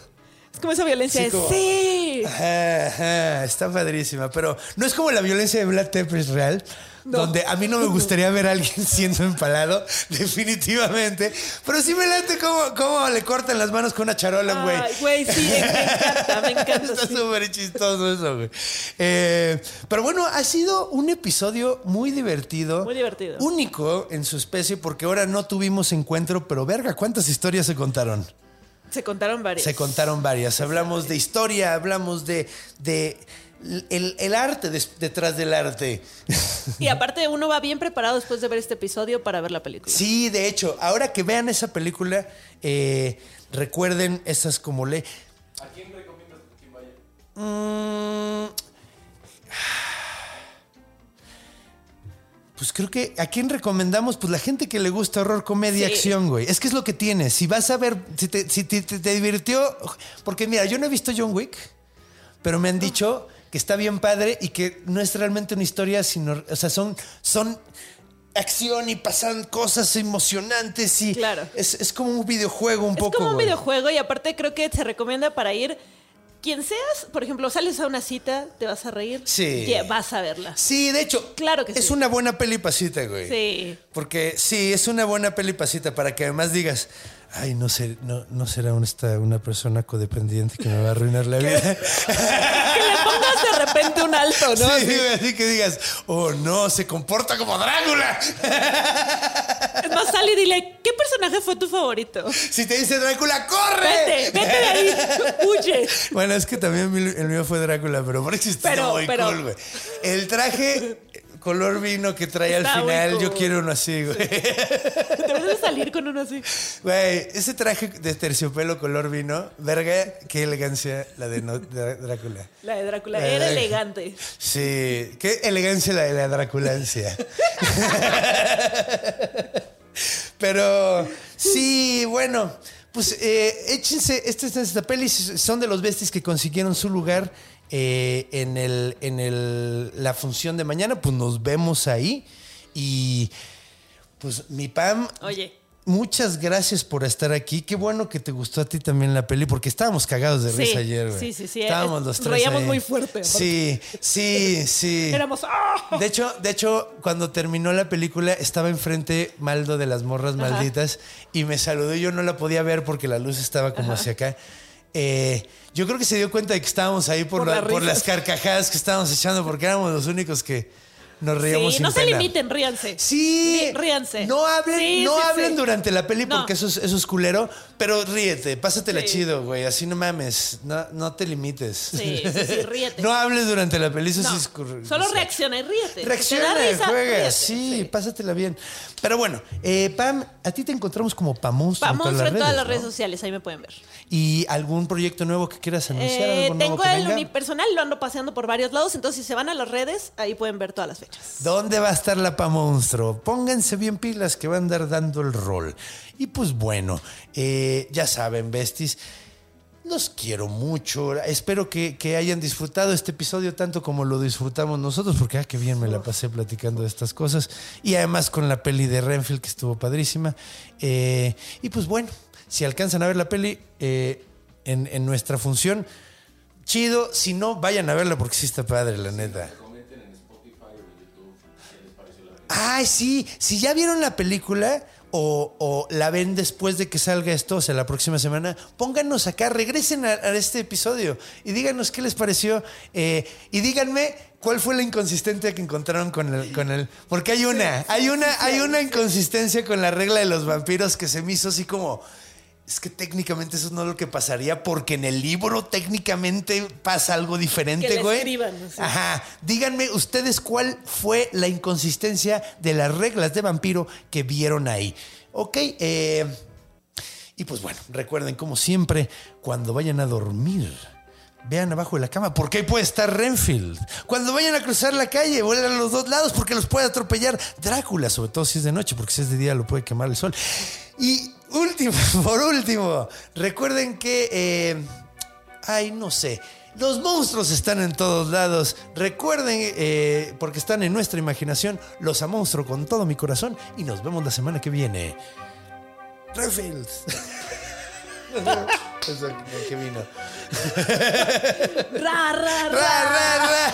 [SPEAKER 5] Es como esa violencia
[SPEAKER 3] Sí,
[SPEAKER 5] de
[SPEAKER 3] como-
[SPEAKER 5] sí.
[SPEAKER 3] Ajá, ajá, está padrísima, pero no es como la violencia de Black Tepes real, donde a mí no me (laughs) gustaría ver a alguien (laughs) siendo empalado, definitivamente, pero sí me late cómo, cómo le cortan las manos con una charola, güey.
[SPEAKER 5] Ay, güey, sí, me encanta, me encanta. (laughs)
[SPEAKER 3] Está
[SPEAKER 5] sí.
[SPEAKER 3] súper chistoso eso, güey. Eh, pero bueno, ha sido un episodio muy divertido.
[SPEAKER 5] Muy divertido.
[SPEAKER 3] Único en su especie, porque ahora no tuvimos encuentro, pero verga, ¿cuántas historias se contaron?
[SPEAKER 5] Se contaron varias.
[SPEAKER 3] Se contaron varias. Hablamos de historia, hablamos de, de el, el arte des- detrás del arte.
[SPEAKER 5] Y aparte uno va bien preparado después de ver este episodio para ver la película.
[SPEAKER 3] Sí, de hecho, ahora que vean esa película, eh, recuerden esas como le. ¿A quién recomiendas que vaya? Pues creo que a quién recomendamos, pues la gente que le gusta horror, comedia,
[SPEAKER 5] Sí.
[SPEAKER 3] acción, güey. Es que es lo que tiene. Si vas a ver, si te, si te- te- te divirtió, porque mira, yo no he visto John Wick, pero me han dicho que está bien padre y que no es realmente una historia, sino, o sea, son, son acción y pasan cosas emocionantes y
[SPEAKER 5] Claro.
[SPEAKER 3] es, es como un videojuego un
[SPEAKER 5] Es
[SPEAKER 3] poco.
[SPEAKER 5] como un
[SPEAKER 3] güey.
[SPEAKER 5] videojuego y aparte creo que se recomienda para ir quien seas, por ejemplo, sales a una cita, te vas a reír,
[SPEAKER 3] Sí.
[SPEAKER 5] vas a verla.
[SPEAKER 3] Sí, de hecho,
[SPEAKER 5] Claro que
[SPEAKER 3] es
[SPEAKER 5] sí.
[SPEAKER 3] una buena peli pasita, güey.
[SPEAKER 5] Sí.
[SPEAKER 3] Porque sí, es una buena peli pasita para que además digas, Ay, no, ser, no, no será una, esta- una persona codependiente que me va a arruinar la vida. (laughs)
[SPEAKER 5] Que le pongas de repente un alto, ¿no?
[SPEAKER 3] Sí, güey, así que digas, oh no, se comporta como Drácula. (laughs)
[SPEAKER 5] Es más, sal y dile, ¿qué personaje fue tu favorito?
[SPEAKER 3] Si te dice Drácula, ¡corre!
[SPEAKER 5] Vete, vete de ahí, huye.
[SPEAKER 3] Bueno, es que también el mío fue Drácula, pero por eso está muy
[SPEAKER 5] pero-
[SPEAKER 3] cool, güey. El traje color vino que trae
[SPEAKER 5] Está
[SPEAKER 3] al final, yo quiero uno así, güey.
[SPEAKER 5] Debes de salir con uno así.
[SPEAKER 3] Güey, ese traje de terciopelo color vino, verga, qué elegancia la de, no- de Drácula.
[SPEAKER 5] La de Drácula
[SPEAKER 3] La
[SPEAKER 5] era elegante.
[SPEAKER 3] Sí, qué elegancia la de la Draculancia. Pero sí, bueno, pues eh, échense, esta, esta, esta peli son de los besties que consiguieron su lugar eh, en, el, en el, la función de mañana, pues nos vemos ahí. Y pues mi Pam,
[SPEAKER 5] Oye,
[SPEAKER 3] muchas gracias por estar aquí. Qué bueno que te gustó a ti también la peli, porque estábamos cagados de
[SPEAKER 5] Sí,
[SPEAKER 3] risa ayer,
[SPEAKER 5] sí, sí, sí.
[SPEAKER 3] Estábamos
[SPEAKER 5] Eh,
[SPEAKER 3] los tres.
[SPEAKER 5] reíamos
[SPEAKER 3] ahí.
[SPEAKER 5] muy fuerte.
[SPEAKER 3] Sí, sí, (laughs) sí.
[SPEAKER 5] éramos. ¡ah!
[SPEAKER 3] De hecho, de hecho, cuando terminó la película, estaba enfrente Maldo de las morras malditas y me saludó. y Yo no la podía ver porque la luz estaba como hacia acá. Eh, yo creo que se dio cuenta de que estábamos ahí por,
[SPEAKER 5] Por
[SPEAKER 3] la-
[SPEAKER 5] las
[SPEAKER 3] carcajadas que estábamos echando, porque éramos los únicos que nos reíamos
[SPEAKER 5] Sí,
[SPEAKER 3] sin
[SPEAKER 5] no se
[SPEAKER 3] pena.
[SPEAKER 5] limiten, ríanse.
[SPEAKER 3] Sí,
[SPEAKER 5] Rí- ríanse.
[SPEAKER 3] No hablen,
[SPEAKER 5] Sí,
[SPEAKER 3] no
[SPEAKER 5] sí,
[SPEAKER 3] hablen
[SPEAKER 5] sí.
[SPEAKER 3] durante la peli
[SPEAKER 5] No.
[SPEAKER 3] porque eso es, eso es culero, pero ríete, pásatela chido, güey. Así no mames, no, no te limites.
[SPEAKER 5] Sí, sí, sí, (laughs) ríete.
[SPEAKER 3] no hables durante la peli, eso
[SPEAKER 5] No,
[SPEAKER 3] sí es
[SPEAKER 5] Solo reacciona y ríete.
[SPEAKER 3] Reacciona,
[SPEAKER 5] risa,
[SPEAKER 3] juega,
[SPEAKER 5] ríete.
[SPEAKER 3] sí, pásatela bien. Pero bueno, eh, Pam, a ti te encontramos como Pamonstro
[SPEAKER 5] Vamos
[SPEAKER 3] en todas las
[SPEAKER 5] todas
[SPEAKER 3] redes,
[SPEAKER 5] las
[SPEAKER 3] ¿no?
[SPEAKER 5] redes sociales, ahí me pueden ver.
[SPEAKER 3] ¿Y algún proyecto nuevo que quieras anunciar?
[SPEAKER 5] Eh,
[SPEAKER 3] algo nuevo
[SPEAKER 5] tengo
[SPEAKER 3] que
[SPEAKER 5] el unipersonal, lo ando paseando por varios lados, entonces si se van a las redes, ahí pueden ver todas las fechas.
[SPEAKER 3] ¿Dónde va a estar la Pamonstro? Pónganse bien pilas que va a andar dando el rol. Y pues bueno, eh, ya saben, besties. Los quiero mucho. Espero que, que hayan disfrutado este episodio tanto como lo disfrutamos nosotros, porque ah, qué bien me la pasé platicando de estas cosas. Y además con la peli de Renfield, que estuvo padrísima. Eh, y pues bueno, si alcanzan a ver la peli eh, en, en nuestra función, chido. Si no, vayan a verla porque sí está padre, la neta. Ay, sí, si ya vieron la película o, la ven después de que salga esto, o sea, la próxima semana, pónganos acá, regresen a, a este episodio y díganos qué les pareció eh, y díganme cuál fue la inconsistencia que encontraron con el, con el, porque hay una, hay una, hay una inconsistencia con la regla de los vampiros que se me hizo así como es que técnicamente eso no es lo que pasaría porque en el libro técnicamente pasa algo diferente,
[SPEAKER 5] Que
[SPEAKER 3] güey.
[SPEAKER 5] escriban.
[SPEAKER 3] Ajá. Díganme ustedes cuál fue la inconsistencia de las reglas de vampiro que vieron ahí. Ok, eh, y pues bueno, recuerden como siempre, cuando vayan a dormir, vean abajo de la cama, porque ahí puede estar Renfield. Cuando vayan a cruzar la calle, vuelvan a los dos lados porque los puede atropellar Drácula, sobre todo si es de noche, porque si es de día lo puede quemar el sol. Y último, (laughs) por último, recuerden que... eh, Ay, no sé. Los monstruos están en todos lados. Recuerden, eh, porque están en nuestra imaginación, los amonstro con todo mi corazón y nos vemos la semana que viene. Renfield. (laughs) Eso que vino. (laughs)
[SPEAKER 5] Ra, ra, ra.
[SPEAKER 3] Ra, ra, ra.